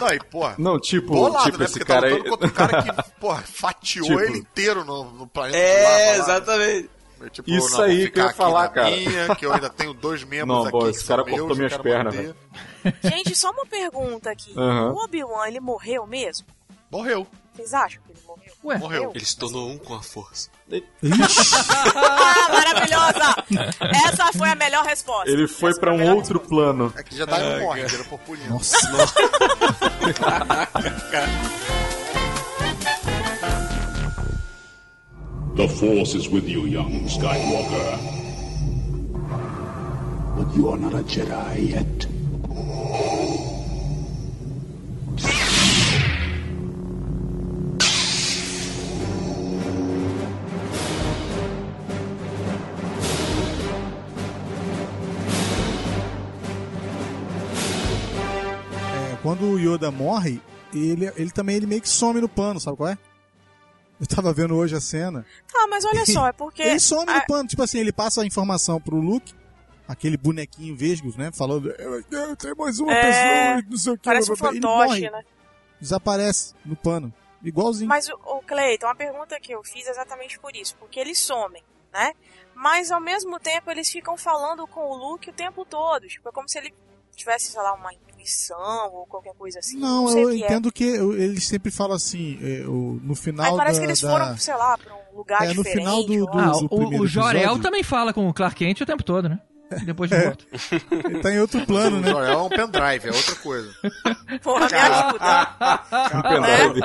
Speaker 9: Não, e, porra.
Speaker 7: Não, tipo,
Speaker 9: Bolado,
Speaker 7: tipo
Speaker 9: né?
Speaker 7: esse
Speaker 9: Porque
Speaker 7: cara
Speaker 9: tá
Speaker 7: aí.
Speaker 9: lutando contra um cara que, porra, fatiou
Speaker 7: Tipo-
Speaker 9: ele inteiro no, no planeta.
Speaker 4: É,
Speaker 9: lá.
Speaker 4: exatamente.
Speaker 9: Eu, tipo,
Speaker 7: Isso
Speaker 9: não,
Speaker 7: aí que eu ia falar, cara.
Speaker 9: Minha, que eu ainda tenho dois membros
Speaker 7: Não,
Speaker 9: aqui. que
Speaker 7: esse cara
Speaker 9: meus,
Speaker 7: cortou minhas pernas,
Speaker 9: manter.
Speaker 16: Gente, só uma pergunta aqui.
Speaker 7: Aham.
Speaker 16: O Obi-Wan, ele morreu mesmo?
Speaker 9: Morreu.
Speaker 16: Vocês acham que ele morreu?
Speaker 8: Ué,
Speaker 9: Morreu.
Speaker 4: Ele se tornou um com a força.
Speaker 16: Ah, maravilhosa! Essa foi a melhor resposta.
Speaker 7: Ele foi
Speaker 16: Essa
Speaker 7: pra
Speaker 16: a
Speaker 7: um outro plano.
Speaker 9: É que já dá e não morre, vira purpurina.
Speaker 6: Nossa, <laughs>
Speaker 14: The Force is with you, young Skywalker. But you are not a Jedi yet.
Speaker 6: É, quando o Yoda morre, ele, ele também ele meio que some no pano, sabe qual é? Eu tava vendo hoje a cena.
Speaker 16: Tá, mas olha só, é porque. <laughs>
Speaker 6: Ele some
Speaker 16: a-
Speaker 6: no pano, tipo assim, ele passa a informação pro Luke, aquele bonequinho vesgo, né? Falando, "Eu- eu- tem mais uma
Speaker 16: É,
Speaker 6: pessoa, não sei o que.
Speaker 16: Parece um
Speaker 6: blá, blá, blá", ele
Speaker 16: fantoche, né?
Speaker 6: desaparece no pano. Igualzinho.
Speaker 16: Mas, o, o Cleiton, a pergunta que eu fiz é exatamente por isso, porque eles somem, né? Mas ao mesmo tempo eles ficam falando com o Luke o tempo todo. Tipo, é como se ele tivesse, sei lá, uma intuição ou qualquer coisa assim.
Speaker 6: Não,
Speaker 16: sei
Speaker 6: eu
Speaker 16: que é.
Speaker 6: entendo que eu- eles sempre falam assim, é, no final
Speaker 16: Aí parece
Speaker 6: da,
Speaker 16: que eles
Speaker 6: da-
Speaker 16: foram, sei lá, pra um lugar
Speaker 6: É, no
Speaker 16: diferente.
Speaker 6: final do- do-
Speaker 8: Ah,
Speaker 6: do
Speaker 8: o,
Speaker 6: primeiro
Speaker 8: o Jorel
Speaker 6: episódio.
Speaker 8: também fala com o Clark Kent o tempo todo, né? Depois de
Speaker 6: É.
Speaker 8: morto.
Speaker 6: Ele tá em outro plano, né?
Speaker 9: Não, é um pendrive, é outra coisa.
Speaker 16: Porra, me ajuda.
Speaker 7: Um pendrive.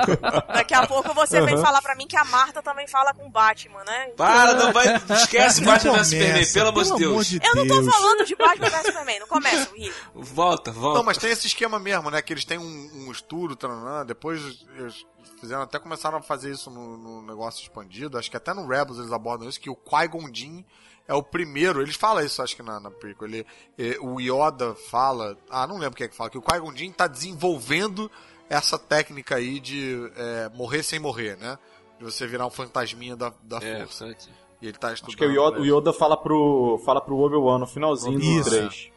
Speaker 16: Daqui a pouco você vem
Speaker 7: Aham.
Speaker 16: falar pra mim que a Marta também fala com o Batman, né?
Speaker 4: Para, não vai. <laughs> Esquece
Speaker 6: Não
Speaker 4: Batman vs Superman, pelo amor de Deus.
Speaker 6: de
Speaker 16: Eu não tô falando de Batman vs Superman, não começa, Will.
Speaker 4: Volta, volta.
Speaker 9: Não, mas tem esse esquema mesmo, né? Que eles têm um, um estudo, taranã, depois eles fizeram, até começaram a fazer isso no, no negócio expandido, acho que até no Rebels eles abordam isso, que o Qui-Gon Jinn é o primeiro, eles falam isso acho que na, na prequel, ele, eh, o Yoda fala, ah, não lembro quem é que fala, que o Qui-Gon Jinn tá desenvolvendo essa técnica aí de eh, morrer sem morrer, né? De você virar um fantasminha da, da
Speaker 4: É,
Speaker 9: força.
Speaker 4: certo.
Speaker 9: E ele tá estudando.
Speaker 7: Acho que o Yoda, o Yoda fala pro, fala pro Obi-Wan no finalzinho do
Speaker 6: Isso.
Speaker 7: 3.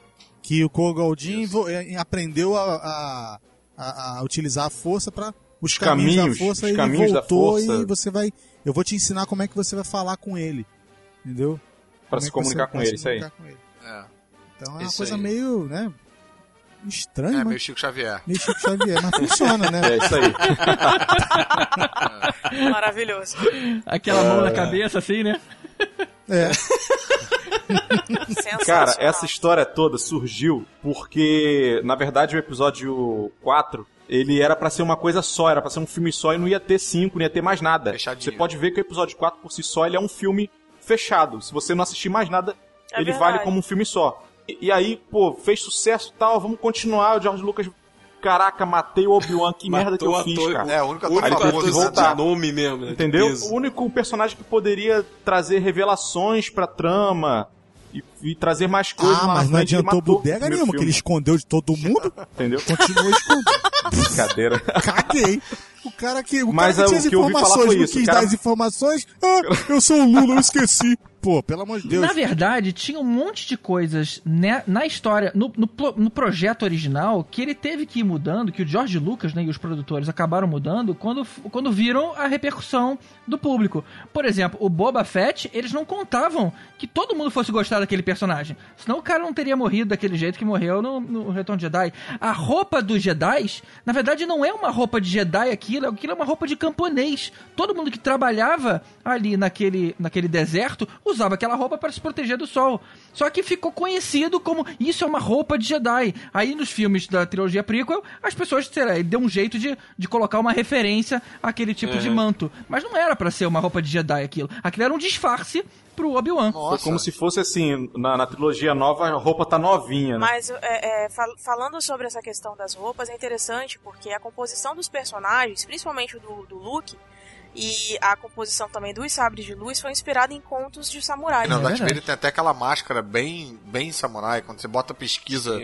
Speaker 6: Que o Kogoldin vo- eh, aprendeu a, a, a- utilizar a força para os,
Speaker 7: Os
Speaker 6: caminhos,
Speaker 7: caminhos,
Speaker 6: da força
Speaker 7: os
Speaker 6: e ele
Speaker 7: caminhos da
Speaker 6: voltou
Speaker 7: força.
Speaker 6: e você vai eu vou te ensinar como é que você vai falar com ele entendeu
Speaker 7: Pra se
Speaker 6: é
Speaker 7: comunicar com ele, isso aí.
Speaker 9: É.
Speaker 6: então é uma coisa
Speaker 4: aí.
Speaker 6: meio né estranho,
Speaker 9: É,
Speaker 6: mas
Speaker 9: meio Chico Xavier.
Speaker 6: meio Chico Xavier, mas funciona, né? <laughs>
Speaker 7: É isso aí.
Speaker 16: Maravilhoso.
Speaker 8: Aquela mão na
Speaker 7: É.
Speaker 8: cabeça, assim, né?
Speaker 6: É.
Speaker 7: Cara, essa história toda surgiu porque, na verdade, o episódio 4, ele era pra ser uma coisa só, era pra ser um filme só e não ia ter cinco, não ia ter mais nada. Você pode ver que o episódio 4 por si só, ele é um filme fechado. Se você não assistir mais nada,
Speaker 16: É
Speaker 7: ele
Speaker 16: verdade.
Speaker 7: vale como um filme só. E, e aí, pô, fez sucesso e tal, vamos continuar. O George Lucas, caraca, matei o Obi-Wan, que <laughs> merda que eu fiz,
Speaker 4: ator-
Speaker 7: cara.
Speaker 9: É, o único
Speaker 4: ator
Speaker 7: que
Speaker 4: de
Speaker 7: voltar.
Speaker 4: nome mesmo, né? de
Speaker 7: Entendeu? O único personagem que poderia trazer revelações pra trama e, e trazer mais coisas
Speaker 6: Ah,
Speaker 7: lá
Speaker 6: mas não adiantou bodega nenhuma, que ele escondeu de todo <laughs> mundo.
Speaker 7: Entendeu?
Speaker 6: Continuou escondendo. <laughs>
Speaker 7: Brincadeira.
Speaker 6: Caguei. O cara que, o
Speaker 7: Mas,
Speaker 6: cara que
Speaker 7: é,
Speaker 6: tinha as informações, não quis
Speaker 7: cara-
Speaker 6: dar as informações. Ah, eu sou o Lula, eu esqueci. Pô, pelo amor de Deus.
Speaker 8: Na verdade, tinha um monte de coisas né, na história, no, no, no projeto original, que ele teve que ir mudando, que o George Lucas né, e os produtores acabaram mudando quando, quando viram a repercussão do público. Por exemplo, o Boba Fett, eles não contavam que todo mundo fosse gostar daquele personagem. Senão o cara não teria morrido daquele jeito que morreu no, no Retorno de Jedi. A roupa dos Jedi, na verdade, não é uma roupa de Jedi aquilo, aquilo é uma roupa de camponês. Todo mundo que trabalhava ali naquele, naquele deserto usava aquela roupa para se proteger do sol. Só que ficou conhecido como isso é uma roupa de Jedi. Aí nos filmes da trilogia prequel, as pessoas, sei lá, ele deu um jeito de, de colocar uma referência àquele tipo de
Speaker 7: Uhum.
Speaker 8: manto. Mas não era para ser uma roupa de Jedi aquilo. Aquilo era um disfarce pro Obi-Wan.
Speaker 7: Foi como se fosse assim, na, na trilogia nova, a roupa tá novinha, né?
Speaker 16: Mas é, é, fal- falando sobre essa questão das roupas, é interessante porque a composição dos personagens, principalmente o do, do Luke, e a composição também dos sabres de luz foi inspirada em contos de samurai.
Speaker 9: Não, o Darth Vader tem até aquela máscara bem, bem samurai. Quando você bota pesquisa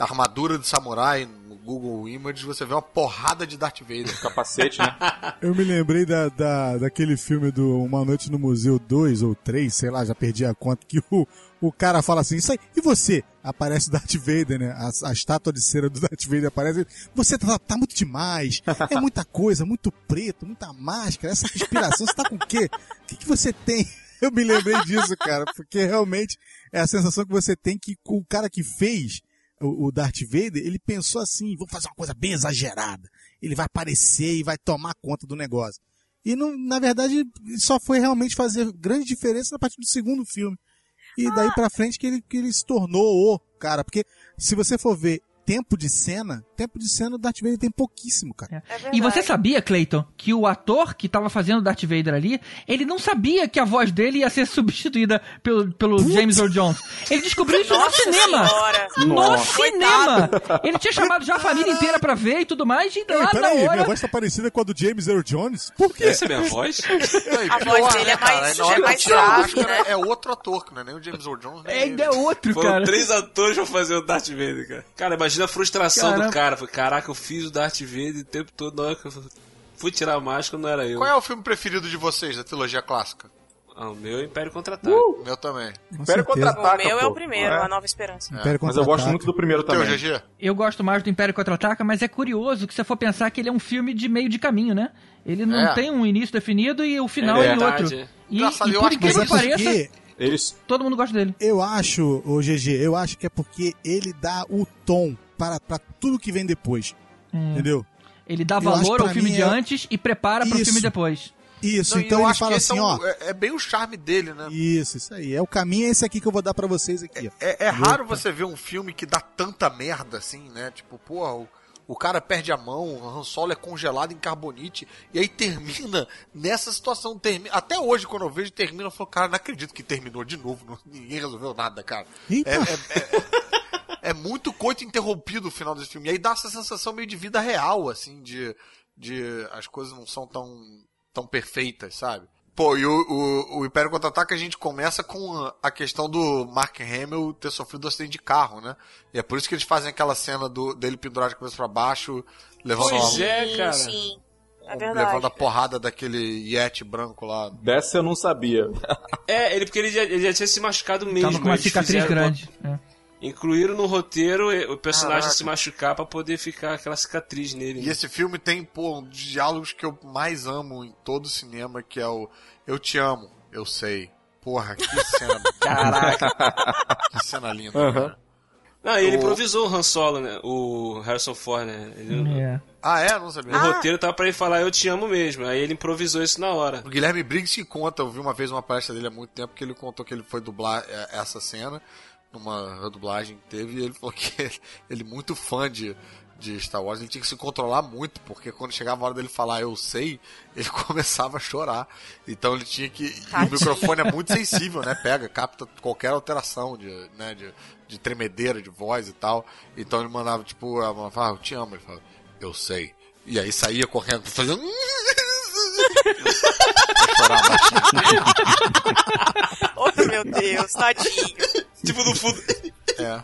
Speaker 9: armadura de samurai Google Images, você vê uma porrada de Darth Vader. <laughs>
Speaker 7: Capacete, né? <laughs>
Speaker 6: Eu me lembrei da, da, daquele filme do Uma Noite no Museu 2 ou 3, sei lá, já perdi a conta, que o, o cara fala assim, isso aí, e você? Aparece o Darth Vader, né? A, a estátua de cera do Darth Vader aparece. Você tá, tá muito demais. É muita coisa, muito preto, muita máscara, essa respiração, você tá com o quê? O que, que você tem? Eu me lembrei disso, cara, porque realmente é a sensação que você tem que o cara que fez o, o Darth Vader, ele pensou assim, vou fazer uma coisa bem exagerada. Ele vai aparecer e vai tomar conta do negócio. E não, na verdade, só foi realmente fazer grande diferença a partir do segundo filme. E daí pra frente que ele, que ele se tornou o cara. Porque se você for ver tempo de cena, tempo de cena o Darth Vader tem pouquíssimo, cara.
Speaker 8: E você sabia, Clayton, que o ator que tava fazendo o Darth Vader ali, ele não sabia que a voz dele ia ser <laughs> substituída pelo, pelo James Earl Jones. Ele descobriu isso no cinema.
Speaker 16: senhora.
Speaker 8: No
Speaker 6: Nossa.
Speaker 8: cinema! Ele tinha chamado já a família inteira pra ver e tudo mais, e
Speaker 6: Ei,
Speaker 8: lá na
Speaker 6: peraí,
Speaker 8: hora...
Speaker 6: minha voz tá parecida com a do James Earl Jones? Por quê?
Speaker 4: Essa é minha voz? <laughs>
Speaker 16: A voz dele é mais,
Speaker 9: na hora
Speaker 16: é
Speaker 9: que
Speaker 16: mais grave, né?
Speaker 9: é outro ator, que não é nem o James Earl Jones, nem
Speaker 8: Ainda é outro,
Speaker 4: Foram
Speaker 8: cara.
Speaker 4: três atores pra fazer o Darth Vader, cara. Cara, imagina a frustração
Speaker 8: Caramba.
Speaker 4: do cara. Foi, caraca, eu fiz o Darth Vader o tempo todo. Na hora que eu fui tirar a máscara, não era eu.
Speaker 9: Qual é o filme preferido de vocês, da trilogia clássica?
Speaker 4: Ah, o meu é Império Contra-Ataque.
Speaker 9: O meu também.
Speaker 7: Império
Speaker 16: O
Speaker 7: Contra-Ataca,
Speaker 16: meu é o primeiro,
Speaker 7: É.
Speaker 16: A Nova Esperança.
Speaker 6: Império
Speaker 7: Mas eu gosto
Speaker 6: Contra-Ataca.
Speaker 7: muito do primeiro
Speaker 9: Teu,
Speaker 7: também.
Speaker 9: GG?
Speaker 8: Eu gosto mais do Império Contra-Ataca, mas é curioso que se você for pensar que ele é um filme de meio de caminho, né? Ele não
Speaker 9: É.
Speaker 8: tem um início definido e o final
Speaker 7: É
Speaker 8: é, outro.
Speaker 4: é.
Speaker 8: E,
Speaker 9: Engraçado,
Speaker 8: e
Speaker 9: eu
Speaker 8: por
Speaker 9: acho que
Speaker 8: incrível que
Speaker 6: é
Speaker 8: pareça,
Speaker 7: Eles.
Speaker 8: todo mundo gosta dele.
Speaker 6: eu acho, o GG, eu acho que é porque ele dá o tom para, para tudo que vem depois.
Speaker 8: Hum.
Speaker 6: Entendeu?
Speaker 8: Ele dá valor ao filme de
Speaker 6: é-
Speaker 8: antes e prepara pro
Speaker 6: Isso.
Speaker 8: filme depois.
Speaker 6: Isso,
Speaker 9: Não, e
Speaker 6: então ele
Speaker 9: acho
Speaker 6: fala
Speaker 9: que esse
Speaker 6: assim,
Speaker 9: é, um-
Speaker 6: ó.
Speaker 9: é, é bem o charme dele, né?
Speaker 6: Isso, isso aí. É o caminho é esse aqui que eu vou dar pra vocês aqui.
Speaker 9: É, é raro você ver um filme que dá tanta merda assim, né? Tipo, porra, o, o cara perde a mão, o Han Solo é congelado em carbonite, e aí termina nessa situação. Termina, até hoje, quando eu vejo, termina, eu falo, cara, não acredito que terminou de novo, não- ninguém resolveu nada, cara.
Speaker 6: Eita.
Speaker 9: É, é- é- é muito coito interrompido o final desse filme. E aí dá essa sensação meio de vida real, assim, de, de as coisas não são tão, tão perfeitas, sabe? Pô, e o, o, o Império Contra-Ataca a gente começa com a- questão do Mark Hamill ter sofrido um acidente de carro, né? E é por isso que eles fazem aquela cena do, dele pendurado de cabeça pra baixo, levando,
Speaker 4: Pois
Speaker 9: a,
Speaker 4: é, cara.
Speaker 16: Sim, é verdade.
Speaker 9: levando a porrada daquele Yeti branco lá.
Speaker 7: Dessa eu não sabia.
Speaker 4: É, ele porque ele já, ele já tinha se machucado mesmo.
Speaker 8: Tava com uma cicatriz
Speaker 4: fizeram uma-
Speaker 8: grande. É.
Speaker 4: Incluíram no roteiro o personagem
Speaker 9: Caraca.
Speaker 4: se machucar pra poder ficar aquela cicatriz nele.
Speaker 9: E
Speaker 4: né?
Speaker 9: esse filme tem, pô, um dos diálogos que eu mais amo em todo o cinema, que é o Eu te amo, eu sei. Porra, que <laughs> cena.
Speaker 4: Caraca.
Speaker 9: que cena linda, cara.
Speaker 4: Não, e ele
Speaker 9: O-
Speaker 4: improvisou o Han Solo, né? O Harrison Ford, né? Ele-
Speaker 8: É.
Speaker 9: Ah, é? Não sabia.
Speaker 4: No roteiro tava pra ele falar eu te amo mesmo. Aí ele improvisou isso na hora.
Speaker 9: O Guilherme Briggs que conta, eu vi uma vez uma palestra dele há muito tempo que ele contou que ele foi dublar é, essa cena numa redublagem que teve e ele falou que <laughs> ele, ele muito fã de, de Star Wars, ele tinha que se controlar muito, porque quando chegava a hora dele falar eu sei, <laughs> ele <laughs> começava a chorar. Então ele tinha que. E o microfone é muito sensível, né? Pega, capta qualquer alteração de, né, de, de tremedeira de voz e tal. Então ele mandava, tipo, a mãe falava, ah, eu te amo. Ele falava, eu sei. E aí saía correndo, fazendo.
Speaker 16: Deus, tadinho.
Speaker 4: tipo no fundo.
Speaker 9: É.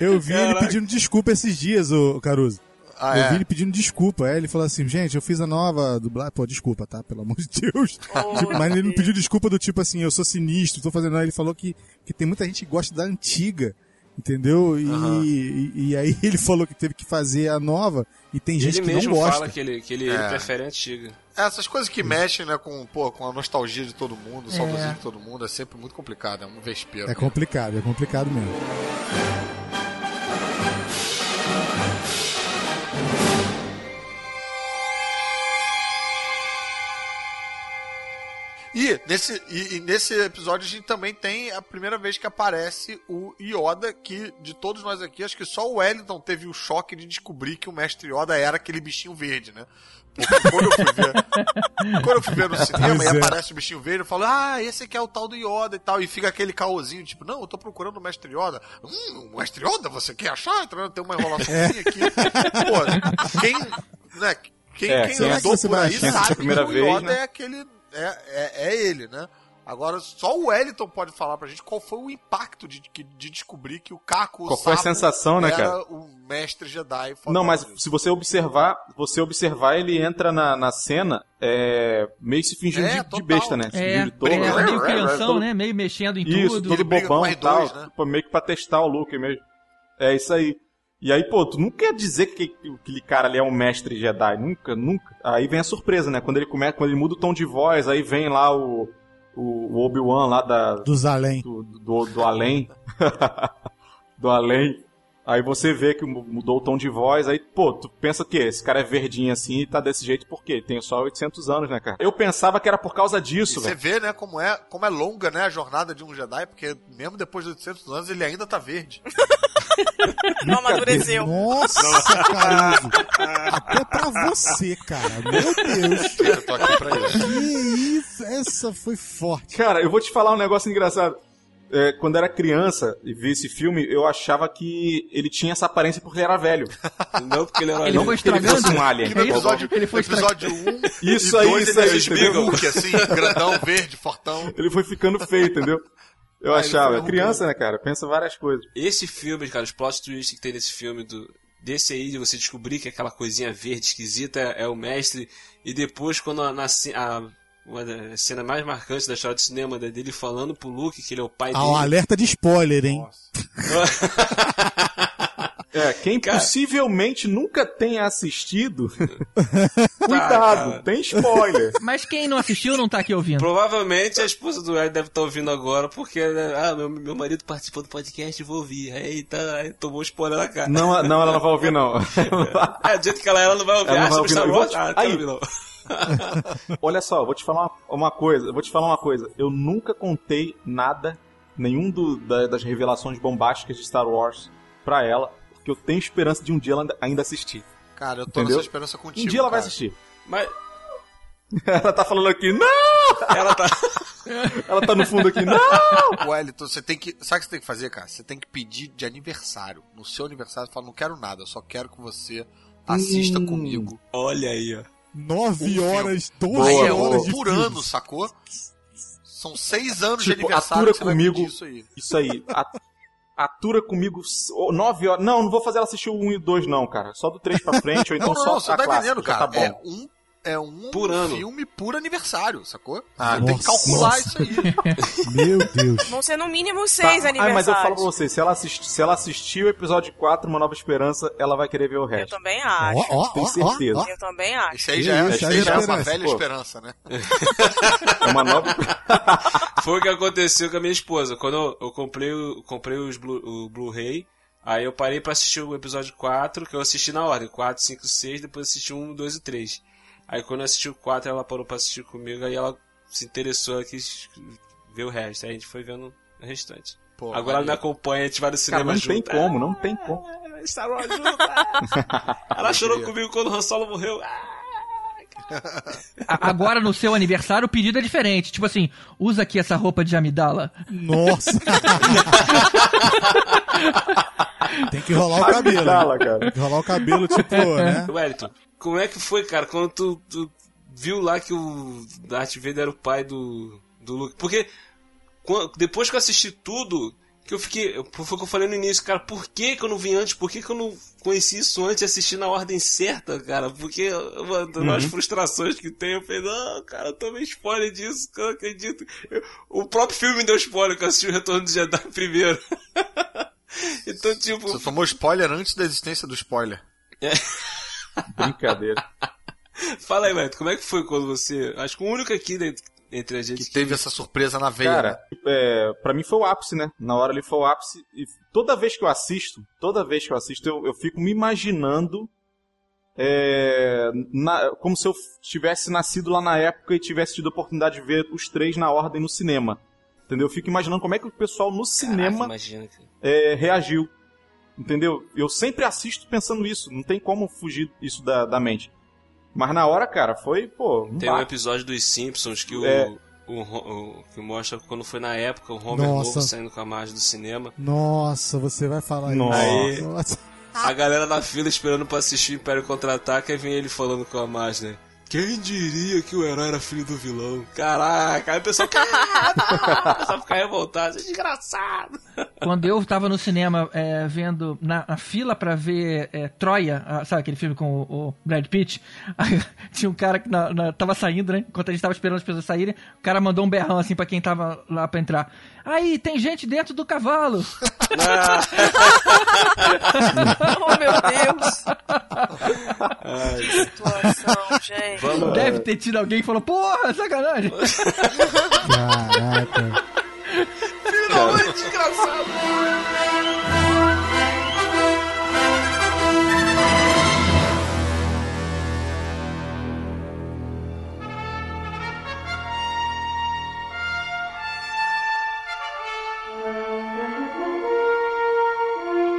Speaker 6: Eu vi ele
Speaker 4: Caraca.
Speaker 6: pedindo desculpa esses dias, o Caruso.
Speaker 9: Ah,
Speaker 6: eu
Speaker 9: é?
Speaker 6: vi ele pedindo desculpa. Aí ele falou assim, gente, eu fiz a nova dublagem. Pô, desculpa, tá? Pelo amor de Deus.
Speaker 16: Oh,
Speaker 6: mas ele não pediu desculpa do tipo assim, eu sou sinistro, tô fazendo. Não, ele falou que, que tem muita gente que gosta da antiga. Entendeu? E, e, e aí ele falou que teve que fazer a nova e tem gente
Speaker 4: ele
Speaker 6: que
Speaker 4: mesmo
Speaker 6: não gosta.
Speaker 4: fala que ele, que ele,
Speaker 9: É.
Speaker 4: ele prefere a antiga.
Speaker 9: Essas coisas que mexem, né, com, pô, com a nostalgia de todo mundo, o
Speaker 8: É.
Speaker 9: saudosismo de todo mundo, é sempre muito complicado, é um vespeiro.
Speaker 6: É complicado, é complicado mesmo.
Speaker 9: E nesse, e, e nesse episódio a gente também tem a primeira vez que aparece o Yoda, que de todos nós aqui, acho que só o Wellington teve o choque de descobrir que o mestre Yoda era aquele bichinho verde, né? Porque quando eu fui ver, <laughs> quando eu fui ver no cinema
Speaker 6: Pois
Speaker 9: e
Speaker 6: é.
Speaker 9: aparece o bichinho verde, eu falo, ah, esse aqui é o tal do Yoda e tal, e fica aquele caôzinho, tipo, não, eu tô procurando o mestre Yoda. Hum, o mestre Yoda, você quer achar? Então, Tem uma enrolaçãozinha aqui. Pô, quem, né, quem,
Speaker 7: É,
Speaker 9: quem
Speaker 7: quem
Speaker 9: andou por aí sabe que o
Speaker 7: vez,
Speaker 9: Yoda
Speaker 7: né?
Speaker 9: é aquele, é, é, é ele, né? Agora, só o Wellington pode falar pra gente qual foi o impacto de, de, de descobrir que o Caco, o
Speaker 7: Qual foi a sensação, né,
Speaker 9: era
Speaker 7: cara?
Speaker 9: o mestre Jedi.
Speaker 7: Não, mas se você observar, você observar, ele entra na, na cena é, meio se fingindo
Speaker 9: É,
Speaker 7: de- de, besta, né? Se
Speaker 8: É,
Speaker 7: fingindo de todo.
Speaker 8: é, meio
Speaker 7: todo-
Speaker 8: crianção, né? Meio mexendo em
Speaker 7: Isso,
Speaker 8: tudo.
Speaker 7: todo bobão e
Speaker 9: R2,
Speaker 7: tal.
Speaker 9: né?
Speaker 7: tipo, meio que pra testar o look mesmo. É isso aí. E aí, pô, tu não quer dizer que que aquele cara ali é um mestre Jedi. Nunca, nunca. Aí vem a surpresa, né? Quando ele começa, quando ele muda o tom de voz, aí vem lá o, o, o Obi-Wan lá da,
Speaker 6: Dos além.
Speaker 7: do, do, do além. <laughs> do além. Aí você vê que mu- mudou o tom de voz, aí, pô, tu pensa que esse cara é verdinho assim e tá desse jeito por quê? Tem só 800 anos, né, cara? Eu pensava que era por causa disso,
Speaker 9: você
Speaker 7: velho.
Speaker 9: vê, né, como é, como é longa, né, a jornada de um Jedi, porque mesmo depois de 800 anos ele ainda tá verde. <laughs>
Speaker 16: Não amadureceu.
Speaker 6: Nossa, Caruso. Até pra você, cara. Meu Deus.
Speaker 9: Eu tô aqui pra isso.
Speaker 6: Que isso? Essa foi forte.
Speaker 7: Cara, eu vou te falar um negócio engraçado. É, quando eu era criança e vi esse filme, eu achava que ele tinha essa aparência porque ele era velho. <laughs>
Speaker 4: Não porque ele era
Speaker 8: Ele
Speaker 7: não
Speaker 8: foi
Speaker 7: porque ele fosse um alien.
Speaker 9: Que no
Speaker 8: É isso?
Speaker 9: episódio,
Speaker 8: Ele foi
Speaker 9: episódio 1 <laughs>
Speaker 7: Isso
Speaker 9: e
Speaker 7: aí,
Speaker 9: 2
Speaker 7: isso
Speaker 9: ele
Speaker 7: aí,
Speaker 9: é
Speaker 7: entendeu?
Speaker 9: Hulk, assim, grandão, verde, fortão.
Speaker 7: Ele foi ficando feio, entendeu? Eu
Speaker 9: Ah,
Speaker 7: achava. Criança, né, cara? Pensa várias coisas.
Speaker 4: Esse filme, cara, os plot twists que tem nesse filme do desse aí de você descobrir que aquela coisinha verde esquisita é, é o mestre e depois quando a, na, ce- a uma das cenas mais marcantes da história do cinema né, dele falando pro Luke que ele é o pai
Speaker 6: Ah, um
Speaker 4: dele.
Speaker 6: alerta de spoiler, hein? <laughs>
Speaker 7: É, quem
Speaker 4: Cara.
Speaker 7: possivelmente nunca tenha assistido,
Speaker 4: Tá, <laughs> <laughs>
Speaker 7: cuidado,
Speaker 4: cara.
Speaker 7: tem spoiler.
Speaker 8: Mas quem não assistiu não tá aqui ouvindo.
Speaker 4: Provavelmente a esposa do Ed deve estar ouvindo agora, porque né, ah, meu, meu marido participou do podcast, vou ouvir. Aí, tá, aí tomou spoiler na cara.
Speaker 7: Não, não, ela não vai ouvir, não.
Speaker 4: É, do jeito que ela é, ela não vai ouvir.
Speaker 7: Ela não
Speaker 4: ah,
Speaker 7: vai ouvir, não. Vou te-
Speaker 4: Ah, quero
Speaker 7: Aí.
Speaker 4: não.
Speaker 7: Olha só, eu vou te falar uma, uma coisa. Eu vou te falar uma coisa. Eu nunca contei nada, nenhum do- da- das revelações bombásticas de Star Wars pra ela, porque eu tenho esperança de um dia ela ainda- assistir.
Speaker 9: Cara, eu tô
Speaker 7: Entendeu?
Speaker 9: nessa esperança contigo.
Speaker 7: um dia ela vai
Speaker 9: cara.
Speaker 7: assistir.
Speaker 4: Mas <laughs>
Speaker 7: Ela tá falando aqui, não!
Speaker 4: ela tá. <laughs>
Speaker 7: Ela tá no fundo aqui, não!
Speaker 9: Wellington, você tem que. Sabe o que você tem que fazer, cara? Você tem que pedir de aniversário. No seu aniversário, você fala, não quero nada, eu só quero que você assista
Speaker 7: Hum.
Speaker 9: comigo.
Speaker 4: Olha aí, ó.
Speaker 6: Nove
Speaker 9: Um
Speaker 6: horas, doze
Speaker 7: Boa,
Speaker 9: Aí é
Speaker 7: boa.
Speaker 6: horas de
Speaker 9: por
Speaker 6: filme.
Speaker 9: ano, sacou? São seis anos de
Speaker 7: Tipo,
Speaker 9: aniversário
Speaker 7: atura
Speaker 9: que você vai
Speaker 7: comigo.
Speaker 9: isso aí.
Speaker 7: Isso aí. atura comigo s- ô, nove horas. Não, não vou fazer ela assistir o 1 e o 2, não, cara. Só do 3 pra frente, ou então
Speaker 9: Não, não,
Speaker 7: só
Speaker 9: não, você
Speaker 7: a
Speaker 9: tá entendendo,
Speaker 7: já
Speaker 9: cara.
Speaker 7: Tá bom.
Speaker 9: é um é um
Speaker 4: Por ano.
Speaker 9: filme por aniversário, sacou?
Speaker 7: Ah,
Speaker 9: Você tem que calcular
Speaker 6: nossa.
Speaker 9: isso aí. <laughs>
Speaker 6: Meu Deus.
Speaker 16: Vão ser no mínimo
Speaker 7: Tá,
Speaker 16: seis
Speaker 7: ah,
Speaker 16: aniversários.
Speaker 7: mas eu falo pra você, se ela, assistir, se ela assistir o episódio 4, Uma Nova Esperança, ela vai querer ver o
Speaker 16: Eu
Speaker 7: resto.
Speaker 16: também acho.
Speaker 6: Ó, ó,
Speaker 7: Tenho certeza.
Speaker 6: ó.
Speaker 16: Eu também acho.
Speaker 9: Isso aí já é,
Speaker 6: isso, aí
Speaker 9: já é uma velha
Speaker 7: pô.
Speaker 9: esperança, né? <laughs>
Speaker 7: É uma nova. <laughs>
Speaker 4: Foi o que aconteceu com a minha esposa. Quando eu, eu comprei, o- comprei os Blu- o Blu-ray, aí eu parei pra assistir o episódio 4, que eu assisti na ordem. 4, 5, 6, depois assisti o 1, 2 e 3. Aí quando eu assisti o 4, ela parou pra assistir comigo, aí ela se interessou, ela quis ver o resto. Aí a gente foi vendo o restante.
Speaker 9: Pô,
Speaker 4: Agora ela me acompanha, a gente vai no
Speaker 7: Cara,
Speaker 4: cinema
Speaker 7: não
Speaker 4: junto.
Speaker 7: tem como, não tem como.
Speaker 4: Ah, Star Wars junto. ah. <laughs> Ela chorou comigo quando o Han Solo morreu. Ah. <laughs>
Speaker 8: Agora, no seu aniversário, o pedido é diferente. Tipo assim, usa aqui essa roupa de amidala.
Speaker 6: Nossa. <laughs> Tem que rolar o cabelo.
Speaker 7: Amidala, cara.
Speaker 6: Tem que rolar o cabelo, tipo, né?
Speaker 4: Wellington, como é que foi, cara, quando tu, tu viu lá que o Darth Vader era o pai do, do Luke? Porque quan- depois que eu assisti tudo, que eu fiquei. Foi o que eu falei no início, cara, por que, que eu não vi antes? Por que, que eu não conheci isso antes e assisti na ordem certa, cara? Porque uma das
Speaker 7: Uhum.
Speaker 4: frustrações que tem, eu falei, não, cara, eu tomei spoiler disso, que eu não acredito. Eu- o próprio filme me deu spoiler, que eu assisti o Retorno de Jedi <laughs> primeiro. <laughs> então, tipo.
Speaker 9: Você tomou spoiler antes da existência do spoiler.
Speaker 7: Brincadeira. <laughs>
Speaker 4: Fala aí, Wellington, como é que foi quando você. Acho que o único aqui entre a gente
Speaker 9: Que teve essa surpresa na veia.
Speaker 7: Cara,
Speaker 9: né?
Speaker 7: é, pra mim foi o ápice, né? Na hora ali foi o ápice. E toda vez que eu assisto, toda vez que eu assisto, eu, eu fico me imaginando é, na- como se eu tivesse nascido lá na época e tivesse tido a oportunidade de ver os três na ordem no cinema. Entendeu? Eu fico imaginando como é que o pessoal no cinema
Speaker 4: Caraca, imagina,
Speaker 7: é, reagiu. Entendeu? Eu sempre assisto pensando isso. Não tem como fugir isso da, da mente. Mas na hora, cara, foi, pô. Um
Speaker 4: Tem um episódio dos Simpsons que o,
Speaker 7: É.
Speaker 4: o, Ro- o- que mostra quando foi na época o Homer
Speaker 6: Nossa.
Speaker 4: novo saindo com a margem do cinema.
Speaker 6: Nossa, você vai falar
Speaker 7: Nossa.
Speaker 6: isso. Nossa.
Speaker 4: A galera na fila esperando pra assistir o Império Contra-Ataca e vem ele falando com a margem, né? Quem diria que o herói era filho do vilão? Caraca, aí o pessoal, caraca, <laughs> o pessoal fica revoltado, isso é desgraçado.
Speaker 8: Quando eu tava no cinema é, vendo, na, na fila pra ver é, Troia, ah, sabe aquele filme com o, o Brad Pitt? <laughs> Aí, tinha um cara que na- na- tava saindo, né? Enquanto a gente tava esperando as pessoas saírem, o cara mandou um berrão assim pra quem tava lá pra entrar. Aí, tem gente dentro do cavalo! <laughs>
Speaker 16: oh, meu Deus. Que situação, gente.
Speaker 4: Vamos,
Speaker 8: Deve ter tido alguém que falou, porra, sacanagem!
Speaker 6: Caraca.
Speaker 4: Finalmente, desgraçado.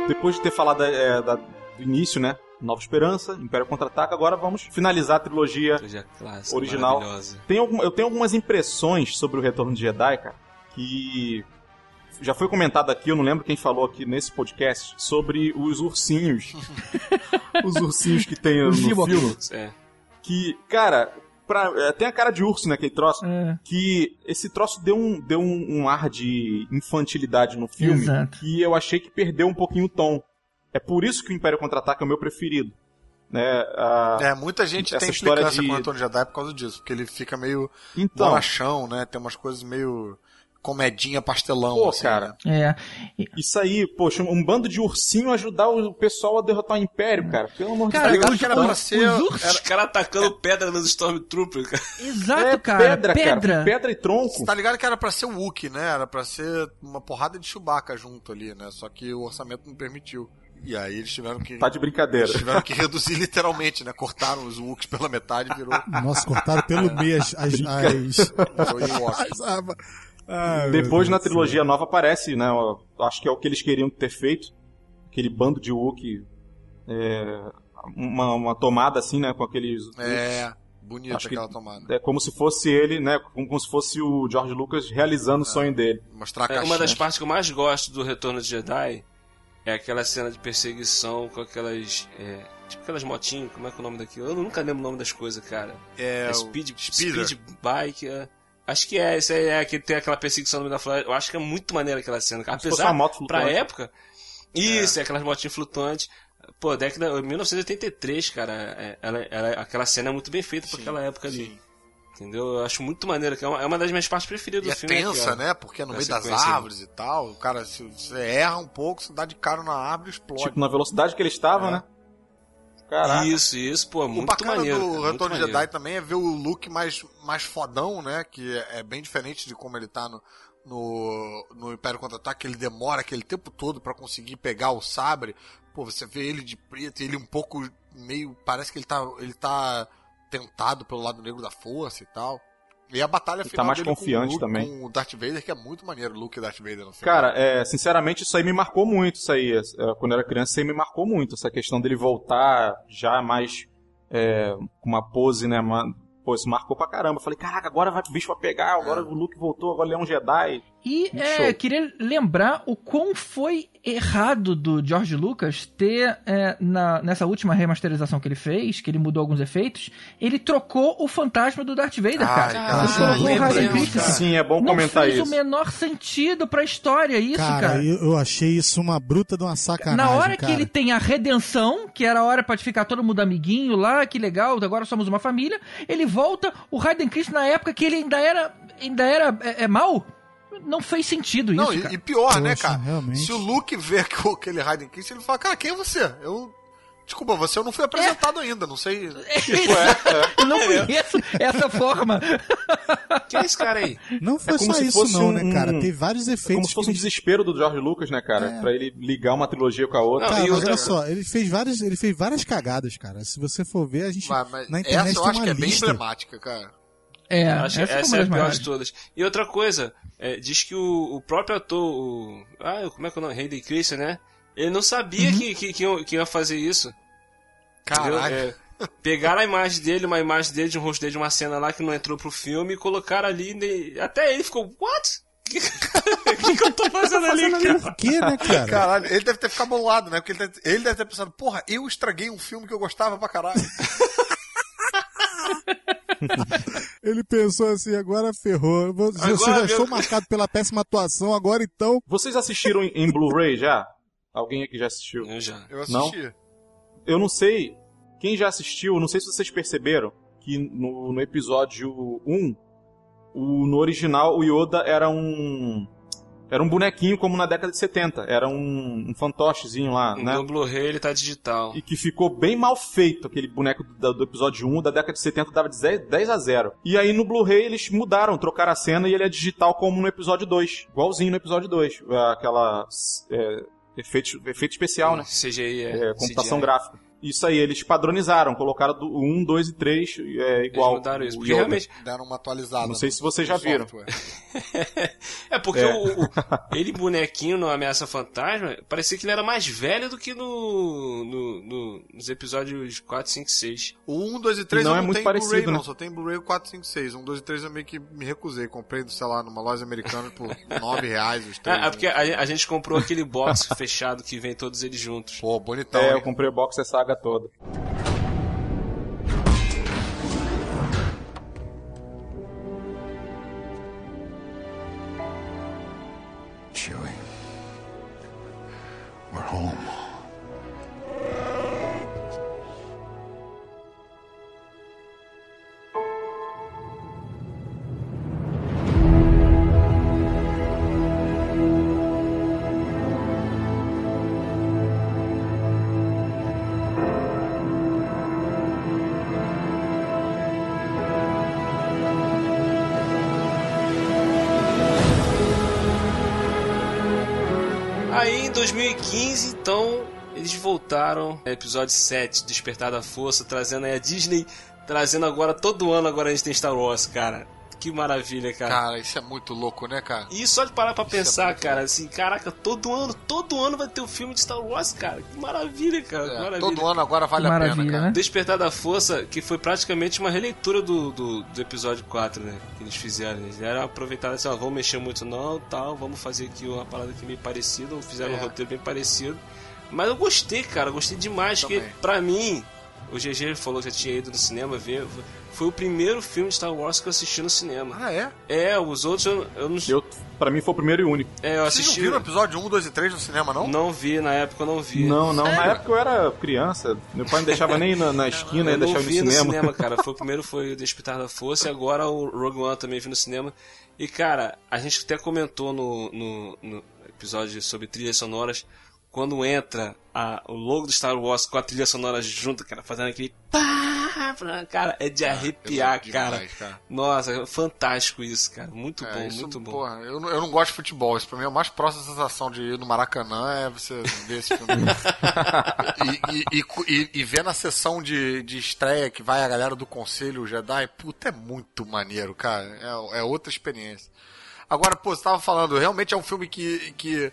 Speaker 7: Depois de ter falado é, da- do início, né? Nova Esperança, Império Contra-Ataca, agora vamos finalizar a trilogia
Speaker 4: Trilogia clássica,
Speaker 7: original. Tem algum- eu tenho algumas impressões sobre o Retorno de Jedi, cara, que já foi comentado aqui, eu não lembro quem falou aqui nesse podcast, sobre os ursinhos. <laughs> os ursinhos que tem no filme.
Speaker 4: É.
Speaker 7: Que, cara, pra, é, tem a cara de urso, né, aquele troço.
Speaker 8: É.
Speaker 7: Que esse troço deu um, deu um, um ar de infantilidade no filme
Speaker 8: Exato.
Speaker 7: que eu achei que perdeu um pouquinho o tom. É por isso que o Império Contra-Ataca é o meu preferido. Né? a-
Speaker 9: É, muita gente
Speaker 7: essa
Speaker 9: tem
Speaker 7: história
Speaker 9: implicância
Speaker 7: de-
Speaker 9: com o de Jedi por causa disso, porque ele fica meio
Speaker 7: Então.
Speaker 9: bolachão, né? Tem umas coisas meio comedinha pastelão,
Speaker 7: Pô,
Speaker 9: assim,
Speaker 7: cara.
Speaker 9: né?
Speaker 8: É.
Speaker 7: Isso aí, poxa, um bando de ursinho ajudar o pessoal a derrotar o Império, cara. Pelo amor
Speaker 8: Cara,
Speaker 7: de Deus.
Speaker 8: os-
Speaker 9: que era pra
Speaker 8: os-
Speaker 9: ser-
Speaker 8: os ursos-
Speaker 4: Os caras atacando pedra nos Stormtroopers, cara.
Speaker 8: Exato,
Speaker 7: É
Speaker 8: cara.
Speaker 7: pedra,
Speaker 8: pedra.
Speaker 7: cara. Pedra e tronco.
Speaker 9: Você tá ligado que era pra ser o Wookie, né? Era pra ser uma porrada de Chewbacca junto ali, né? Só que o orçamento não permitiu. E aí eles tiveram que.
Speaker 7: Tá de brincadeira.
Speaker 9: Eles tiveram que reduzir literalmente, né? Cortaram os Wookies pela metade e virou. <laughs>
Speaker 6: Nossa, cortaram pelo meio as. as, as, as meu
Speaker 7: Depois na trilogia nova aparece, né? Acho que é o que eles queriam ter feito. Aquele bando de Wookiee. É, uma, uma tomada assim, né? Com aqueles.
Speaker 9: É, bonita
Speaker 7: Acho que-
Speaker 9: aquela tomada.
Speaker 7: É como se fosse ele, né? Como, como se fosse o George Lucas realizando o sonho dele.
Speaker 9: Mostrar a
Speaker 4: É,
Speaker 9: caixinha.
Speaker 4: uma das partes que eu mais gosto do Retorno de Jedi é aquela cena de perseguição com aquelas. é, tipo aquelas motinhas, como é que é o nome daquilo? Eu nunca lembro o nome das coisas, cara.
Speaker 9: É,
Speaker 4: É speed,
Speaker 9: Speeder.
Speaker 4: speed Bike. é. Acho que é, esse aí é que tem aquela perseguição no meio da floresta. Eu acho que é muito maneira aquela cena. cara. Apesar,
Speaker 7: moto
Speaker 4: pra época, isso, é. aquelas motinhas flutuantes. Pô, década 1983, cara. é- Ela, ela- aquela cena é muito bem feita pra aquela época ali. Entendeu? Eu acho muito maneiro, que é uma, é uma das minhas partes preferidas
Speaker 9: E
Speaker 4: do
Speaker 9: é
Speaker 4: filme.
Speaker 9: tensa,
Speaker 4: aquela.
Speaker 9: né? Porque é no meio das árvores e tal. O cara, se você erra um pouco, você dá de cara na árvore e explode.
Speaker 7: Tipo, na velocidade que ele estava, né? Caraca.
Speaker 4: Isso, isso, pô,
Speaker 9: O
Speaker 4: muito
Speaker 9: bacana
Speaker 4: maneiro.
Speaker 9: do
Speaker 4: cara, muito
Speaker 9: Retorno
Speaker 4: maneiro.
Speaker 9: Jedi também é ver o look mais, mais fodão, né? Que é, é bem diferente de como ele tá no, no, no Império Contra-Ataque. Ele demora aquele tempo todo pra conseguir pegar o sabre. Pô, você vê ele de preto, ele um pouco meio... Parece que ele tá, ele tá tentado pelo lado negro da força e tal. E a batalha
Speaker 7: Ele tá
Speaker 9: final
Speaker 7: mais
Speaker 9: dele
Speaker 7: confiante
Speaker 9: com, o Luke-
Speaker 7: também.
Speaker 9: com o Darth Vader, que é muito maneiro, o look Darth Vader filme.
Speaker 7: Cara, é, sinceramente, isso aí me marcou muito, isso aí. É, Quando eu era criança, isso aí me marcou muito. Essa questão dele voltar já mais é, com uma pose, né? Uma, pô, isso marcou pra caramba. Eu falei, caraca, agora vai, o bicho vai pegar, agora o Luke voltou, agora ele é um Jedi.
Speaker 8: E é, queria lembrar o quão foi errado do George Lucas ter, é, na, nessa última remasterização que ele fez, que ele mudou alguns efeitos, ele trocou o fantasma do Darth Vader,
Speaker 6: Ai,
Speaker 8: cara.
Speaker 6: cara,
Speaker 8: ele colocou o Hayden Christensen.
Speaker 6: cara.
Speaker 7: Sim, é bom
Speaker 8: Não
Speaker 7: comentar
Speaker 8: fez
Speaker 7: isso.
Speaker 8: o menor sentido pra história isso, cara.
Speaker 6: Cara, eu, eu achei isso uma bruta de uma sacanagem.
Speaker 8: Na hora
Speaker 6: cara.
Speaker 8: que ele tem a redenção, que era a hora pra ficar todo mundo amiguinho lá, que legal, agora somos uma família, ele volta, o Hayden Christensen na época que ele ainda era, ainda era é, é mal, não fez sentido
Speaker 9: Não,
Speaker 8: isso,
Speaker 9: e,
Speaker 8: cara.
Speaker 9: e pior, né,
Speaker 6: Poxa,
Speaker 9: cara?
Speaker 6: realmente.
Speaker 9: Se o Luke vê que o- aquele Raiden Christensen, ele fala, cara, quem é você? Eu... Desculpa, você eu não fui apresentado ainda, não sei... <laughs> Tipo, é,
Speaker 8: Eu não conheço essa forma. <laughs>
Speaker 4: Quem é esse cara aí?
Speaker 6: Não foi
Speaker 7: É como
Speaker 6: só
Speaker 7: se
Speaker 6: isso
Speaker 7: fosse
Speaker 6: não,
Speaker 7: um-
Speaker 6: né, cara? Tem vários
Speaker 7: É
Speaker 6: efeitos
Speaker 7: como se fosse um
Speaker 6: que...
Speaker 7: desespero do George Lucas, né, cara?
Speaker 6: É.
Speaker 7: Pra ele ligar uma trilogia com a outra.
Speaker 6: Cara,
Speaker 4: e
Speaker 6: mas
Speaker 4: outra-
Speaker 6: olha só, ele fez várias, ele fez várias cagadas, cara. Se você for ver, a gente
Speaker 9: mas, mas
Speaker 6: na internet
Speaker 9: essa eu
Speaker 6: tem
Speaker 9: acho
Speaker 6: uma
Speaker 9: que é bem emblemática, cara.
Speaker 8: É,
Speaker 4: Acho que
Speaker 8: essa,
Speaker 4: essa,
Speaker 8: foi
Speaker 4: é a pior
Speaker 8: maiores.
Speaker 4: de todas. E outra coisa, é, diz que o, o próprio ator, o. Ah, como é que é o nome? Hayden Christensen, né? Ele não sabia
Speaker 8: Uhum.
Speaker 4: que, que, que, ia, que ia fazer isso.
Speaker 9: Caralho.
Speaker 4: É, pegaram a imagem dele, uma imagem dele, de um rosto dele, de uma cena lá que não entrou pro filme e colocaram ali. ne- Até ele ficou, what? O <laughs> que, que, que eu tô fazendo ali, cara?
Speaker 6: Por quê, né, cara?
Speaker 9: Caralho, ele deve ter ficado bolado, né? Porque ele deve, ele deve ter pensado, porra, eu estraguei um filme que eu gostava pra caralho. <laughs>
Speaker 6: Ele pensou assim, agora ferrou. Você
Speaker 4: Agora,
Speaker 6: já
Speaker 4: meu-
Speaker 6: estou marcado pela péssima atuação, agora então...
Speaker 7: Vocês assistiram em, em Blu-ray já? Alguém aqui já assistiu?
Speaker 4: Eu já.
Speaker 9: Eu
Speaker 7: Não?
Speaker 9: assisti.
Speaker 7: Eu não sei. Quem já assistiu, não sei se vocês perceberam que no, no episódio 1, o, no original, o Yoda era um. Era um bonequinho como na década de 70. Era um, um fantochezinho lá, né?
Speaker 4: No Blu-ray ele tá digital.
Speaker 7: E que ficou bem mal feito, aquele boneco do, do episódio 1, da década de 70, dava de 10, 10 a 0. E aí no Blu-ray eles mudaram, trocaram a cena e ele é digital como no episódio 2. Igualzinho no episódio 2. Aquela. É, efeito, efeito especial, né?
Speaker 4: CGI é.
Speaker 7: É, computação
Speaker 4: CGI.
Speaker 7: gráfica. Isso aí, eles padronizaram, colocaram do 1, 2 e 3 é, igual.
Speaker 4: Eles mudaram isso,
Speaker 7: o
Speaker 4: porque
Speaker 7: Yoda.
Speaker 4: realmente.
Speaker 9: Deram uma atualizada.
Speaker 7: Não sei se vocês já viram. <laughs>
Speaker 4: É porque
Speaker 7: É.
Speaker 4: O, o- ele bonequinho no Ameaça Fantasma, parecia que ele era mais velho do que no, no- no- nos episódios 4, 5, 6.
Speaker 9: O 1, 2 e 3
Speaker 7: Não
Speaker 9: eu
Speaker 7: é
Speaker 9: não
Speaker 7: muito
Speaker 9: tem
Speaker 7: parecido,
Speaker 9: Blu-ray, não.
Speaker 7: né?
Speaker 9: Só tem Blu-ray 4, 5, 6. 1, 2 e 3 eu meio que me recusei. Comprei, sei lá, numa loja americana por <laughs> 9 reais os três.
Speaker 4: É, é porque a, a gente comprou aquele box <laughs> fechado que vem todos eles juntos.
Speaker 9: Pô, bonitão.
Speaker 7: É, eu
Speaker 9: hein?
Speaker 7: comprei o box essa saga toda.
Speaker 18: Chewie. We're home.
Speaker 4: 2015, então, eles voltaram, episódio 7, Despertar da Força, trazendo aí a Disney, trazendo agora, todo ano agora a gente tem Star Wars, cara. Que maravilha, cara.
Speaker 9: Cara, isso é muito louco, né, cara?
Speaker 4: E só de parar pra
Speaker 9: Isso é
Speaker 4: pensar,
Speaker 9: muito
Speaker 4: cara, assim, caraca, todo ano, todo ano vai ter um filme de Star Wars, cara. Que maravilha, cara. que
Speaker 9: É,
Speaker 4: maravilha.
Speaker 9: todo ano agora vale a pena, cara.
Speaker 8: né?
Speaker 4: Despertar da Força, que foi praticamente uma releitura do, do, do episódio 4, né? Que eles fizeram. Eles deram uma aproveitada assim, ó, vamos mexer muito não, tal, vamos fazer aqui uma parada aqui meio parecida, ou fizeram
Speaker 9: É.
Speaker 4: um roteiro bem parecido. Mas eu gostei, cara, eu gostei demais, porque
Speaker 9: Também.
Speaker 4: pra mim, o GG falou que já tinha ido no cinema ver. Foi o primeiro filme de Star Wars que eu assisti no cinema.
Speaker 9: Ah, é?
Speaker 4: É, os outros eu, eu não.
Speaker 7: Eu, pra mim foi o primeiro e único.
Speaker 4: É, eu
Speaker 9: Vocês
Speaker 4: assisti.
Speaker 9: não viram o episódio 1, 2 e 3 no cinema, não?
Speaker 4: Não vi, na época eu não vi.
Speaker 7: Não, não.
Speaker 4: É.
Speaker 7: Na época eu era criança. Meu pai não deixava nem na, na esquina, ia
Speaker 4: eu não
Speaker 7: deixar eu
Speaker 4: vi
Speaker 7: no
Speaker 4: no
Speaker 7: cinema.
Speaker 4: cinema, <laughs> cara. Foi, o primeiro foi o Despertar da Força e agora o Rogue One também vi no cinema. E, cara, a gente até comentou no, no, no episódio sobre trilhas sonoras. Quando entra a- o logo do Star Wars com a trilha sonora junto, cara, fazendo aquele pá, cara, é de arrepiar,
Speaker 9: é
Speaker 4: cara.
Speaker 9: demais, cara.
Speaker 4: Nossa, é fantástico isso, cara. Muito
Speaker 9: É,
Speaker 4: bom,
Speaker 9: isso,
Speaker 4: muito bom.
Speaker 9: Porra, eu, não- eu não gosto de futebol. Isso pra mim é a mais próxima sensação de ir no Maracanã é você ver esse filme. <laughs> e, e, e, e- e ver na sessão de, de estreia que vai a galera do Conselho Jedi, puta, é muito maneiro, cara. É, é outra experiência. Agora, pô, você tava falando, realmente é um filme que, que,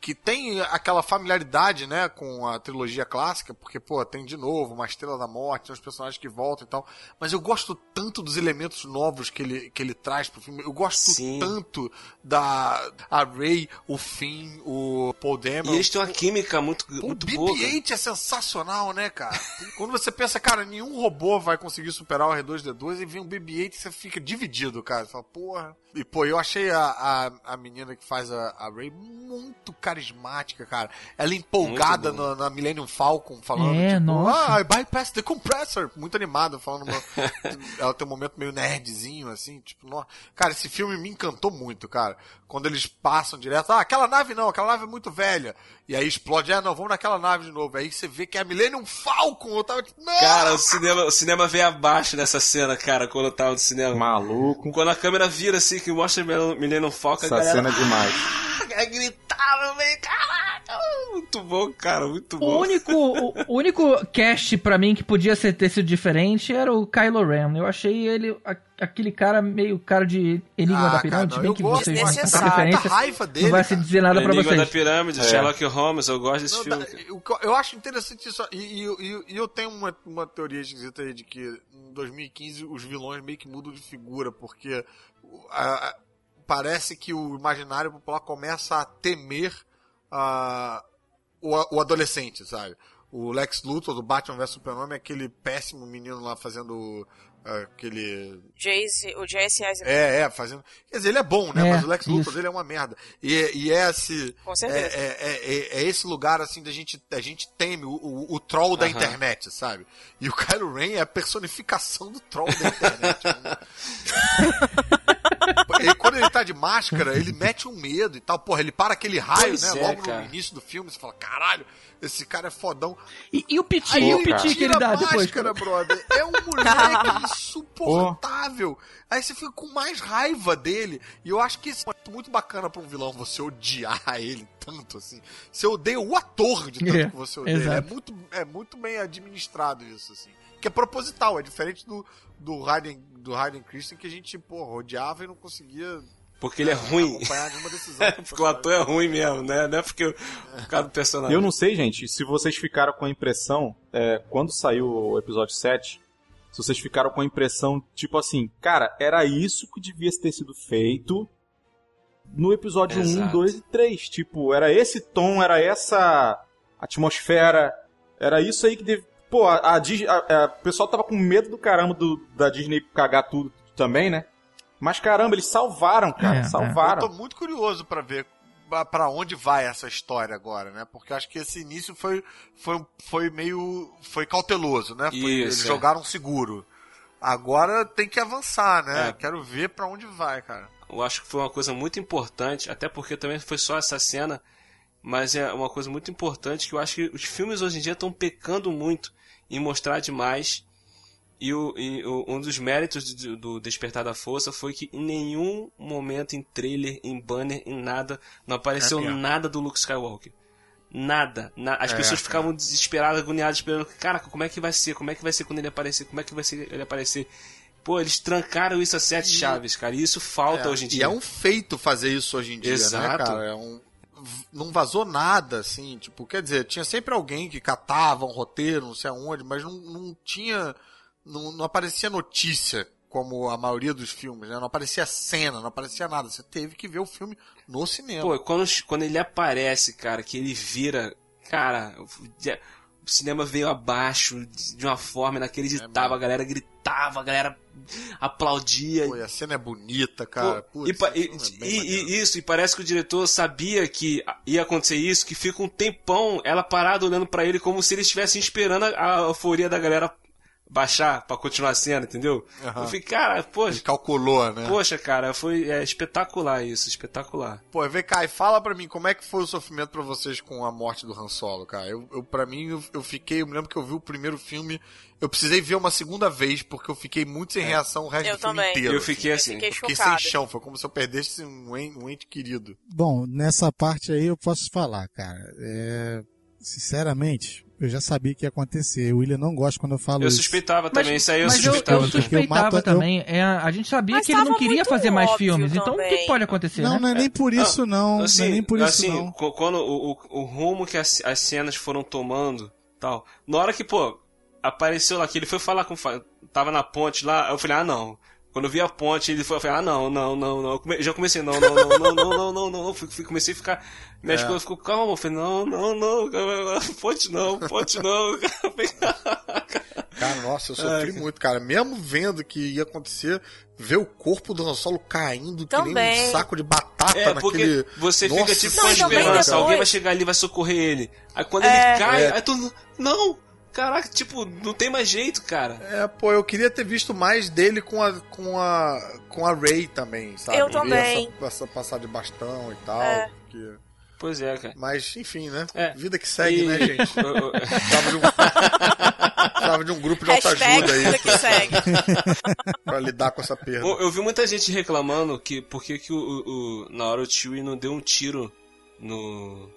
Speaker 9: que tem aquela familiaridade, né, com a trilogia clássica, porque, pô, tem de novo uma Estrela da Morte, tem os personagens que voltam e tal. Mas eu gosto tanto dos elementos novos que ele, que ele traz pro filme. Eu gosto tanto da a Ray, o Finn, o Paul Dameron.
Speaker 4: E eles têm uma química muito, muito
Speaker 9: o
Speaker 4: boa. cara.
Speaker 9: BB-8 é sensacional, né, cara? <laughs> Quando você pensa, cara, nenhum robô vai conseguir superar o R2-D2 e vem um BB-8 e você fica dividido, cara. Você fala, porra. E, pô, eu achei a, a, a menina que faz a, a Ray muito carismática, cara. Ela empolgada
Speaker 4: Muito
Speaker 9: na, na Millennium Falcon, falando,
Speaker 8: É,
Speaker 9: tipo,
Speaker 8: nossa.
Speaker 9: ah, I bypass the compressor. Muito animada, falando. uma- <laughs> ela tem um momento meio nerdzinho, assim, tipo, no... cara, esse filme me encantou muito, cara. Quando eles passam direto, ah, aquela nave não, aquela nave é muito velha. E aí explode, ah, não, vamos naquela nave de novo. Aí você vê que é a Millennium Falcon. Eu tava tipo, não!
Speaker 4: Cara, o cinema, o cinema veio abaixo nessa cena, cara, quando eu tava no cinema.
Speaker 7: Maluco.
Speaker 4: Quando a câmera vira assim, que mostra o Millennium Falcon, a
Speaker 7: Essa
Speaker 4: galera...
Speaker 7: cena é demais. <laughs>
Speaker 4: Ah, gritava, velho, caraca! Muito bom, cara, muito
Speaker 8: O
Speaker 4: bom.
Speaker 8: único, <laughs> o, o único cast pra mim que podia ser, ter sido diferente era o Kylo Ren. Eu achei ele a- aquele cara meio cara de Enigma
Speaker 9: Ah,
Speaker 8: da Pirâmide,
Speaker 9: cara,
Speaker 8: bem
Speaker 9: eu
Speaker 8: que vocês
Speaker 9: essa
Speaker 8: referência.
Speaker 9: raiva dele,
Speaker 8: não vai se dizer nada pra
Speaker 4: Enigma
Speaker 8: vocês.
Speaker 4: da Pirâmide,
Speaker 7: É.
Speaker 4: Sherlock Holmes, eu gosto desse
Speaker 9: Não,
Speaker 4: filme.
Speaker 9: da- eu, eu acho interessante isso. E, e- e- e eu tenho uma, uma teoria esquisita aí de que em 2015 os vilões meio que mudam de figura, porque a- a- parece que o imaginário popular começa a temer a- o, o adolescente, sabe? O Lex Luthor do Batman vs Superman é aquele péssimo menino lá fazendo ah, aquele
Speaker 16: Jace, o Jesse Eisenberg.
Speaker 9: é, é, fazendo. Quer dizer, ele é bom, né?
Speaker 8: É,
Speaker 9: Mas o Lex Luthor dele é uma merda. E, e é esse.
Speaker 16: Com certeza.
Speaker 9: É, é, é- é esse lugar, assim, da gente, a gente teme o, o, o troll da internet, sabe? E o Kylo Ren é a personificação do troll da <laughs> internet. <laughs> de máscara, ele mete um medo e tal. Porra, ele para aquele raio,
Speaker 4: Pois
Speaker 9: né?
Speaker 4: é,
Speaker 9: Logo
Speaker 4: cara.
Speaker 9: no início do filme, você fala, caralho, esse cara é fodão.
Speaker 8: E, e o piti,
Speaker 9: Aí
Speaker 8: e o piti que
Speaker 9: tira
Speaker 8: ele dá
Speaker 9: a
Speaker 8: depois?
Speaker 9: máscara, brother. É um moleque <laughs> insuportável. Aí você fica com mais raiva dele. E eu acho que isso é muito bacana pra um vilão, você odiar <laughs> ele tanto, assim. Você odeia o ator de tanto
Speaker 8: É,
Speaker 9: que você odeia. ele. É
Speaker 8: exato.
Speaker 9: muito, é muito bem administrado isso, assim. Que é proposital, é diferente do, do Hayden, do Hayden Christensen que a gente, porra, odiava e não conseguia
Speaker 4: Porque ele é ruim.
Speaker 9: decisão. <laughs>
Speaker 4: porque o ator é ruim mesmo, né? Não é porque o por causa do personagem.
Speaker 7: Eu não sei, gente, se vocês ficaram com a impressão, é, quando saiu o episódio 7, se vocês ficaram com a impressão, tipo assim, cara, era isso que devia ter sido feito no episódio 1,
Speaker 4: Exato.
Speaker 7: 2 e 3. Tipo, era esse tom, era essa atmosfera, era isso aí que deve. Pô, a, a, a- a- o pessoal tava com medo do caramba do, da Disney cagar tudo também, né? Mas caramba, eles salvaram, cara,
Speaker 8: É, é.
Speaker 7: salvaram.
Speaker 9: Eu tô muito curioso pra ver pra onde vai essa história agora, né? Porque acho que esse início foi, foi, foi meio. foi cauteloso, né? Foi- eles
Speaker 4: Isso, é.
Speaker 9: jogaram seguro. Agora tem que avançar, né?
Speaker 4: É.
Speaker 9: Quero ver pra onde vai, cara.
Speaker 4: Eu acho que foi uma coisa muito importante, até porque também foi só essa cena, mas é uma coisa muito importante que eu acho que os filmes hoje em dia estão pecando muito em mostrar demais. E, o, e o- um dos méritos do, do Despertar da Força foi que em nenhum momento em trailer, em banner, em nada, não apareceu
Speaker 9: É mesmo.
Speaker 4: nada do Luke Skywalker. Nada. Na- as
Speaker 9: É,
Speaker 4: pessoas
Speaker 9: é.
Speaker 4: ficavam desesperadas, agoniadas, esperando. Caraca, como é que vai ser? Como é que vai ser quando ele aparecer? Como é que vai ser ele aparecer? Pô, eles trancaram isso a sete chaves, cara. E isso falta
Speaker 9: É,
Speaker 4: hoje em
Speaker 9: E
Speaker 4: dia.
Speaker 9: é um feito fazer isso hoje em dia, né,
Speaker 4: Exato.
Speaker 9: cara? É um... Não vazou nada, assim, tipo, quer dizer, tinha sempre alguém que catava um roteiro, não sei aonde, mas não, não tinha. Não, não aparecia notícia, como a maioria dos filmes, né? Não aparecia cena, não aparecia nada. Você teve que ver o filme no cinema.
Speaker 4: Pô, quando, quando ele aparece, cara, que ele vira. Cara, o cinema veio abaixo de uma forma inacreditável. a galera gritava, a galera aplaudia.
Speaker 9: Pô, e a cena é bonita, cara.
Speaker 4: Pô,
Speaker 9: Putz,
Speaker 4: e, e-
Speaker 9: é
Speaker 4: e- isso, e parece que o diretor sabia que ia acontecer isso, que fica um tempão ela parada olhando pra ele como se ele estivesse esperando a, a euforia da galera baixar pra continuar a cena, entendeu?
Speaker 9: Aham.
Speaker 4: Eu fiquei, cara, poxa.
Speaker 9: Ele calculou, né?
Speaker 4: Poxa, cara, foi é, espetacular isso, espetacular.
Speaker 9: Pô, vem cá e fala pra mim, como é que foi o sofrimento pra vocês com a morte do Han Solo, cara? Eu, eu pra mim, eu, eu fiquei, eu me lembro que eu vi o primeiro filme, eu precisei ver uma segunda vez, porque eu fiquei muito sem reação o resto
Speaker 16: Eu
Speaker 9: do filme
Speaker 16: também.
Speaker 9: inteiro.
Speaker 4: Eu fiquei assim.
Speaker 16: fiquei
Speaker 9: fiquei
Speaker 16: chocada.
Speaker 9: sem chão, foi como se eu perdesse um ente, um ente querido.
Speaker 6: Bom, nessa parte aí eu posso falar, cara. É, Sinceramente, eu já sabia que ia acontecer. O William não gosta quando eu falo
Speaker 4: Eu
Speaker 6: isso.
Speaker 4: suspeitava também, isso aí eu
Speaker 8: mas eu,
Speaker 4: suspeitava.
Speaker 8: eu
Speaker 4: também.
Speaker 8: suspeitava
Speaker 6: Porque o mapa-
Speaker 8: também. É, a gente sabia
Speaker 16: Mas
Speaker 8: que ele não queria fazer mais filmes. Então o que
Speaker 16: também.
Speaker 8: pode acontecer,
Speaker 6: Não,
Speaker 8: né?
Speaker 6: não é nem por isso não.
Speaker 4: Assim,
Speaker 6: não é nem por isso
Speaker 4: assim,
Speaker 6: não.
Speaker 4: quando o, o, o rumo que as, as cenas foram tomando, tal. Na hora que, pô, apareceu lá que ele foi falar com tava na ponte lá, eu falei: "Ah, não". Quando eu vi a ponte, ele foi, eu falei: "Ah, não, não, não, não". Eu come- já comecei: "Não, não, não, não, não, não, não, não". Fui- comecei a ficar minha
Speaker 9: É.
Speaker 4: esposa ficou calma, eu falei: "Não, não, não, <laughs> ponte não, ponte não". <laughs>
Speaker 9: Cara, nossa, eu sofri muito, cara. Mesmo vendo que ia acontecer, ver o corpo do Han Solo caindo que nem
Speaker 16: Também.
Speaker 9: um saco de batata
Speaker 4: É, porque
Speaker 9: naquele...
Speaker 4: você
Speaker 9: Nossa
Speaker 4: fica tipo com
Speaker 16: também
Speaker 4: esperança, alguém vai chegar ali e vai socorrer ele. Aí quando
Speaker 16: É.
Speaker 4: ele cai,
Speaker 9: É.
Speaker 4: aí tu não, caraca, tipo, não tem mais jeito, cara.
Speaker 9: É, pô, eu queria ter visto mais dele com a com a com a Ray também, sabe?
Speaker 16: Eu também.
Speaker 9: Essa, essa passar de bastão e tal,
Speaker 16: É.
Speaker 9: porque-
Speaker 4: Pois é, cara.
Speaker 9: mas enfim, né?
Speaker 4: É.
Speaker 9: Vida que segue,
Speaker 4: E-
Speaker 9: né, gente? <laughs> Precisava de um <laughs> Precisava de um grupo de autoajuda aí
Speaker 16: vida que segue. <laughs>
Speaker 9: pra lidar com essa perda.
Speaker 4: Eu, eu vi muita gente reclamando que por que que o, o- o- na hora o Chewie não deu um tiro no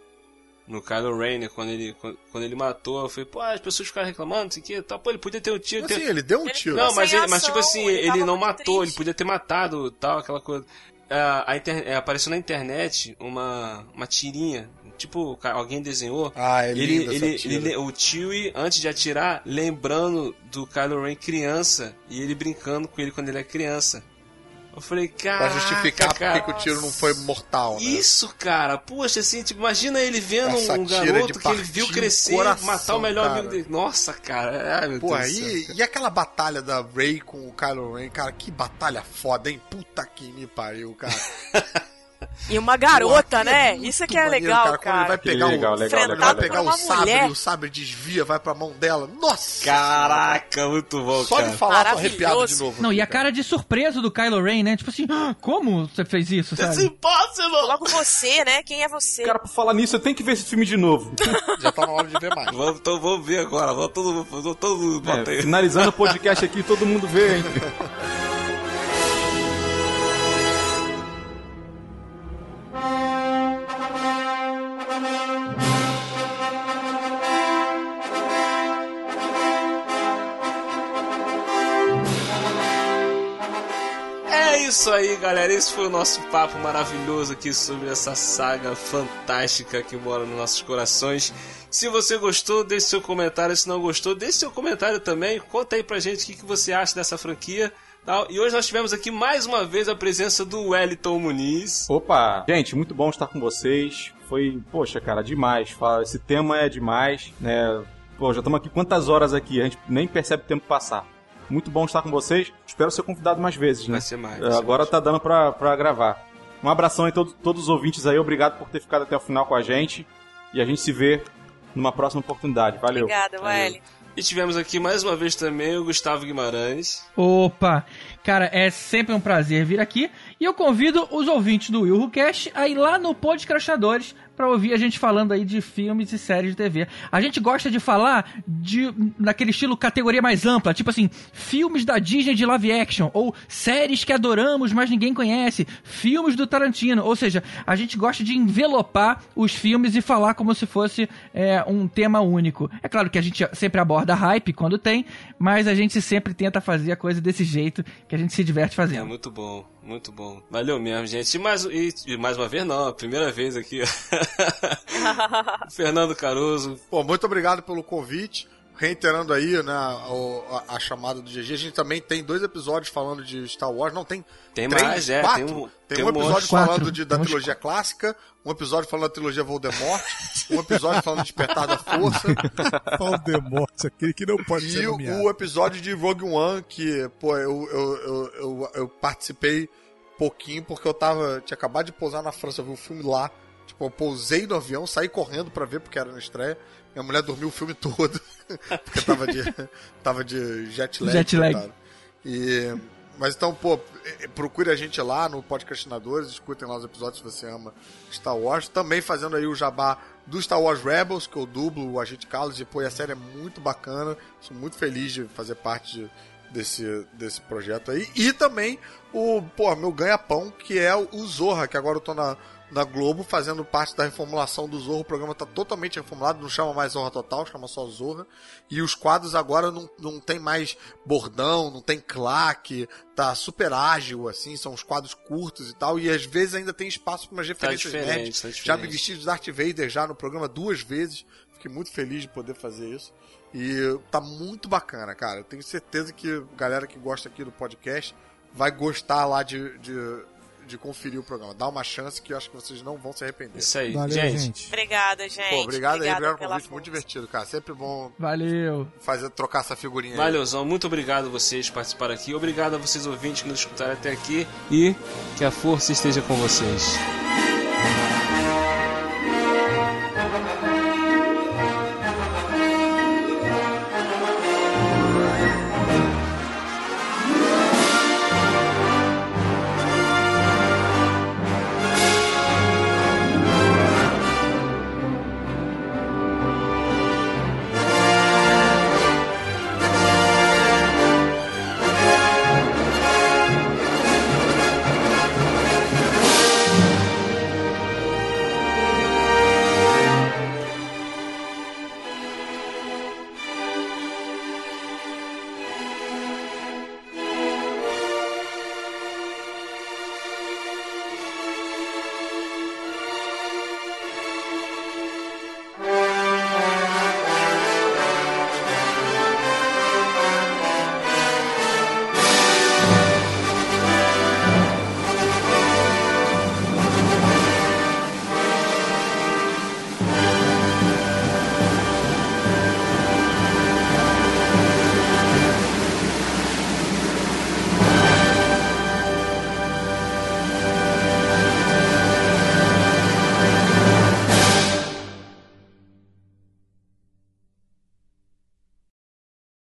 Speaker 4: no Kylo Ren, né, quando ele quando, quando ele matou, eu falei, pô, as pessoas ficaram reclamando, não sei o que, tá, pô, ele podia ter um tiro.
Speaker 9: Assim,
Speaker 4: ter-
Speaker 9: ele deu um tiro.
Speaker 4: Não, mas, ele- mas tipo assim,
Speaker 16: ele
Speaker 4: ele, não matou,
Speaker 16: triste.
Speaker 4: ele podia ter matado, tal, aquela coisa. Ah, a inter- é, apareceu na internet uma uma tirinha, tipo, alguém desenhou
Speaker 9: Ah, é
Speaker 4: ele, ele, ele- o Chewie, antes de atirar, lembrando do Kylo Ren criança e ele brincando com ele quando ele é criança. Eu falei, cara.
Speaker 9: Pra justificar por que que o tiro não foi mortal, né?
Speaker 4: Isso, cara. Poxa, assim, tipo, imagina ele vendo
Speaker 9: Essa
Speaker 4: um garoto que ele viu crescer,
Speaker 9: coração,
Speaker 4: matar o melhor
Speaker 9: cara.
Speaker 4: amigo dele. Nossa, cara. Ai, meu
Speaker 9: Porra,
Speaker 4: Deus do céu.
Speaker 9: e, e aquela batalha da Ray com o Kylo Ren, cara, que batalha foda, hein? Puta que me pariu, cara. <laughs>
Speaker 16: E uma garota, né?
Speaker 9: muito
Speaker 16: Isso que é
Speaker 9: maneiro,
Speaker 16: legal,
Speaker 9: Quando ele vai
Speaker 16: cara.
Speaker 9: pegar
Speaker 7: legal,
Speaker 9: o,
Speaker 7: legal,
Speaker 9: vai
Speaker 7: legal,
Speaker 9: pegar o sabre
Speaker 16: mulher.
Speaker 9: e o sabre desvia, vai pra mão dela. Nossa!
Speaker 4: Caraca, muito bom,
Speaker 9: Só
Speaker 4: cara.
Speaker 9: de falar, tô arrepiado de novo.
Speaker 8: Não,
Speaker 9: aqui,
Speaker 8: e a cara de surpresa do Kylo Ren, né? Tipo assim, "Ah, como você fez isso,
Speaker 4: It's
Speaker 8: sabe?
Speaker 4: impossible!
Speaker 16: Logo você, né? Quem é você?
Speaker 7: Cara, pra falar nisso, eu tenho que ver esse filme de novo.
Speaker 9: Já tá na hora de ver mais.
Speaker 4: Vamos, então vamos ver agora. Vamos todo mundo, todo mundo
Speaker 7: É, finalizando o podcast aqui, todo mundo vê, hein? <laughs>
Speaker 4: isso aí, galera. Esse foi o nosso papo maravilhoso aqui sobre essa saga fantástica que mora nos nossos corações. Se você gostou, deixe seu comentário. Se não gostou, deixe seu comentário também. Conta aí pra gente o que, você acha dessa franquia. E hoje nós tivemos aqui mais uma vez a presença do Wellington Muniz.
Speaker 7: Opa! Gente, muito bom estar com vocês. Foi, poxa, cara, demais. Esse tema é demais, né? Pô, já estamos aqui quantas horas aqui? A gente nem percebe o tempo passar. Muito bom estar com vocês. Espero ser convidado mais vezes, né?
Speaker 4: Vai ser mais.
Speaker 7: É,
Speaker 4: vai ser
Speaker 7: Agora
Speaker 4: mais.
Speaker 7: tá dando pra, pra gravar. Um abração aí a todos, todos os ouvintes aí. Obrigado por ter ficado até o final com a gente. E a gente se vê numa próxima oportunidade. Valeu.
Speaker 16: Obrigada. Welly.
Speaker 4: E tivemos aqui mais uma vez também o Gustavo Guimarães.
Speaker 8: Opa! Cara, é sempre um prazer vir aqui e eu convido os ouvintes do Will Who Cast a ir lá no Podcrachadores pra ouvir a gente falando aí de filmes e séries de TV. A gente gosta de falar de naquele estilo categoria mais ampla, tipo assim, filmes da Disney de live action ou séries que adoramos, mas ninguém conhece, filmes do Tarantino, ou seja, a gente gosta de envelopar os filmes e falar como se fosse é, um tema único. É claro que a gente sempre aborda hype quando tem, mas a gente sempre tenta fazer a coisa desse jeito que a gente se diverte
Speaker 4: É
Speaker 8: fazendo.
Speaker 4: muito bom, muito bom. Valeu mesmo, gente. E mais, e mais uma vez, não, a primeira vez aqui. <laughs> <laughs> Fernando Caruso.
Speaker 9: Pô, muito obrigado pelo convite. reiterando aí, né, a, a, a chamada do GG, a gente também tem dois episódios falando de Star Wars, não tem
Speaker 4: Tem
Speaker 9: três,
Speaker 4: mais, é,
Speaker 9: quatro?
Speaker 4: tem um-
Speaker 9: Tem
Speaker 4: tem
Speaker 9: um
Speaker 4: um
Speaker 9: episódio
Speaker 8: Quatro.
Speaker 9: falando de, da trilogia clássica, um episódio falando da trilogia Voldemort, um episódio falando de Despertar da Força, <laughs>
Speaker 6: Voldemort, aquele que não pode ser
Speaker 9: e o, episódio de Rogue One, que, pô, eu, eu, eu, eu, eu participei pouquinho porque eu tava. Tinha acabado de pousar na França, eu vi o filme lá. Eu pousei no avião, saí correndo pra ver porque era na estreia. Minha mulher dormiu o filme todo. <laughs> porque tava de, <laughs> tava de jet lag.
Speaker 8: Jet lag.
Speaker 9: E, mas então, pô, eh, procure a gente lá no Podcastinadores, escutem lá os episódios se você ama Star Wars. Também fazendo aí o jabá do Star Wars Rebels, que eu dublo o Agente Carlos, e pô, a série é muito bacana. Sou muito feliz de fazer parte de- desse, desse projeto aí. E também o, pô, meu ganha-pão, que é o Zorra, que agora eu tô na, na Globo fazendo parte da reformulação do Zorro. O programa tá totalmente reformulado, não chama mais Zorra Total, chama só Zorra. E os quadros agora não, não tem mais bordão, não tem claque, tá super ágil, assim, são os quadros curtos e tal. E às vezes ainda tem espaço para umas referências
Speaker 4: diferente,
Speaker 9: nerds.
Speaker 4: tá
Speaker 9: Já me vesti de Darth Vader já no programa duas vezes. Fiquei muito feliz de poder fazer isso. E tá muito bacana, cara. Eu tenho certeza que a galera que gosta aqui do podcast vai gostar lá de, de, de conferir o programa. Dá uma chance que eu acho que vocês não vão se arrepender.
Speaker 4: Isso aí,
Speaker 6: Valeu,
Speaker 4: gente.
Speaker 6: gente.
Speaker 16: Obrigada, gente.
Speaker 9: Pô, obrigado aí, obrigado pelo convite, muito divertido, cara. Sempre bom
Speaker 8: Valeu.
Speaker 9: fazer, trocar essa figurinha aí.
Speaker 4: Valeuzão, muito obrigado a vocês por participarem aqui. Obrigado a vocês ouvintes que nos escutaram até aqui. E que a força esteja com vocês.